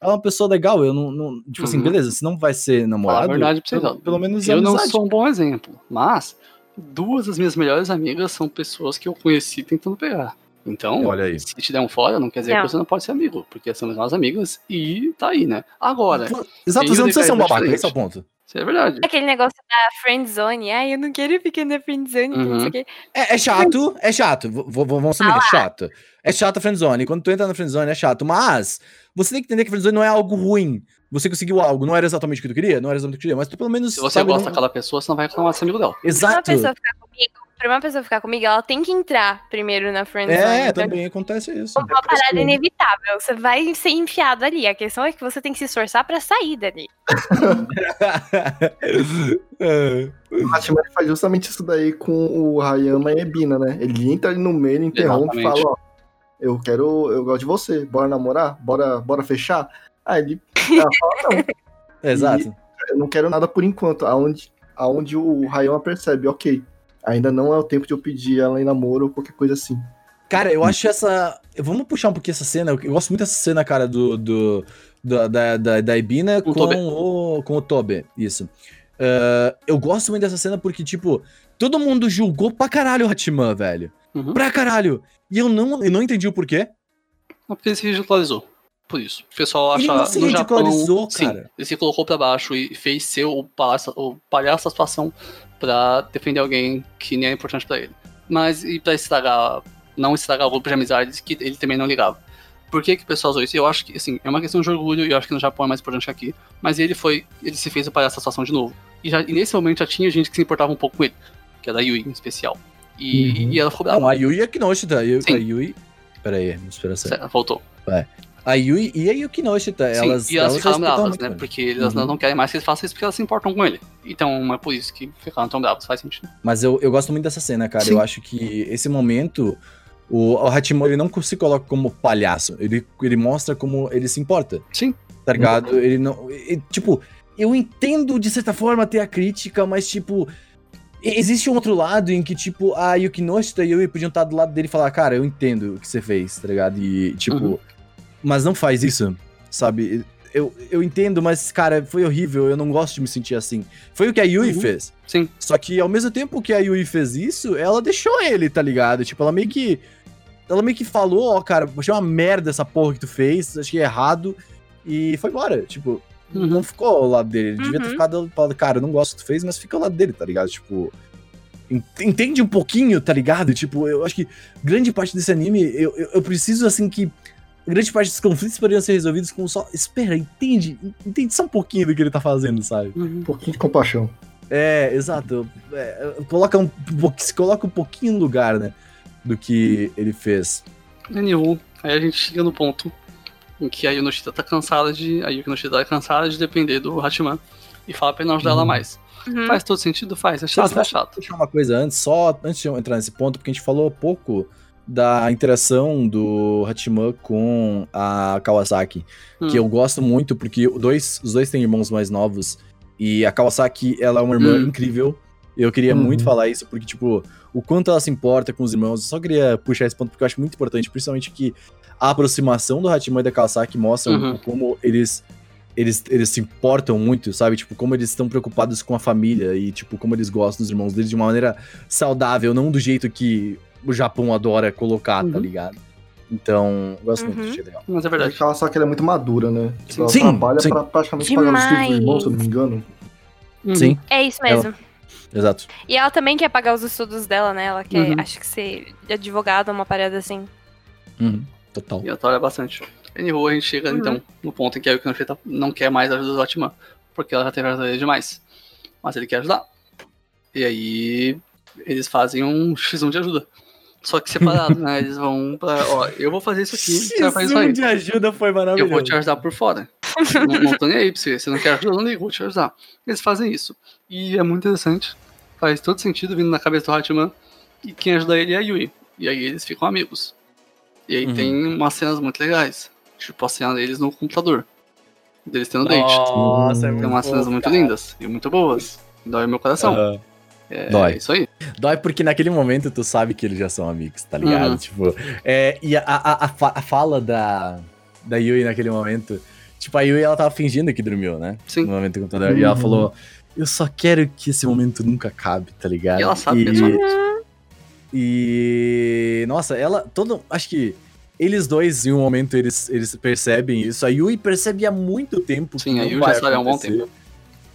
ela é uma pessoa legal, eu não. não- tipo assim, Uhum. beleza, se não vai ser namorado. a verdade pra você, pelo, não. pelo menos Eu não amizade. sou um bom exemplo, mas duas das minhas melhores amigas são pessoas que eu conheci tentando pegar. Então, Olha aí. se te der um fora, não quer dizer Não. que você não pode ser amigo, porque são melhores amigas e tá aí, né? Agora, Exato, você não precisa ser um diferente. babaca, esse é o ponto. Isso é verdade. Aquele negócio da friend zone. Ai, eu não quero ficar na friend zone, que não sei Uhum. É, é chato, é chato. V- vamos assumir, é chato. É chato a friendzone. Quando tu entra na friendzone é chato. Mas você tem que entender que a friendzone não é algo ruim. Você conseguiu algo, não era exatamente o que tu queria, não era exatamente o que tu queria, mas tu pelo menos. Se você sabe, gosta não- daquela pessoa, você não vai reclamar de ser amigo dela. Pra uma Exato. pessoa ficar comigo, pra uma pessoa ficar comigo, ela tem que entrar primeiro na friend zone. É, Então, também acontece isso. é uma parada que- inevitável. Você vai ser enfiado ali. A questão é que você tem que se esforçar pra sair dali. É. O Hatimari faz justamente isso daí com o Hayama e a Ebina, né? Ele entra ali no meio, interrompe e fala, ó, eu quero, eu gosto de você, bora namorar? Bora, bora fechar? Aí ele fala, não, Exato. eu não quero nada por enquanto. Aonde, aonde o Hayama percebe, ok, ainda não é o tempo de eu pedir ela em namoro ou qualquer coisa assim. Cara, eu acho essa. Vamos puxar um pouquinho essa cena. Eu gosto muito dessa cena, cara, do. do da, da, da, da Ibina Com com, o com o Tobe. Isso. Ah, eu gosto muito dessa cena porque, tipo, todo mundo julgou pra caralho o Hatiman, velho. Uhum. Pra caralho. E eu não, eu não entendi o porquê. É porque ele se ridicularizou. Por isso. O pessoal Ele acha. não se ridicularizou, Japão, sim, cara. ele se colocou pra baixo e fez ser o palhaço, o palhaço da situação pra defender alguém que nem é importante pra ele. Mas e pra estragar. Não estragar o grupo de amizades que ele também não ligava. Por que, que o pessoal usou isso? Eu acho que, assim, é uma questão de orgulho e eu acho que no Japão é mais importante que aqui. Mas ele foi. Ele se fez palhaço da situação de novo. E, já, e nesse momento já tinha gente que se importava um pouco com ele. Que era a Yui, em especial. E, Uhum. e ela ficou brava. Não, a Yui e a Kinoshita. A Yui, Sim. a Yui... Pera aí, me espera certo. Certo, Voltou. A Yui e a Yukinoshita, Sim, elas. e elas ficaram respeitam bravas, né? ele. Porque elas Uhum. não querem mais que eles façam isso porque elas se importam com ele. Então é por isso que ficaram tão bravos, faz sentido. Mas eu, eu gosto muito dessa cena, cara. Sim. Eu acho que esse momento, o, o Hachimura, ele não se coloca como palhaço. Ele, ele mostra como ele se importa. Sim. Tá ligado? Ele não. e- tipo, eu entendo de certa forma ter a crítica, mas tipo. Existe um outro lado em que, tipo, a Yukinoshita e eu podiam estar do lado dele e falar, cara, eu entendo o que você fez, tá ligado? E, tipo, Uhum. Mas não faz isso, sabe? Eu, eu entendo, mas, cara, foi horrível, eu não gosto de me sentir assim. Foi o que a Yui Uhum. fez. Sim. Só que ao mesmo tempo que a Yui fez isso, ela deixou ele, tá ligado? Tipo, ela meio que. Ela meio que falou, ó, cara, achei uma merda essa porra que tu fez, achei errado. E foi embora. Tipo, Uhum. não ficou ao lado dele. Ele devia ter Uhum. ficado falando, cara, eu não gosto do que tu fez, mas fica ao lado dele, tá ligado? Tipo. ent- Entende um pouquinho, tá ligado? Tipo, eu acho que grande parte desse anime, eu, eu, eu preciso, assim, que grande parte dos conflitos poderiam ser resolvidos com só. Espera, entende? Entende só um pouquinho do que ele tá fazendo, sabe? Um pouquinho de compaixão. É, exato. É, coloca um, se coloca um pouquinho no lugar, né? Do que ele fez. Anywho, aí a gente chega no ponto em que a Yunoshita tá cansada de. A Yuki Noshita tá cansada de depender do Hachiman e fala pra ele não ajudar ela mais. Uhum. Faz todo sentido? Faz. É chato, é chato. deixar uma coisa antes, só antes de eu entrar nesse ponto, porque a gente falou pouco da interação do Hachiman com a Kawasaki, Hum. que eu gosto muito, porque os dois, os dois têm irmãos mais novos, e a Kawasaki, ela é uma irmã Hum. incrível, eu queria Uhum. muito falar isso, porque, tipo, o quanto ela se importa com os irmãos, eu só queria puxar esse ponto, porque eu acho muito importante, principalmente que a aproximação do Hachiman e da Kawasaki mostra Uhum. como eles eles, eles se importam muito, sabe? Tipo, como eles estão preocupados com a família e, tipo, como eles gostam dos irmãos deles de uma maneira saudável, não do jeito que o Japão adora colocar, tá Uhum. ligado? Então, eu gosto muito Uhum. disso, achei legal. Mas é verdade. Kawasaki ela é muito madura, né? Tipo, ela Sim, trabalha sim. pra praticamente pagar os estudos do irmão, se eu não me engano. Uhum. Sim, É isso mesmo. exato. E ela também quer pagar os estudos dela, né? Ela quer, Uhum. acho que ser advogada, uma parada assim. Uhum, total. E ela trabalha bastante. Anywho, a gente chega Uhum. então no ponto em que a Yuki Noshita não quer mais a ajuda do Hachiman, porque ela já teve ajuda demais. Mas ele quer ajudar. E aí eles fazem um X1 de ajuda. Só que separado, né? Eles vão pra. Ó, eu vou fazer isso aqui, você vai fazer isso aí. de ajuda foi Eu maravilhoso. vou te ajudar por fora. não, não tô nem aí pra você. Você não quer ajuda, eu não ligo, vou te ajudar. Eles fazem isso. E é muito interessante. Faz todo sentido vindo na cabeça do Hatman. E quem ajuda ele é a Yui. E aí eles ficam amigos. E aí Uhum. tem umas cenas muito legais. Tipo a cena deles no computador. Deles tendo date. Nossa, é Tem umas cenas fofo, muito cara. lindas e muito boas. Dói meu coração. Aham. É, Dói. é isso aí. Dói porque naquele momento tu sabe que eles já são amigos, tá ligado? Uhum. Tipo, é, e a, a, a, a fala da, da Yui naquele momento, tipo, a Yui ela tava fingindo que dormiu, né? Sim. No momento do computador. E ela Uhum. falou, eu só quero que esse momento nunca acabe, tá ligado? E ela sabe e, amigos. e nossa, ela, todo, acho que eles dois em um momento eles, eles percebem isso. A Yui percebe há muito tempo. Sim, a Yui já sabe há um bom tempo.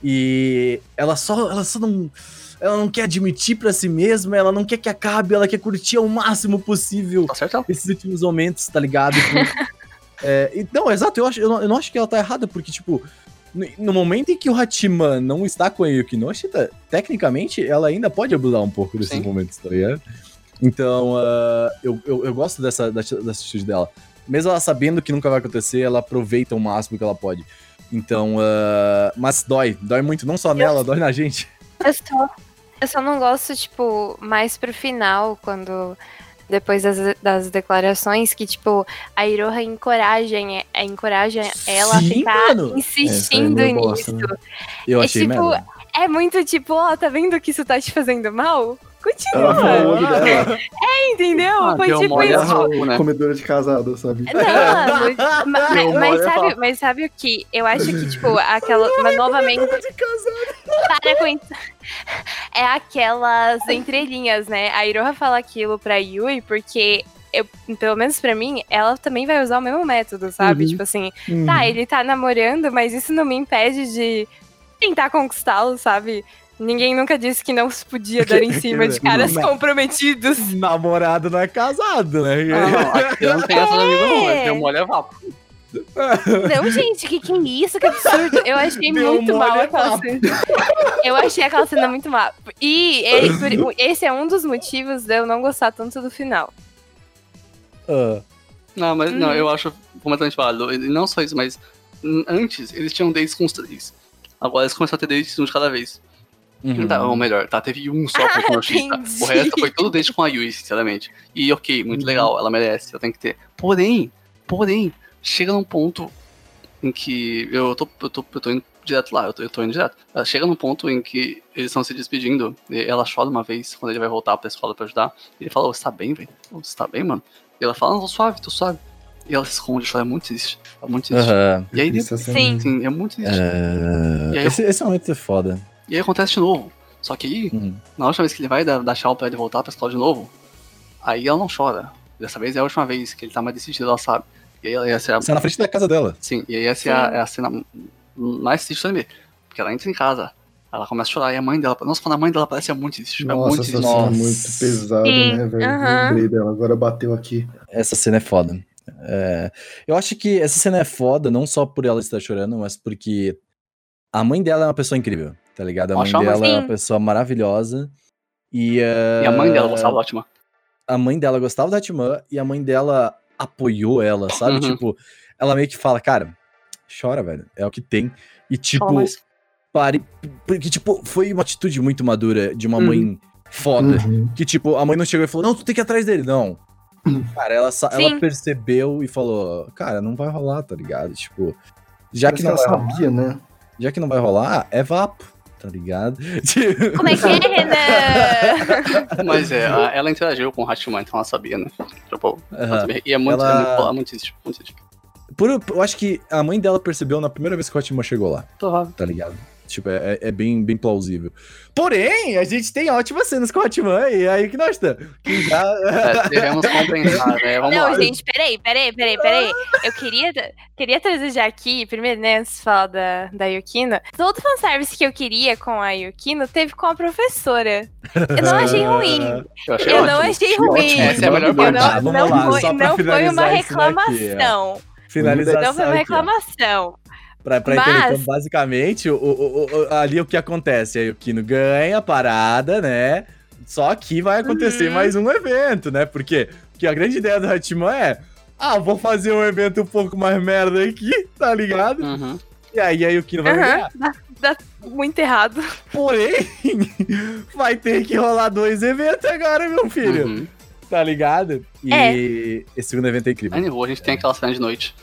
E ela só, ela só não. Ela não quer admitir pra si mesma, ela não quer que acabe, ela quer curtir ao máximo possível Tá ela? esses últimos momentos, tá ligado? Com- é, e- não, exato, eu, acho, eu, não, eu não acho que ela tá errada, porque, tipo, no, no momento em que o Hachiman não está com a Yukinoshita, tecnicamente ela ainda pode abusar um pouco desses Sim. momentos, tá ligado? Então, ah, eu, eu, eu gosto dessa, dessa, dessa atitude dela. Mesmo ela sabendo que nunca vai acontecer, ela aproveita o máximo que ela pode. Então, ah, mas dói, dói muito, não só nela, dói na gente. Eu só, eu só não gosto, tipo, mais pro final, quando. Depois das, das declarações, que, tipo, a Iroha encoraja, é, encoraja ela a Sim, ficar mano. insistindo é meio bosta, nisso. né? Eu É achei tipo. É muito tipo, ó, tá vendo que isso tá te fazendo mal? Continua. olho dela, Entendeu? Ah, Foi tipo mole isso. né? comedora de casada, sabe? Não, mas, mas- mas a sabe, mas sabe o que? Eu acho que, tipo, aquela. Mas novamente. Para com isso. É aquelas entrelinhas, né? A Iroha fala aquilo pra Yui porque. Eu, pelo menos pra mim, ela também vai usar o mesmo método, sabe? Uhum. Tipo assim, Uhum. tá, ele tá namorando, mas isso não me impede de tentar conquistá-lo, sabe? Ninguém nunca disse que não se podia dar em cima de caras Não. comprometidos. Namorado não é casado, né? Ah, não, aqui eu não tenho essa amigo, não. É. Deu mole a vapo. Não, gente, que que é isso? Que absurdo. Eu achei Deu muito mal é aquela papo. cena. Eu achei aquela cena muito mal. E ele- por- esse é um dos motivos de eu não gostar tanto do final. Ah, Não, mas não, Uhum. eu acho completamente válido. E não só isso, mas hum, antes eles tinham dates com os três. Agora eles começaram a ter dates um de cada vez. Uhum. Tá, ou melhor, tá, teve um só com o resto foi tudo date com a Yui, sinceramente. E ok, muito Uhum. legal, ela merece, ela tem que ter. Porém, porém, chega num ponto em que eu tô, eu tô, eu tô indo direto lá, eu tô, eu tô indo direto. Ela Chega num ponto em que eles estão se despedindo, e ela chora uma vez quando ele vai voltar pra escola pra ajudar. E ele fala, "Ô, você tá bem, velho? Você tá bem, mano? E ela fala, não, tô suave, tô suave. E ela se esconde, chora, é muito triste. É muito triste. Aham. E aí, Isso, assim, Sim. sim, é muito triste. É, E aí- esse, esse momento é foda. E aí acontece de novo. Só que aí, Uhum. na última vez que ele vai dar, dar tchau pra ele voltar pra escola de novo, aí ela não chora. Dessa vez é a última vez que ele tá mais decidido, ela sabe. E aí ela ia ser a, Você é na frente da casa dela. sim, e aí essa é a, é a cena mais triste do anime. Porque ela entra em casa, ela começa a chorar, e a mãe dela. Nossa, quando a mãe dela parece é muito triste. é Nossa, muito essa triste. cena é Nossa. muito pesada, Sim, né, velho? aham. Lembrei dela, agora bateu aqui. Essa cena é foda. É, eu acho que essa cena é foda, não só por ela estar chorando, mas porque a mãe dela é uma pessoa incrível, tá ligado? A mãe dela é uma Sim. pessoa maravilhosa. E, eh, E a mãe dela gostava da Ótima. a mãe dela gostava da Timã e a mãe dela apoiou ela, sabe? Uhum. Tipo, ela meio que fala, cara, chora, velho. É o que tem. E, tipo, pare. Porque, tipo, foi uma atitude muito madura de uma Uhum. mãe foda. Uhum. Que, tipo, a mãe não chegou e falou, não, tu tem que ir atrás dele. Não. Cara, ela, ela Sim. percebeu e falou, cara, não vai rolar, tá ligado? Tipo, já Parece que, não ela vai rolar, sabia, né? já que não vai rolar, é vapo, tá ligado? Como é que é, Renan? Mas é, a- ela interagiu com o Hachiman, então ela sabia, né? Tipo, ela sabia. E é muito, Ela- é muito, é muito isso, muito. Por- eu acho que a mãe dela percebeu na primeira vez que o Hotman chegou lá. Provável. tá ligado? Tipo, é, é- é bem, bem plausível. Porém, a gente tem ótimas cenas com o Hotman e aí que nós estamos. Que já... É, devemos compensar, né? Vamos Não, lá. gente, peraí, peraí, peraí, peraí. Eu queria, queria trazer já aqui, primeiro, né, antes de falar da, da Yukino. Todo fanservice que eu queria com a Yukino teve com a professora. Eu não achei ruim. Eu achei Eu não achei ruim. ótimo, Essa é a melhor parte. não, Tá, não lá, foi, não foi uma ó. reclamação. Finalização Não foi uma reclamação. Pra, pra Mas- entender, então, basicamente, o, o- o- ali o que acontece? A Yukino ganha a parada, né? Só que vai acontecer Uhum. mais um evento, né? Porque, porque a grande ideia do Hotman é... Ah, vou fazer um evento um pouco mais merda aqui, tá ligado? Uhum. E aí a Yukino vai Aham. ganhar. Dá, dá muito errado. Porém, vai ter que rolar dois eventos agora, meu filho. Uhum. Tá ligado? E É. esse segundo evento é incrível. A gente tem aquela cena de noite.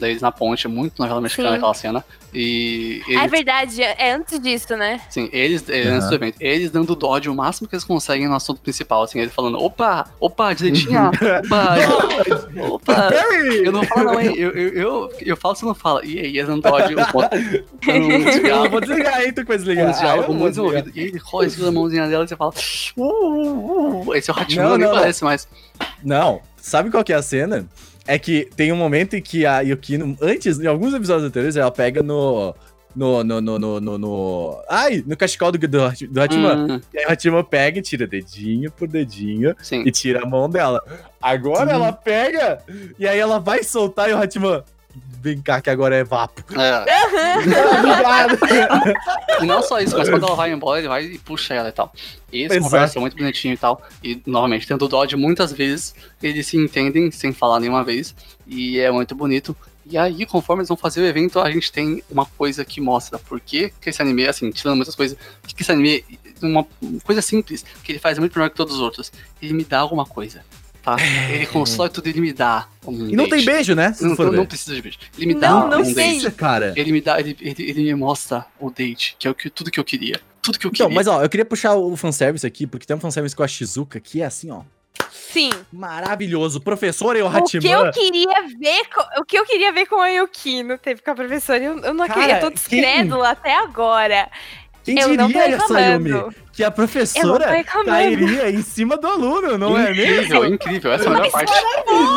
Deles na ponte, muito novela mexicana Sim. aquela cena. E É eles, verdade, é antes disso, né? assim, eles, eles Aham. antes do evento, eles dando dodge o máximo que eles conseguem no assunto principal, assim, eles falando, opa, opa, direitinha, opa, opa. Eu não falo não, hein, eu, eu, eu, eu falo, você não fala. E aí, eles dando dodge, o ponto. Um Eu diálogo, vou desligar, hein? Tu que vai um desligar. diálogo Ah, eu muito desenvolvido. E ele segura a mãozinha dela e você fala, uh, uh, uh. Esse é o Não, Hatman, nem parece mais. Não, sabe qual que é a cena? É que tem um momento em que a Yukino, antes, em alguns episódios anteriores, ela pega no. No, no, no, no, no, no- Ai, no cachecol do, do, do. Hum, E aí o Hotman pega e tira dedinho por dedinho sim. e tira a mão dela. Agora ela pega e aí ela vai soltar e o Hotman. Vem cá, que agora é vapo. É. E não só isso, mas quando ela vai embora, ele vai e puxa ela e tal. E eles Exato. conversam muito bonitinho e tal. E, novamente, tendo o Dodge, muitas vezes eles se entendem sem falar nenhuma vez. E é muito bonito. E aí, conforme eles vão fazer o evento, a gente tem uma coisa que mostra por que, que esse anime, assim, tirando muitas coisas, que, que esse anime, uma coisa simples, que ele faz muito melhor que todos os outros. Ele me dá alguma coisa, tá? Ele constrói tudo, ele me dá um E não tem beijo, né? Se Não, não, não precisa de beijo. Ele me dá Não, um, não um date. Cara. Ele me dá, ele, ele, ele me mostra o date, que é o que, tudo que eu queria. Tudo que eu Então, queria. mas ó, eu queria puxar o fanservice aqui, porque tem um fanservice com a Shizuka que é assim, ó. Sim. Maravilhoso. Professor e o O que eu Hatiman. queria ver com, o que eu queria ver com a Yukino teve com a professora. Eu, eu não Cara, acredito, eu tô quem- até agora. Quem eu diria, Sayumi, reclamando. que a professora cairia em cima do aluno, não é incrível, mesmo? incrível. Essa é a melhor parte.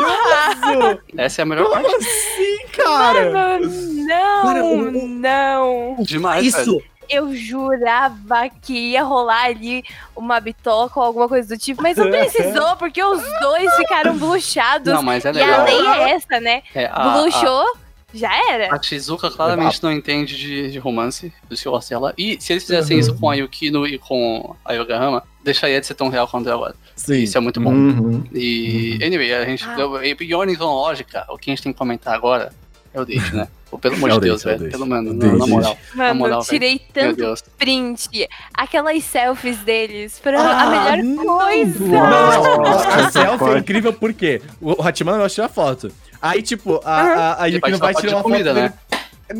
Maravilhoso! Essa é a melhor Como parte. assim, cara? Mano, não, Cara, o- o- não. Demais, velho. Isso, Eu jurava que ia rolar ali uma bitoca ou alguma coisa do tipo, mas não precisou, porque os dois ficaram bluxados. Não, mas é e a legal. lei é essa, né? É, a, a, Bluxou, já era. a Shizuka claramente não entende de, de romance, do que eu gosto dela. E se eles fizessem isso com a Yukino e com a Yogahama, deixaria de ser tão real quanto é agora. sim. Isso é muito bom. Uhum. E, anyway, a gente. Ah. E em ordem cronológica, o que a gente tem que comentar agora é o date, né? Pelo amor É de Deus, date, é velho. date. Pelo menos, O na, na moral. Mano, moral, velho. tirei tanto print. Aquelas selfies deles foram Ah, a melhor coisa. Não, a Nossa, selfie é incrível porque o Hatiman gosta de tirar foto. Aí, tipo, a, a, a Ele vai Yukino vai tirar uma de foto comida, né? dele.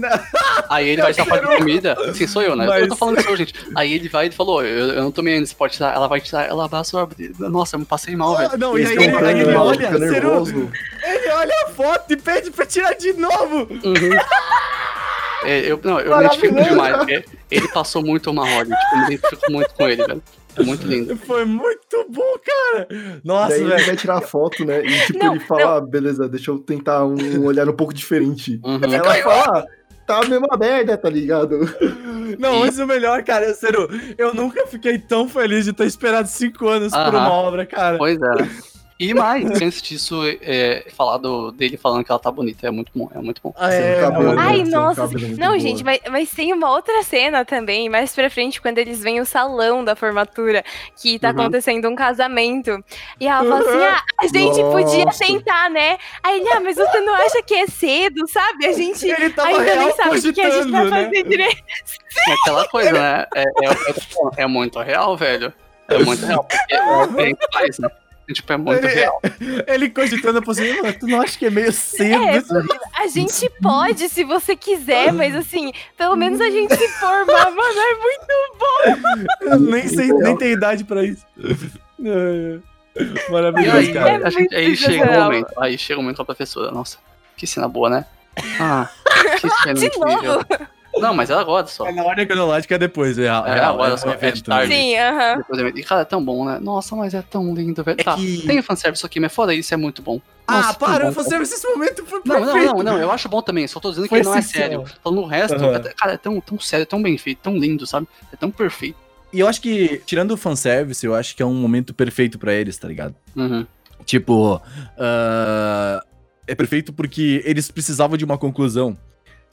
Não, Aí ele vai tirar foto de comida. Sim, sou eu, né? Mas- Eu tô falando isso, eu, gente. Aí ele vai e falou: eu, eu não tomei ainda, você pode tirar. Ela vai tirar, ela abraça o. Nossa, eu me passei mal, velho. não, e aí, tão ele- ele ela olha, nervoso. ele olha a foto e pede pra tirar de novo. Uhum. É, eu, não, eu me identifico demais. porque Ele passou muito uma roda, tipo, eu me identifico muito com ele, velho. É muito lindo. Foi muito bom, cara. Nossa, Daí ele velho. vai tirar foto, né? E tipo, Não, ele fala, ah, beleza, deixa eu tentar um olhar um pouco diferente. Uhum. Ela fala, ah, tá a mesma merda, tá ligado? Não, mas o melhor, cara, Seru, eu nunca fiquei tão feliz de ter esperado cinco anos por Aham. uma obra, cara. Pois é. E mais, antes disso, é, falar do, dele falando que ela tá bonita é muito bom, é muito bom. Ah, é, cabelo, mano. Ai, seu nossa. cabelo é muito Não, boa. gente, mas, mas tem uma outra cena também, mais pra frente, quando eles vêm o salão da formatura, que tá Uhum. acontecendo um casamento. E ela fala assim: ah, a gente podia Nossa. sentar, né? Aí ele, ah, mas você não acha que é cedo, sabe? A gente Ele tava ainda nem sabe o que a gente vai né? fazer direito. É aquela coisa, né? É, é, é muito real, velho. É muito real. Porque é o que né? Tipo, é muito Ele- real. Ele cogitando a possibilidade, mano, tu não acha que é meio cedo? É, a gente pode, se você quiser, mas assim, pelo menos a gente se formar, mano, é muito Eu nem sei, nem tenho idade pra isso. É, Maravilhoso, aí, cara. a gente- aí chega o sensacional. momento. Aí chega o momento com a professora. Nossa, que cena boa, né? Ah, que cena De incrível. novo. Não, mas ela gosta só. É na ordem cronológica é depois, é real. É, real, agora é só é evento, tarde. né? Sim, aham. Depois eu- E cara, é tão bom, né? Nossa, mas é tão lindo, velho. É tá, que- tem fanservice aqui, mas fora isso é muito bom. Ah, Nossa, tão para, bom, você esse momento foi Não, não, perfeito. não, não, eu acho bom também, só tô dizendo que Foi ele não é sério. Falando o resto, é- cara, é tão, tão sério, tão bem feito, tão lindo, sabe? É tão perfeito. E eu acho que, tirando o fanservice, eu acho que é um momento perfeito pra eles, tá ligado? Uhum. Tipo, ah, é perfeito porque eles precisavam de uma conclusão,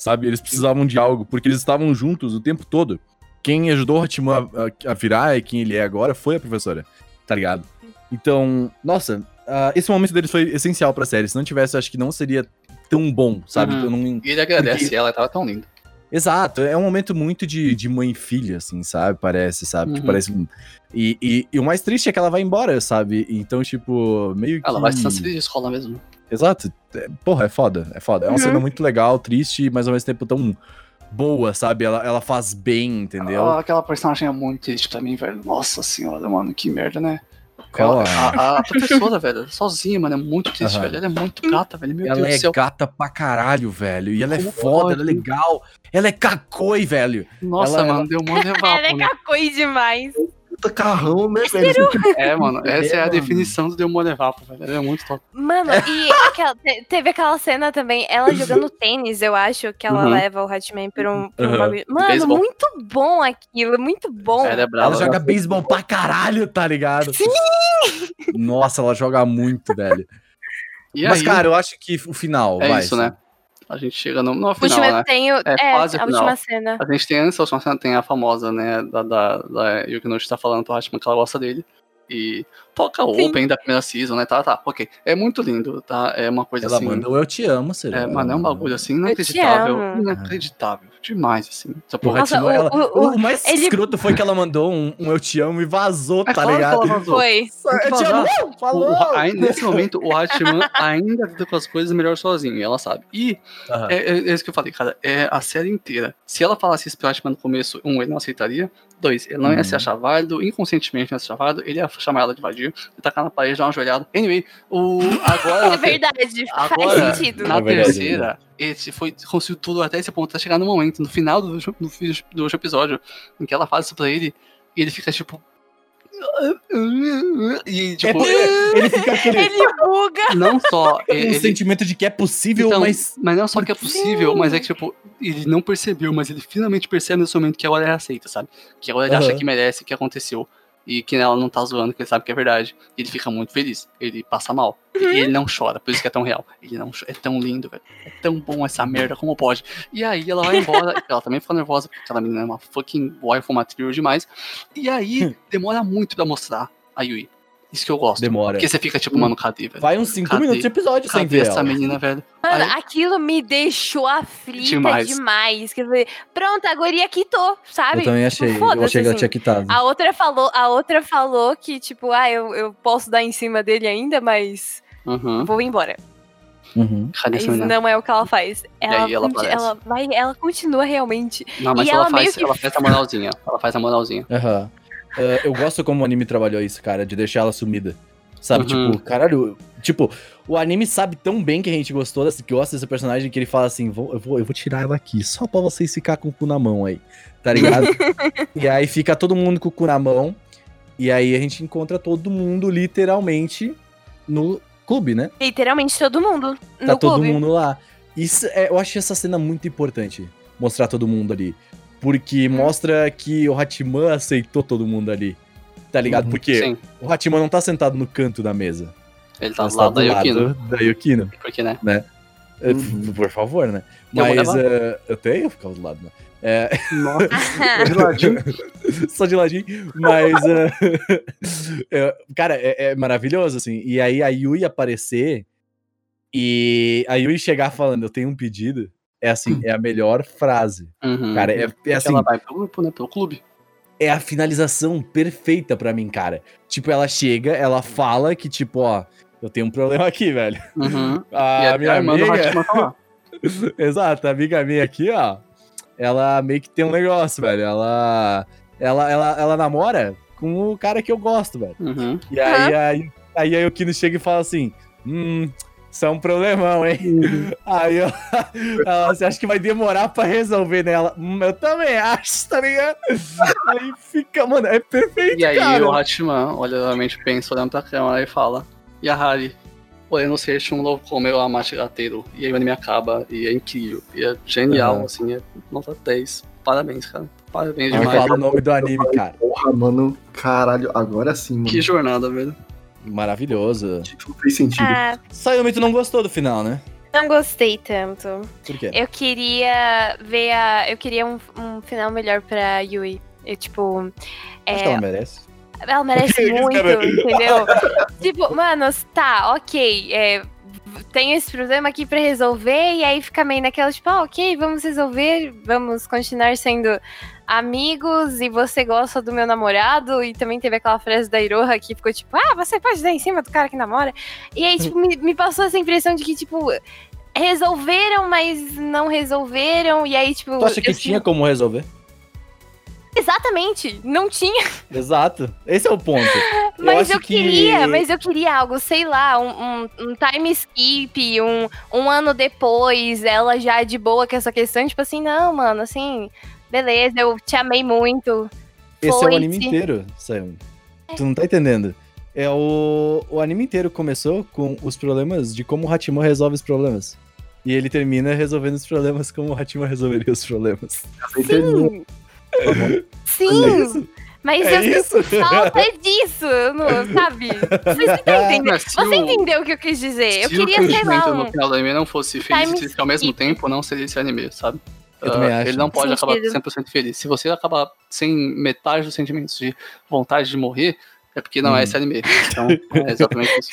sabe? Eles precisavam de algo, porque eles estavam juntos o tempo todo. Quem ajudou o Hachiman a, a virar e quem ele é agora foi a professora, tá ligado? Então, nossa, ah, esse momento deles foi essencial pra série. Se não tivesse, eu acho que não seria tão bom, sabe? Uhum. Eu não- E ele agradece Porque- ela, tava tão lindo. Exato, é um momento muito de, de mãe e filha, assim, sabe? Parece, sabe? Que Uhum. parece. E, e, e o mais triste é que ela vai embora, sabe? Então, tipo, meio que. Ela vai se transferir de escola mesmo. Exato. É, porra, é foda, é foda. É uma Uhum. cena muito legal, triste, mas ao mesmo tempo tão boa, sabe? Ela, ela faz bem, entendeu? Ah, aquela personagem é muito triste pra mim, velho. Nossa senhora, mano, que merda, né? Qual Ela- a- a, professora, velho, sozinha, mano, é muito triste, Aham. velho. Ela é muito gata, velho. Meu ela Deus é do céu. gata pra caralho, velho. E ela é Como foda, ela é pode? legal. Ela é cacoi, velho. Nossa, ela- mano, deu um monte de Ela é né? cacoi demais. Puta carrão, né, velho? É, mano, essa é a mano. definição do deu um monte de vapo, velho. Ela é muito top. Mano, e aquela- te- teve aquela cena também, ela jogando tênis, eu acho, que ela Uhum. leva o Hatman pra um, pra um Uhum. Mano, Beisebol. muito bom aquilo, muito bom. Ela é brava. Ela joga beisebol pra caralho, tá ligado? Sim! Nossa, ela joga muito, velho. E Mas, aí, cara, eu acho que o final, é vai. isso, né? A gente chega no, no final, último né? tenho. É, É, a final. última cena. A gente tem antes da última cena, tem a famosa, né, da, da, da Yuki Nochi tá falando pro Hashima que ela gosta dele. E toca o. Open da primeira season, né? Tá, tá, ok. É muito lindo, tá? É uma coisa Ela assim. mandou Eu Te Amo, Serena. É, mano, é um bagulho assim inacreditável. Inacreditável. Demais, assim. Essa Porra. Nossa, Timão, o- ela- o- o, o- mais ele- escroto foi que ela mandou um, um Eu Te Amo e vazou, É tá claro ligado? vazou. Foi. Eu te amo, falou! o- aí, nesse momento, o Hachiman ainda lida com as coisas melhor sozinho, e ela sabe. E Aham. é, é- é isso que eu falei, cara. É a série inteira. Se ela falasse isso pro Hachiman no começo, um, ele não aceitaria. Dois, ele não ia Uhum. se achar válido, inconscientemente não ia se achar válido, ele ia chamar ela de vadio, e tacar na parede, dar uma joelhada. Anyway, o. Agora. É verdade, Agora, faz sentido. na É verdade, terceira, esse foi, conseguiu tudo até esse ponto, até chegar no momento, no final do, do, do último episódio, em que ela fala isso pra ele, e ele fica tipo. E, É tipo, porque ele fica aquele Ele buga. não só. um ele, sentimento de que é possível, Então, mas. mas não só que é possível, mas é que, tipo, ele não percebeu, mas ele finalmente percebe nesse momento que agora ele aceita, sabe? Que agora ele acha Aham. que merece o que aconteceu. E que ela não tá zoando, que ele sabe que é verdade. Ele fica muito feliz. Ele passa mal. E ele não chora, por isso que é tão real. Ele não cho- É tão lindo, velho. É tão bom essa merda, como pode? E aí ela vai embora. ela também fica nervosa, porque aquela menina é uma fucking waifu material demais. E aí demora muito pra mostrar a Yui. Isso que eu gosto. Demora. Porque você fica tipo, mano, cadê, velho? Vai uns 5 Cadê? minutos de episódio sem Cadê ver essa ela. menina, velho? Mano, Aí- aquilo me deixou aflita Demais. demais. Que eu falei, pronto, a guria quitou, sabe? Eu também Tipo, achei. Eu foda-se, achei que ela assim. tinha quitado. A outra falou, a outra falou que, tipo, ah, eu, eu posso dar em cima dele ainda, mas Uhum. vou embora. Uhum. Cadê essa Mas menina? não é o que ela faz. Ela, aí ela ela vai, ela continua realmente. Não, mas E ela, ela meio faz, que- ela faz a moralzinha. Ela faz a moralzinha. Aham. É, eu gosto como o anime trabalhou isso, cara, de deixar ela sumida. Sabe, Uhum. tipo, caralho. Tipo, o anime sabe tão bem que a gente gostou dessa, que gosta dessa personagem que ele fala assim: vou, eu, vou, eu vou tirar ela aqui, só pra vocês ficar com o cu na mão aí. Tá ligado? e aí fica todo mundo com o cu na mão. E aí a gente encontra todo mundo literalmente no clube, né? Literalmente todo mundo no Tá todo clube. mundo lá. Isso é, eu acho essa cena muito importante. Mostrar todo mundo ali. Porque Uhum. mostra que o Hatiman aceitou todo mundo ali. Tá ligado? Uhum. Porque Sim. o Hatiman não tá sentado no canto da mesa. Ele tá do lado da Yukino. da Yukino. Porque, né? É, Uhum. Por favor, né? Eu Mas eh, eu tenho que ficar do lado, né? É, Nossa, de ladinho. só de ladinho. Mas, eh, é, cara, é, é maravilhoso, assim. E aí a Yui aparecer e a Yui chegar falando, eu tenho um pedido, é assim, é a melhor frase. Uhum. Cara, é, é assim, Ela vai pro grupo, né? Pelo clube. é a finalização perfeita pra mim, cara. Tipo, ela chega, ela fala que, tipo, ó, eu tenho um problema aqui, velho. Uhum. e A a minha amiga. Lá. Exato, a amiga minha aqui, ó. Ela meio que tem um negócio, velho. Ela. Ela, ela, ela namora com o cara que eu gosto, velho. Uhum. E aí, aí, aí a Yukino chega e fala assim: Hum, isso é um problemão, hein? Aí eu, ela, você acha que vai demorar pra resolver, né? Ela, hum, eu também acho, tá ligado? Aí fica, mano, é perfeito, E aí cara. o Hachiman, olha, realmente pensa olhando pra câmera e fala: E a Hari, podendo ser um novo como eu amate gateiro. E aí o anime acaba, e é incrível. E é genial, Aham. assim, é nota 10. Parabéns, cara. Parabéns demais. fala o nome do anime, cara. Porra, mano. Caralho, agora sim, mano. Que jornada, velho. Maravilhoso. O título fez sentido. Ah, Sayumi, tu não gostou do final, né? não gostei tanto. Por quê? Eu queria ver a. Eu queria um, um final melhor pra Yui. Eu, tipo. é, Acho que ela merece. Ela merece muito, entendeu? tipo, mano, tá, ok. é, tenho esse problema aqui pra resolver, e aí fica meio naquela, tipo, ah, ok, vamos resolver, vamos continuar sendo amigos, e você gosta do meu namorado, e também teve aquela frase da Iroha que ficou tipo, ah, você pode dar em cima do cara que namora. E aí, tipo, me, me passou essa impressão de que, tipo, resolveram, mas não resolveram, e aí, tipo. Tu acha que eu tinha como resolver? Exatamente, não tinha. Exato. Esse é o ponto. Mas eu, que- queria, mas eu queria algo, sei lá, um, um, um time skip, um, um ano depois, ela já de boa com essa questão, tipo assim, não, mano, assim, beleza, eu te amei muito. Esse é o anime inteiro, Sayumi. Tu não tá entendendo. É o, o anime inteiro começou com os problemas de como o Hatimon resolve os problemas. E ele termina resolvendo os problemas como o Hatimon resolveria os problemas. Termina. Sim, É isso? mas É eu isso? falta disso, não, sabe? Vocês entendem? Mas se Você o- entendeu o que eu quis dizer? Eu se o queria, sei lá, fingimento um... no final do anime não fosse feliz triste ao mesmo tempo, não seria esse anime, sabe? Eu Ah, também acho. Ele não pode acabar Sentido. 100% feliz. Se você acabar sem metade dos sentimentos de vontade de morrer, é porque não Hum. é esse anime. Então, é exatamente isso.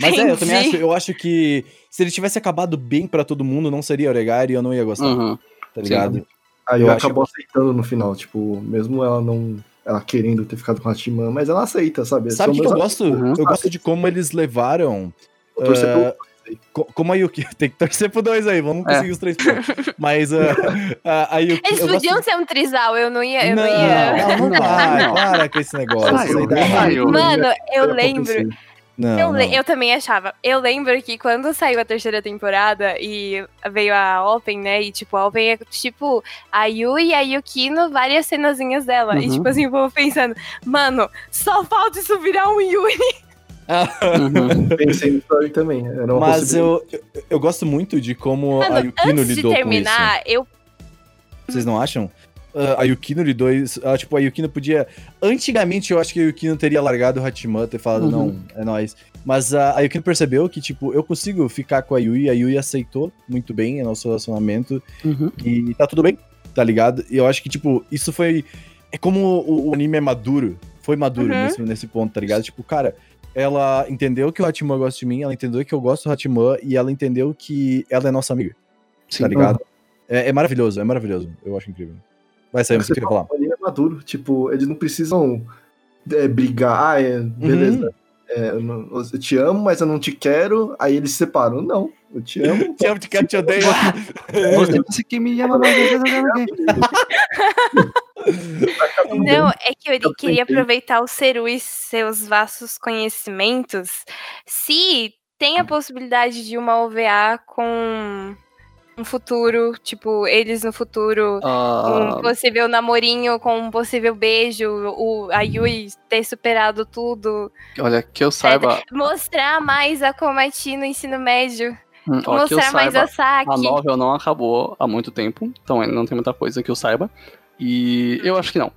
Mas é, eu também Entendi. acho, eu acho que se ele tivesse acabado bem pra todo mundo, não seria Oregari e eu não ia gostar, Uhum. tá ligado? Aí Eu acabou aceitando no final, tipo, mesmo ela não. Ela querendo ter ficado com a Timã, mas ela aceita, sabe? Sabe o que, que eu gosto? Uhum. Eu gosto de como eles levaram Ah, Co- Como a Yuki, tem que torcer pro dois aí, vamos É. conseguir os três pontos. Mas ah, a, a Yuki. Eles eu gosto- podiam ser um trisal, eu não ia. Eu não, não, ia... não, não vai, não. para com esse negócio. Eu- Mano, eu lembro. Não, Eu, le- não. eu também achava. Eu lembro que quando saiu a terceira temporada e veio a Open, né? E tipo, a Open é tipo a Yui e a Yukino, várias cenazinhas dela. E Uhum. tipo assim, o povo pensando, mano, só falta isso virar um Yui. Uhum. Pensei nisso aí também. Era uma Mas eu, eu, gosto muito de como a Mano, Yukino antes de lidou com isso. terminar, eu. Vocês não acham? Ah, a Yukino lidou isso. ah, tipo, a Yukino podia. Antigamente eu acho que a Yukino teria largado o Hachiman, ter falado, Uhum. não, é nóis. Mas a, a Yukino percebeu que, tipo, eu consigo ficar com a Yui, a Yui aceitou muito bem o nosso relacionamento. Uhum. E tá tudo bem, tá ligado? E eu acho que, tipo, isso foi. É como o, o anime é maduro. Foi maduro Uhum. nesse, nesse ponto, tá ligado? Tipo, cara, ela entendeu que o Hachiman gosta de mim, ela entendeu que eu gosto do Hachiman e ela entendeu que ela é nossa amiga, Sim. tá ligado? É, é maravilhoso, é maravilhoso. Eu acho incrível. Vai sair, você Você queria falar. fala, ele é maduro, tipo, eles não precisam é, brigar, ah, é, beleza. Uhum. é, eu, não- eu te amo, mas eu não te quero. Aí eles se separam. Não, eu te amo. Te amo, te quero, te odeio. Você disse que me ama, mas eu não. Não, é que eu queria aproveitar o Seru e seus vastos conhecimentos. Se tem a possibilidade de uma OVA com um futuro, tipo, eles no futuro Ah, um possível namorinho com um possível beijo, o, a Yui ter superado tudo. olha, que eu saiba, Mostrar mais a Komati no ensino médio. hum, ó, mostrar mais saiba, a Saki. a novel não acabou há muito tempo, então não tem muita coisa que eu saiba. E eu acho que não.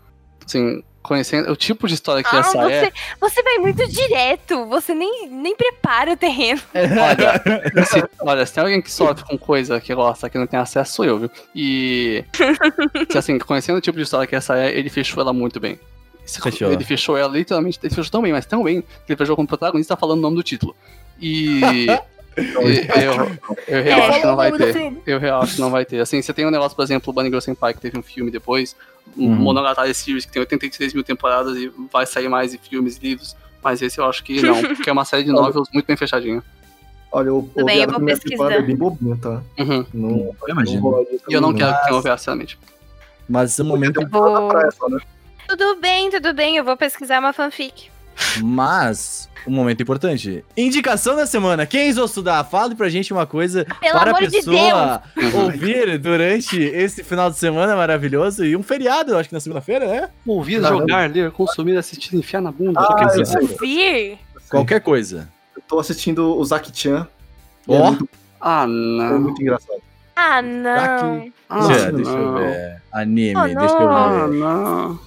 Assim, conhecendo o tipo de história que Ah, essa você, é. você vai muito direto. Você nem, nem prepara o terreno. Olha, se, olha, se tem alguém que sofre com coisa que gosta, que não tem acesso, sou eu, viu? E. se, assim, conhecendo o tipo de história que essa é, ele fechou ela muito bem. Fechou. Ele fechou ela literalmente, ele fechou tão bem, mas tão bem, que ele fechou como protagonista falando o nome do título. E. e- eu, eu real acho que não vai ter. Eu real acho que não vai ter. Assim, você tem um negócio, por exemplo, o Bunny Girl Senpai, que teve um filme depois, um Uhum. Monogatari Series, que tem 83 mil temporadas e vai sair mais e filmes, livros. Mas esse eu acho que não, porque é uma série de novels muito bem fechadinha. Olha, o, bem, eu vou pesquisar. é bem bobinho, tá? Uhum. Não, Eu imagino. E eu não também, quero que tenha OVA, sinceramente. Mas um momento uma pra essa, né? Tudo bem, tudo bem. Eu vou pesquisar uma fanfic. Mas, um momento importante. Indicação da semana. Quem ousou estudar? Fale pra gente uma coisa Pelo para a amor de pessoa ouvir durante esse final de semana maravilhoso e um feriado, eu acho que na segunda-feira, né? Ouvir, Caramba. jogar, ler, consumir, assistir, enfiar na bunda. Ah. Ouvir? Qualquer coisa. Eu tô assistindo o Zaki-chan. e É, Ó. muito, Ah, é não. muito engraçado. Ah, não. Ah, Tchê, deixa eu não. ver. Anime, Oh, deixa eu Ah, ver. não.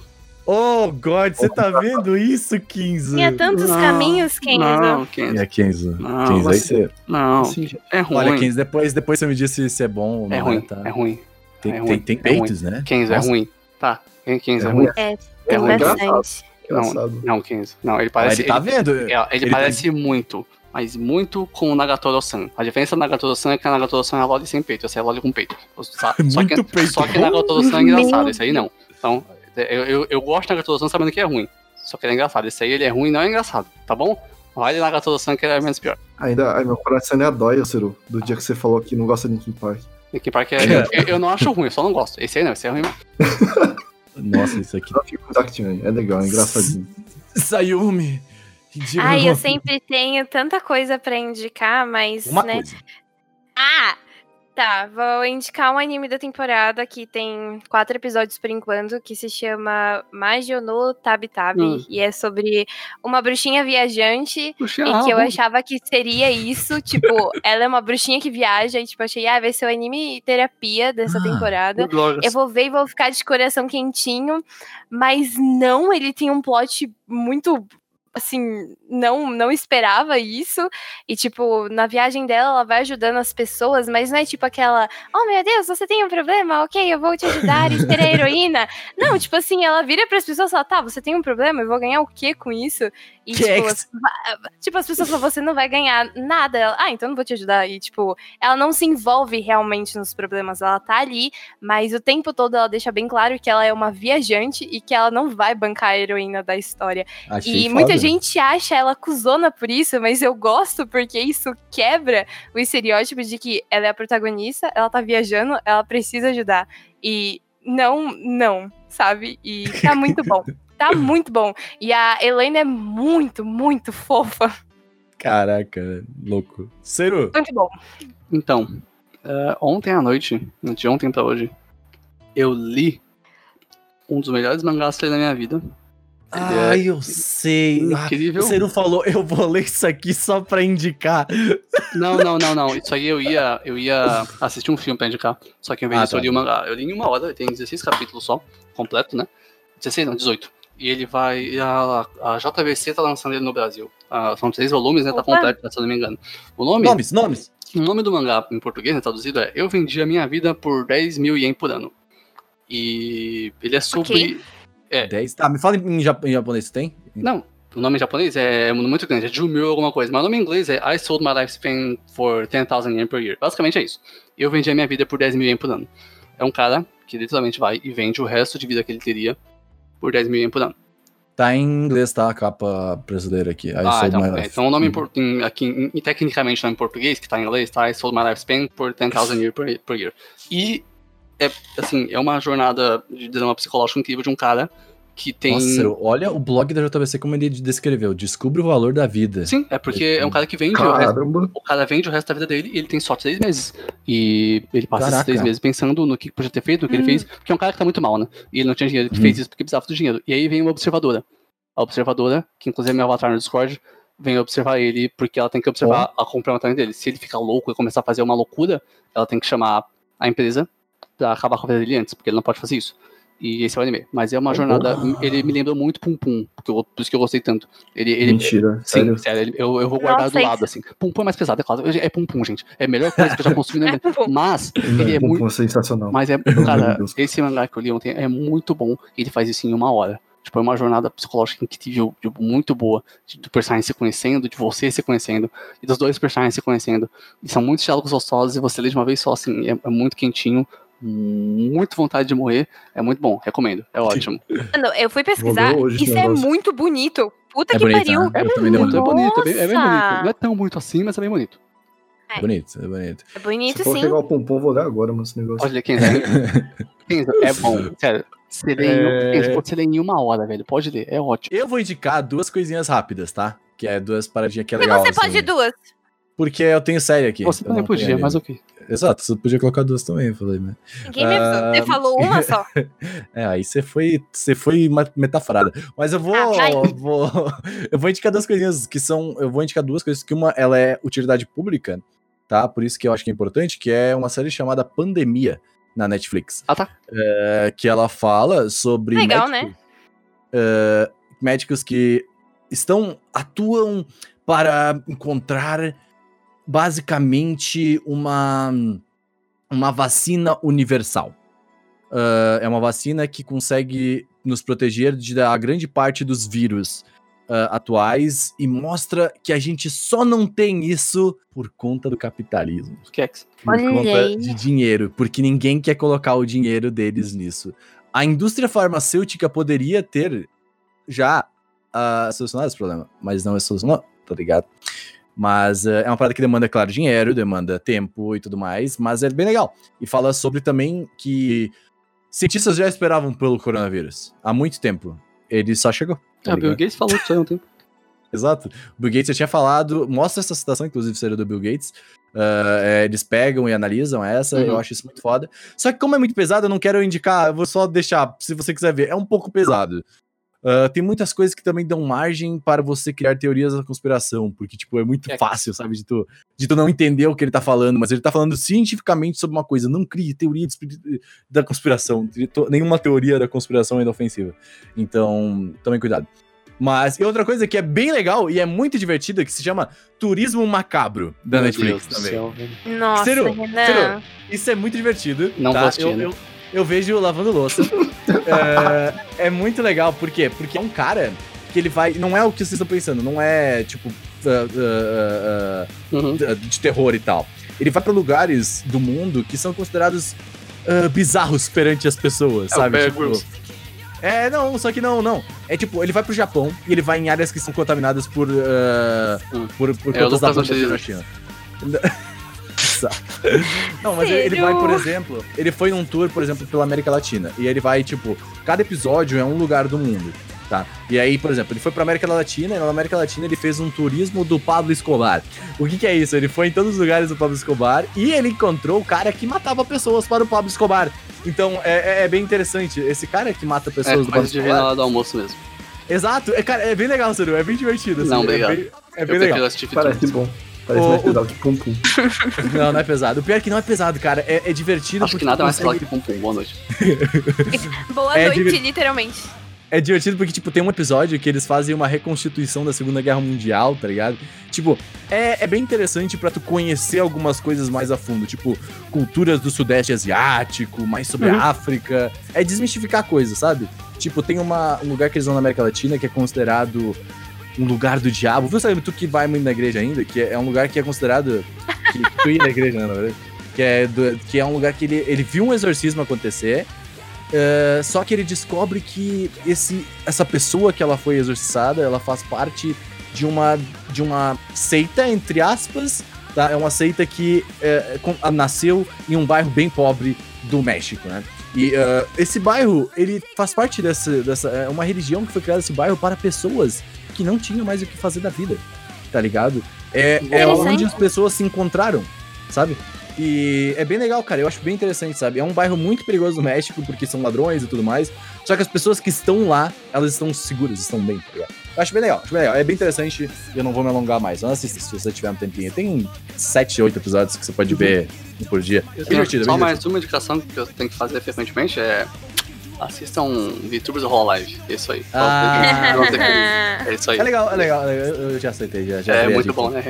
Oh, God, você tá vendo isso, Kinzo? Tinha tantos Não, caminhos, Kenzo. Não, Kenzo. a Kenzo? Não, Kenzo, aí você-. Não, Assim, é ruim. Olha, Kenzo, depois, depois você me diz se, se é bom ou não. é ruim, tá? é ruim. Tem, é tem, ruim, tem é ruim. peitos, né? Kenzo é Nossa. ruim. Tá, Kenzo é É ruim. É, É ruim. bastante. Engraçado. Não, Kenzo. Não, ele Mas parece. ele tá ele, vendo. é, ele ele parece muito, mas muito com o Nagatoro-san. A diferença do Nagatoro-san é que a Nagatoro-san é a Loli sem peito, essa é a Loli com peito. Só, só Muito que, peito. Só que Nagatoro-san é engraçado, esse aí não. Então, eu, eu, eu gosto de Nagatoro-san sabendo que é ruim. Só que ele é engraçado. Esse aí ele é ruim e não é engraçado, tá bom? Vai de Nagatoro-san que ele é menos pior. Ainda, ai, meu coração ainda dói, Ciro, do dia que você falou que não gosta de Linkin Park. Linkin Park é, eu, eu- eu não acho ruim, eu só não gosto. Esse aí não, esse aí é ruim mesmo. Nossa, isso aqui. É legal, é engraçadinho. Sayumi. Ai, eu sempre tenho tanta coisa pra indicar, mas, Uma né? coisa. Ah! Tá, vou indicar um anime da temporada que tem quatro episódios por enquanto, que se chama Majo no Tabi Tabi. Hum. E é sobre uma bruxinha viajante E que eu achava que seria isso, tipo, ela é uma bruxinha que viaja, e tipo, achei, ah, vai ser o anime terapia dessa Ah, temporada. Eu vou ver e vou ficar de coração quentinho, mas não, ele tem um plot muito assim, não não esperava isso. E tipo, na viagem dela, ela vai ajudando as pessoas, mas não é tipo aquela, oh meu Deus, você tem um problema? OK, eu vou te ajudar e ser a heroína. Não, tipo assim, ela vira para as pessoas e fala, tá, você tem um problema, eu vou ganhar o quê com isso? E Que tipo, as, tipo, as pessoas falam, você não vai ganhar nada. Ela, ah, então eu não vou te ajudar. E tipo, ela não se envolve realmente nos problemas, ela tá ali, mas o tempo todo ela deixa bem claro que ela é uma viajante e que ela não vai bancar a heroína da história. Achei E foda. muita gente acha ela cuzona por isso, mas eu gosto porque isso quebra o estereótipo de que ela é a protagonista, ela tá viajando, ela precisa ajudar. E não, não, sabe? E tá muito bom. Tá muito bom. E a Helena é muito, muito fofa. Caraca, louco. Seru, Muito bom. Então, eh, ontem à noite, de ontem pra hoje, eu li um dos melhores mangás que eu li na minha vida. É Ai, eu sei. Ah, incrível. O Seru falou, eu vou ler isso aqui só pra indicar. Não, não, não, não. Isso aí eu ia, eu ia assistir um filme pra indicar. Só que em vez Ah, disso tá. eu li o mangá. Eu li em uma hora, tem 16 capítulos só, completo, né? 16 não, 18. E ele vai. A, a JVC tá lançando ele no Brasil. Ah, são três volumes, né? Tá Opa. completo, se eu não me engano. O nome, Nomes, nomes. o nome do mangá em português, né, traduzido, é Eu Vendi a Minha Vida por 10 mil ien por ano. E ele é sobre. É. 10. Tá, me fala em, jap- em japonês, tem? Não, o nome em japonês é muito grande, é Jumio alguma coisa, mas o nome em inglês é I sold my lifespan for 10,000 yen per year. Basicamente é isso. Eu vendi a minha vida por 10 mil yen por ano. É um cara que literalmente vai e vende o resto de vida que ele teria por 10 mil yen por ano. Tá em inglês, tá? A capa brasileira aqui. I ah, sold então, my é, então o nome em, Uhum. aqui, em- tecnicamente não em português, que tá em inglês, tá? I sold my lifespan por 10,000 yen per, per year. E, é, assim, é uma jornada de drama psicológico incrível de um cara que tem... Nossa, olha o blog da JBC como ele descreveu. Descubra o valor da vida. Sim, é porque é um cara que vende o resto. O cara vende o resto da vida dele e ele tem só três meses. E ele passa esses Caraca. três meses pensando no que podia ter feito, no que ele Hum. fez, porque é um cara que tá muito mal, né? E ele não tinha dinheiro, ele Hum. fez isso porque precisava do dinheiro. E aí vem uma observadora. A observadora, que inclusive é meu avatar no Discord, vem observar ele porque ela tem que observar a complementação dele. Se ele ficar louco e começar a fazer uma loucura, ela tem que chamar a empresa acabar com a vida dele antes, porque ele não pode fazer isso. E esse é o anime. Mas é uma jornada. Ele me lembrou muito Pum Pum, porque eu- por isso que eu gostei tanto. Ele, ele, Mentira, Sim, sério. sério, ele- eu, eu vou guardar Nossa, do lado, assim. Pum Pum é mais pesado, é claro. É Pum Pum, gente. É a melhor coisa que eu já consumi na minha vida. Mas, ele é Pum, muito. Pum, sensacional. Mas é, cara, esse mangá que eu li ontem é muito bom. Ele faz isso em uma hora. Tipo, é uma jornada psicológica incrível, tipo, muito boa. de- Do personagem se conhecendo, de você se conhecendo, e dos dois personagens se conhecendo. E são muitos diálogos gostosos e você lê de uma vez só, assim, é, é muito quentinho. Muito vontade de morrer. É muito bom, recomendo. É ótimo. Mano, eu fui pesquisar. Hoje Isso é muito bonito. Puta É que bonito, pariu. né? Uma Muito é bonito, é bem, é bem bonito. Não é tão muito assim, mas é bem bonito. É bonito, é bonito. É bonito, Se sim. pegar o pompom, vou olhar agora, mano, esse negócio. Pode ler quem Kenzo, é bom. Sério. Você lê, É. em, Kenzo, pode ser ler em uma hora, velho. Pode ler, é ótimo. Eu vou indicar duas coisinhas rápidas, tá? Que é duas paradinhas que é E legal. você assim. pode duas. Porque eu tenho série aqui. Você também podia, mas ok. Exato, você podia colocar duas também, eu falei, né? Ninguém me avisou. Ah. Você falou uma só. É, aí você foi, você foi metaforada. Mas eu vou, Ah, vai. vou, eu vou indicar duas coisinhas que são, eu vou indicar duas coisas que uma ela é utilidade pública, tá? Por isso que eu acho que é importante, que é uma série chamada Pandemia na Netflix, Ah, tá. é, que ela fala sobre Legal, médicos, é, médicos que estão atuam para encontrar basicamente uma uma vacina universal. Ah, é uma vacina que consegue nos proteger de da grande parte dos vírus ah, atuais e mostra que a gente só não tem isso por conta do capitalismo, Kex. por Olha conta aí. de dinheiro, porque ninguém quer colocar o dinheiro deles nisso. A indústria farmacêutica poderia ter já ah, solucionado esse problema, mas não é solucionou, tá ligado? Mas eh, é uma parada que demanda, claro, dinheiro, demanda tempo e tudo mais, mas é bem legal. E fala sobre também que cientistas já esperavam pelo coronavírus há muito tempo. Ele só chegou. tá Ah, Bill? Gates falou disso aí há um tempo. Exato. O Bill Gates já tinha falado, mostra essa citação, inclusive, seria do Bill Gates. Ah, é, eles pegam e analisam essa, Uhum. eu acho isso muito foda. Só que, como é muito pesado, eu não quero indicar, eu vou só deixar, se você quiser ver. É um pouco pesado. Ah, tem muitas coisas que também dão margem para você criar teorias da conspiração, porque, tipo, é muito É. fácil, sabe, de tu, de tu não entender o que ele tá falando, mas ele tá falando cientificamente sobre uma coisa. Não crie teoria de da conspiração. Nenhuma teoria da conspiração é inofensiva. Então, tomem cuidado. Mas, e outra coisa que é bem legal e é muito divertida, que se chama Turismo Macabro, da Meu Netflix Deus do também. céu. Nossa, Sério? Renan. Sério? Isso é muito divertido. Não tá? vou assistir, eu, né? eu, eu vejo lavando louça. é, é muito legal, por quê? Porque é um cara que ele vai. Não é o que vocês estão pensando, não é tipo. ah, ah, ah, Uhum. de terror e tal. Ele vai pra lugares do mundo que são considerados bizarros perante as pessoas, É sabe? Tipo, é, não, só que não, não. É tipo, ele vai pro Japão e ele vai em áreas que são contaminadas por. ah, Hum. por, por É, o contas da China. Não, mas ele, ele Sério? vai, por exemplo, ele foi num tour, por exemplo, pela América Latina. E ele vai, tipo, cada episódio é um lugar do mundo, tá? E aí, por exemplo, ele foi pra América Latina e na América Latina ele fez um turismo do Pablo Escobar. O que que é isso? Ele foi em todos os lugares do Pablo Escobar e ele encontrou o cara que matava pessoas para o Pablo Escobar. Então, é, é- é bem interessante. Esse cara que mata É, pessoas do Pablo Escobar... na hora do almoço mesmo. Exato, é, cara, é bem legal, Ciro, é bem divertido. assim, Não, é obrigado. bem- É Eu bem, legal. Parece bom. Parece O- mais o- pesado que Pum Pum. Não, não é pesado. O pior é que não é pesado, cara. É, é divertido. Acho que porque nada tu mais consegue- claro que Pum Pum. Boa noite. Boa É, noite, diver- literalmente. É divertido porque, tipo, tem um episódio que eles fazem uma reconstituição da Segunda Guerra Mundial, tá ligado? Tipo, é, é bem interessante pra tu conhecer algumas coisas mais a fundo. Tipo, culturas do Sudeste Asiático, mais sobre Uhum. a África. É desmistificar coisas, sabe? Tipo, tem uma, um lugar que eles vão na América Latina que é considerado um lugar do diabo. Viu, sabe, tu que vai muito na igreja ainda, que é, é um lugar que é considerado. Que, tu ia na igreja, né, na verdade? Que é, do- que é um lugar que ele, ele viu um exorcismo acontecer. é, só que ele descobre que esse, essa pessoa que ela foi exorcizada, ela faz parte de uma, de uma seita, entre aspas, tá? É uma seita que é, com- nasceu em um bairro bem pobre do México, né? E é, esse bairro, ele faz parte dessa, dessa. É uma religião que foi criada nesse bairro para pessoas que não tinham mais o que fazer da vida, tá ligado? É, é onde as pessoas se encontraram, sabe? E é bem legal, cara. Eu acho bem interessante, sabe? É um bairro muito perigoso no México, porque são ladrões e tudo mais. Só que as pessoas que estão lá, elas estão seguras, estão bem, tá ligado? Eu acho bem legal, acho bem legal. É bem interessante eu não vou me alongar mais. Não assista se você tiver um tempinho. Tem 7, 8 episódios que você pode ver um por dia. É divertido, é Só bem mais uma indicação que eu tenho que fazer frequentemente é Assistam VTubers Hololive. É isso aí. Ah. É isso aí. É legal, é legal. Eu, eu já aceitei, já. já É a muito bom, né?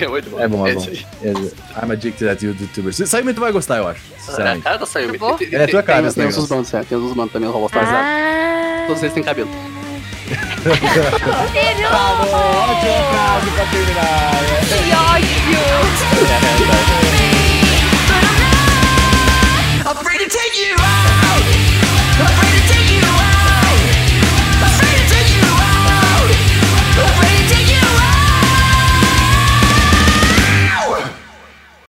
É muito bom. É bom, é isso bom. aí. É- I'm addicted at YouTubers. Sayumi, tu vai gostar, eu acho. É a Sinceramente. cara da Sayumi. Acabou? Tem- É a tua cara, Tem, os bandos, é. Tem os bandos também, os Robostars. Ah. Ah, Todos eles têm cabelo. Tá bom, ótima frase pra terminar. Que ódio! É, é, é. Let's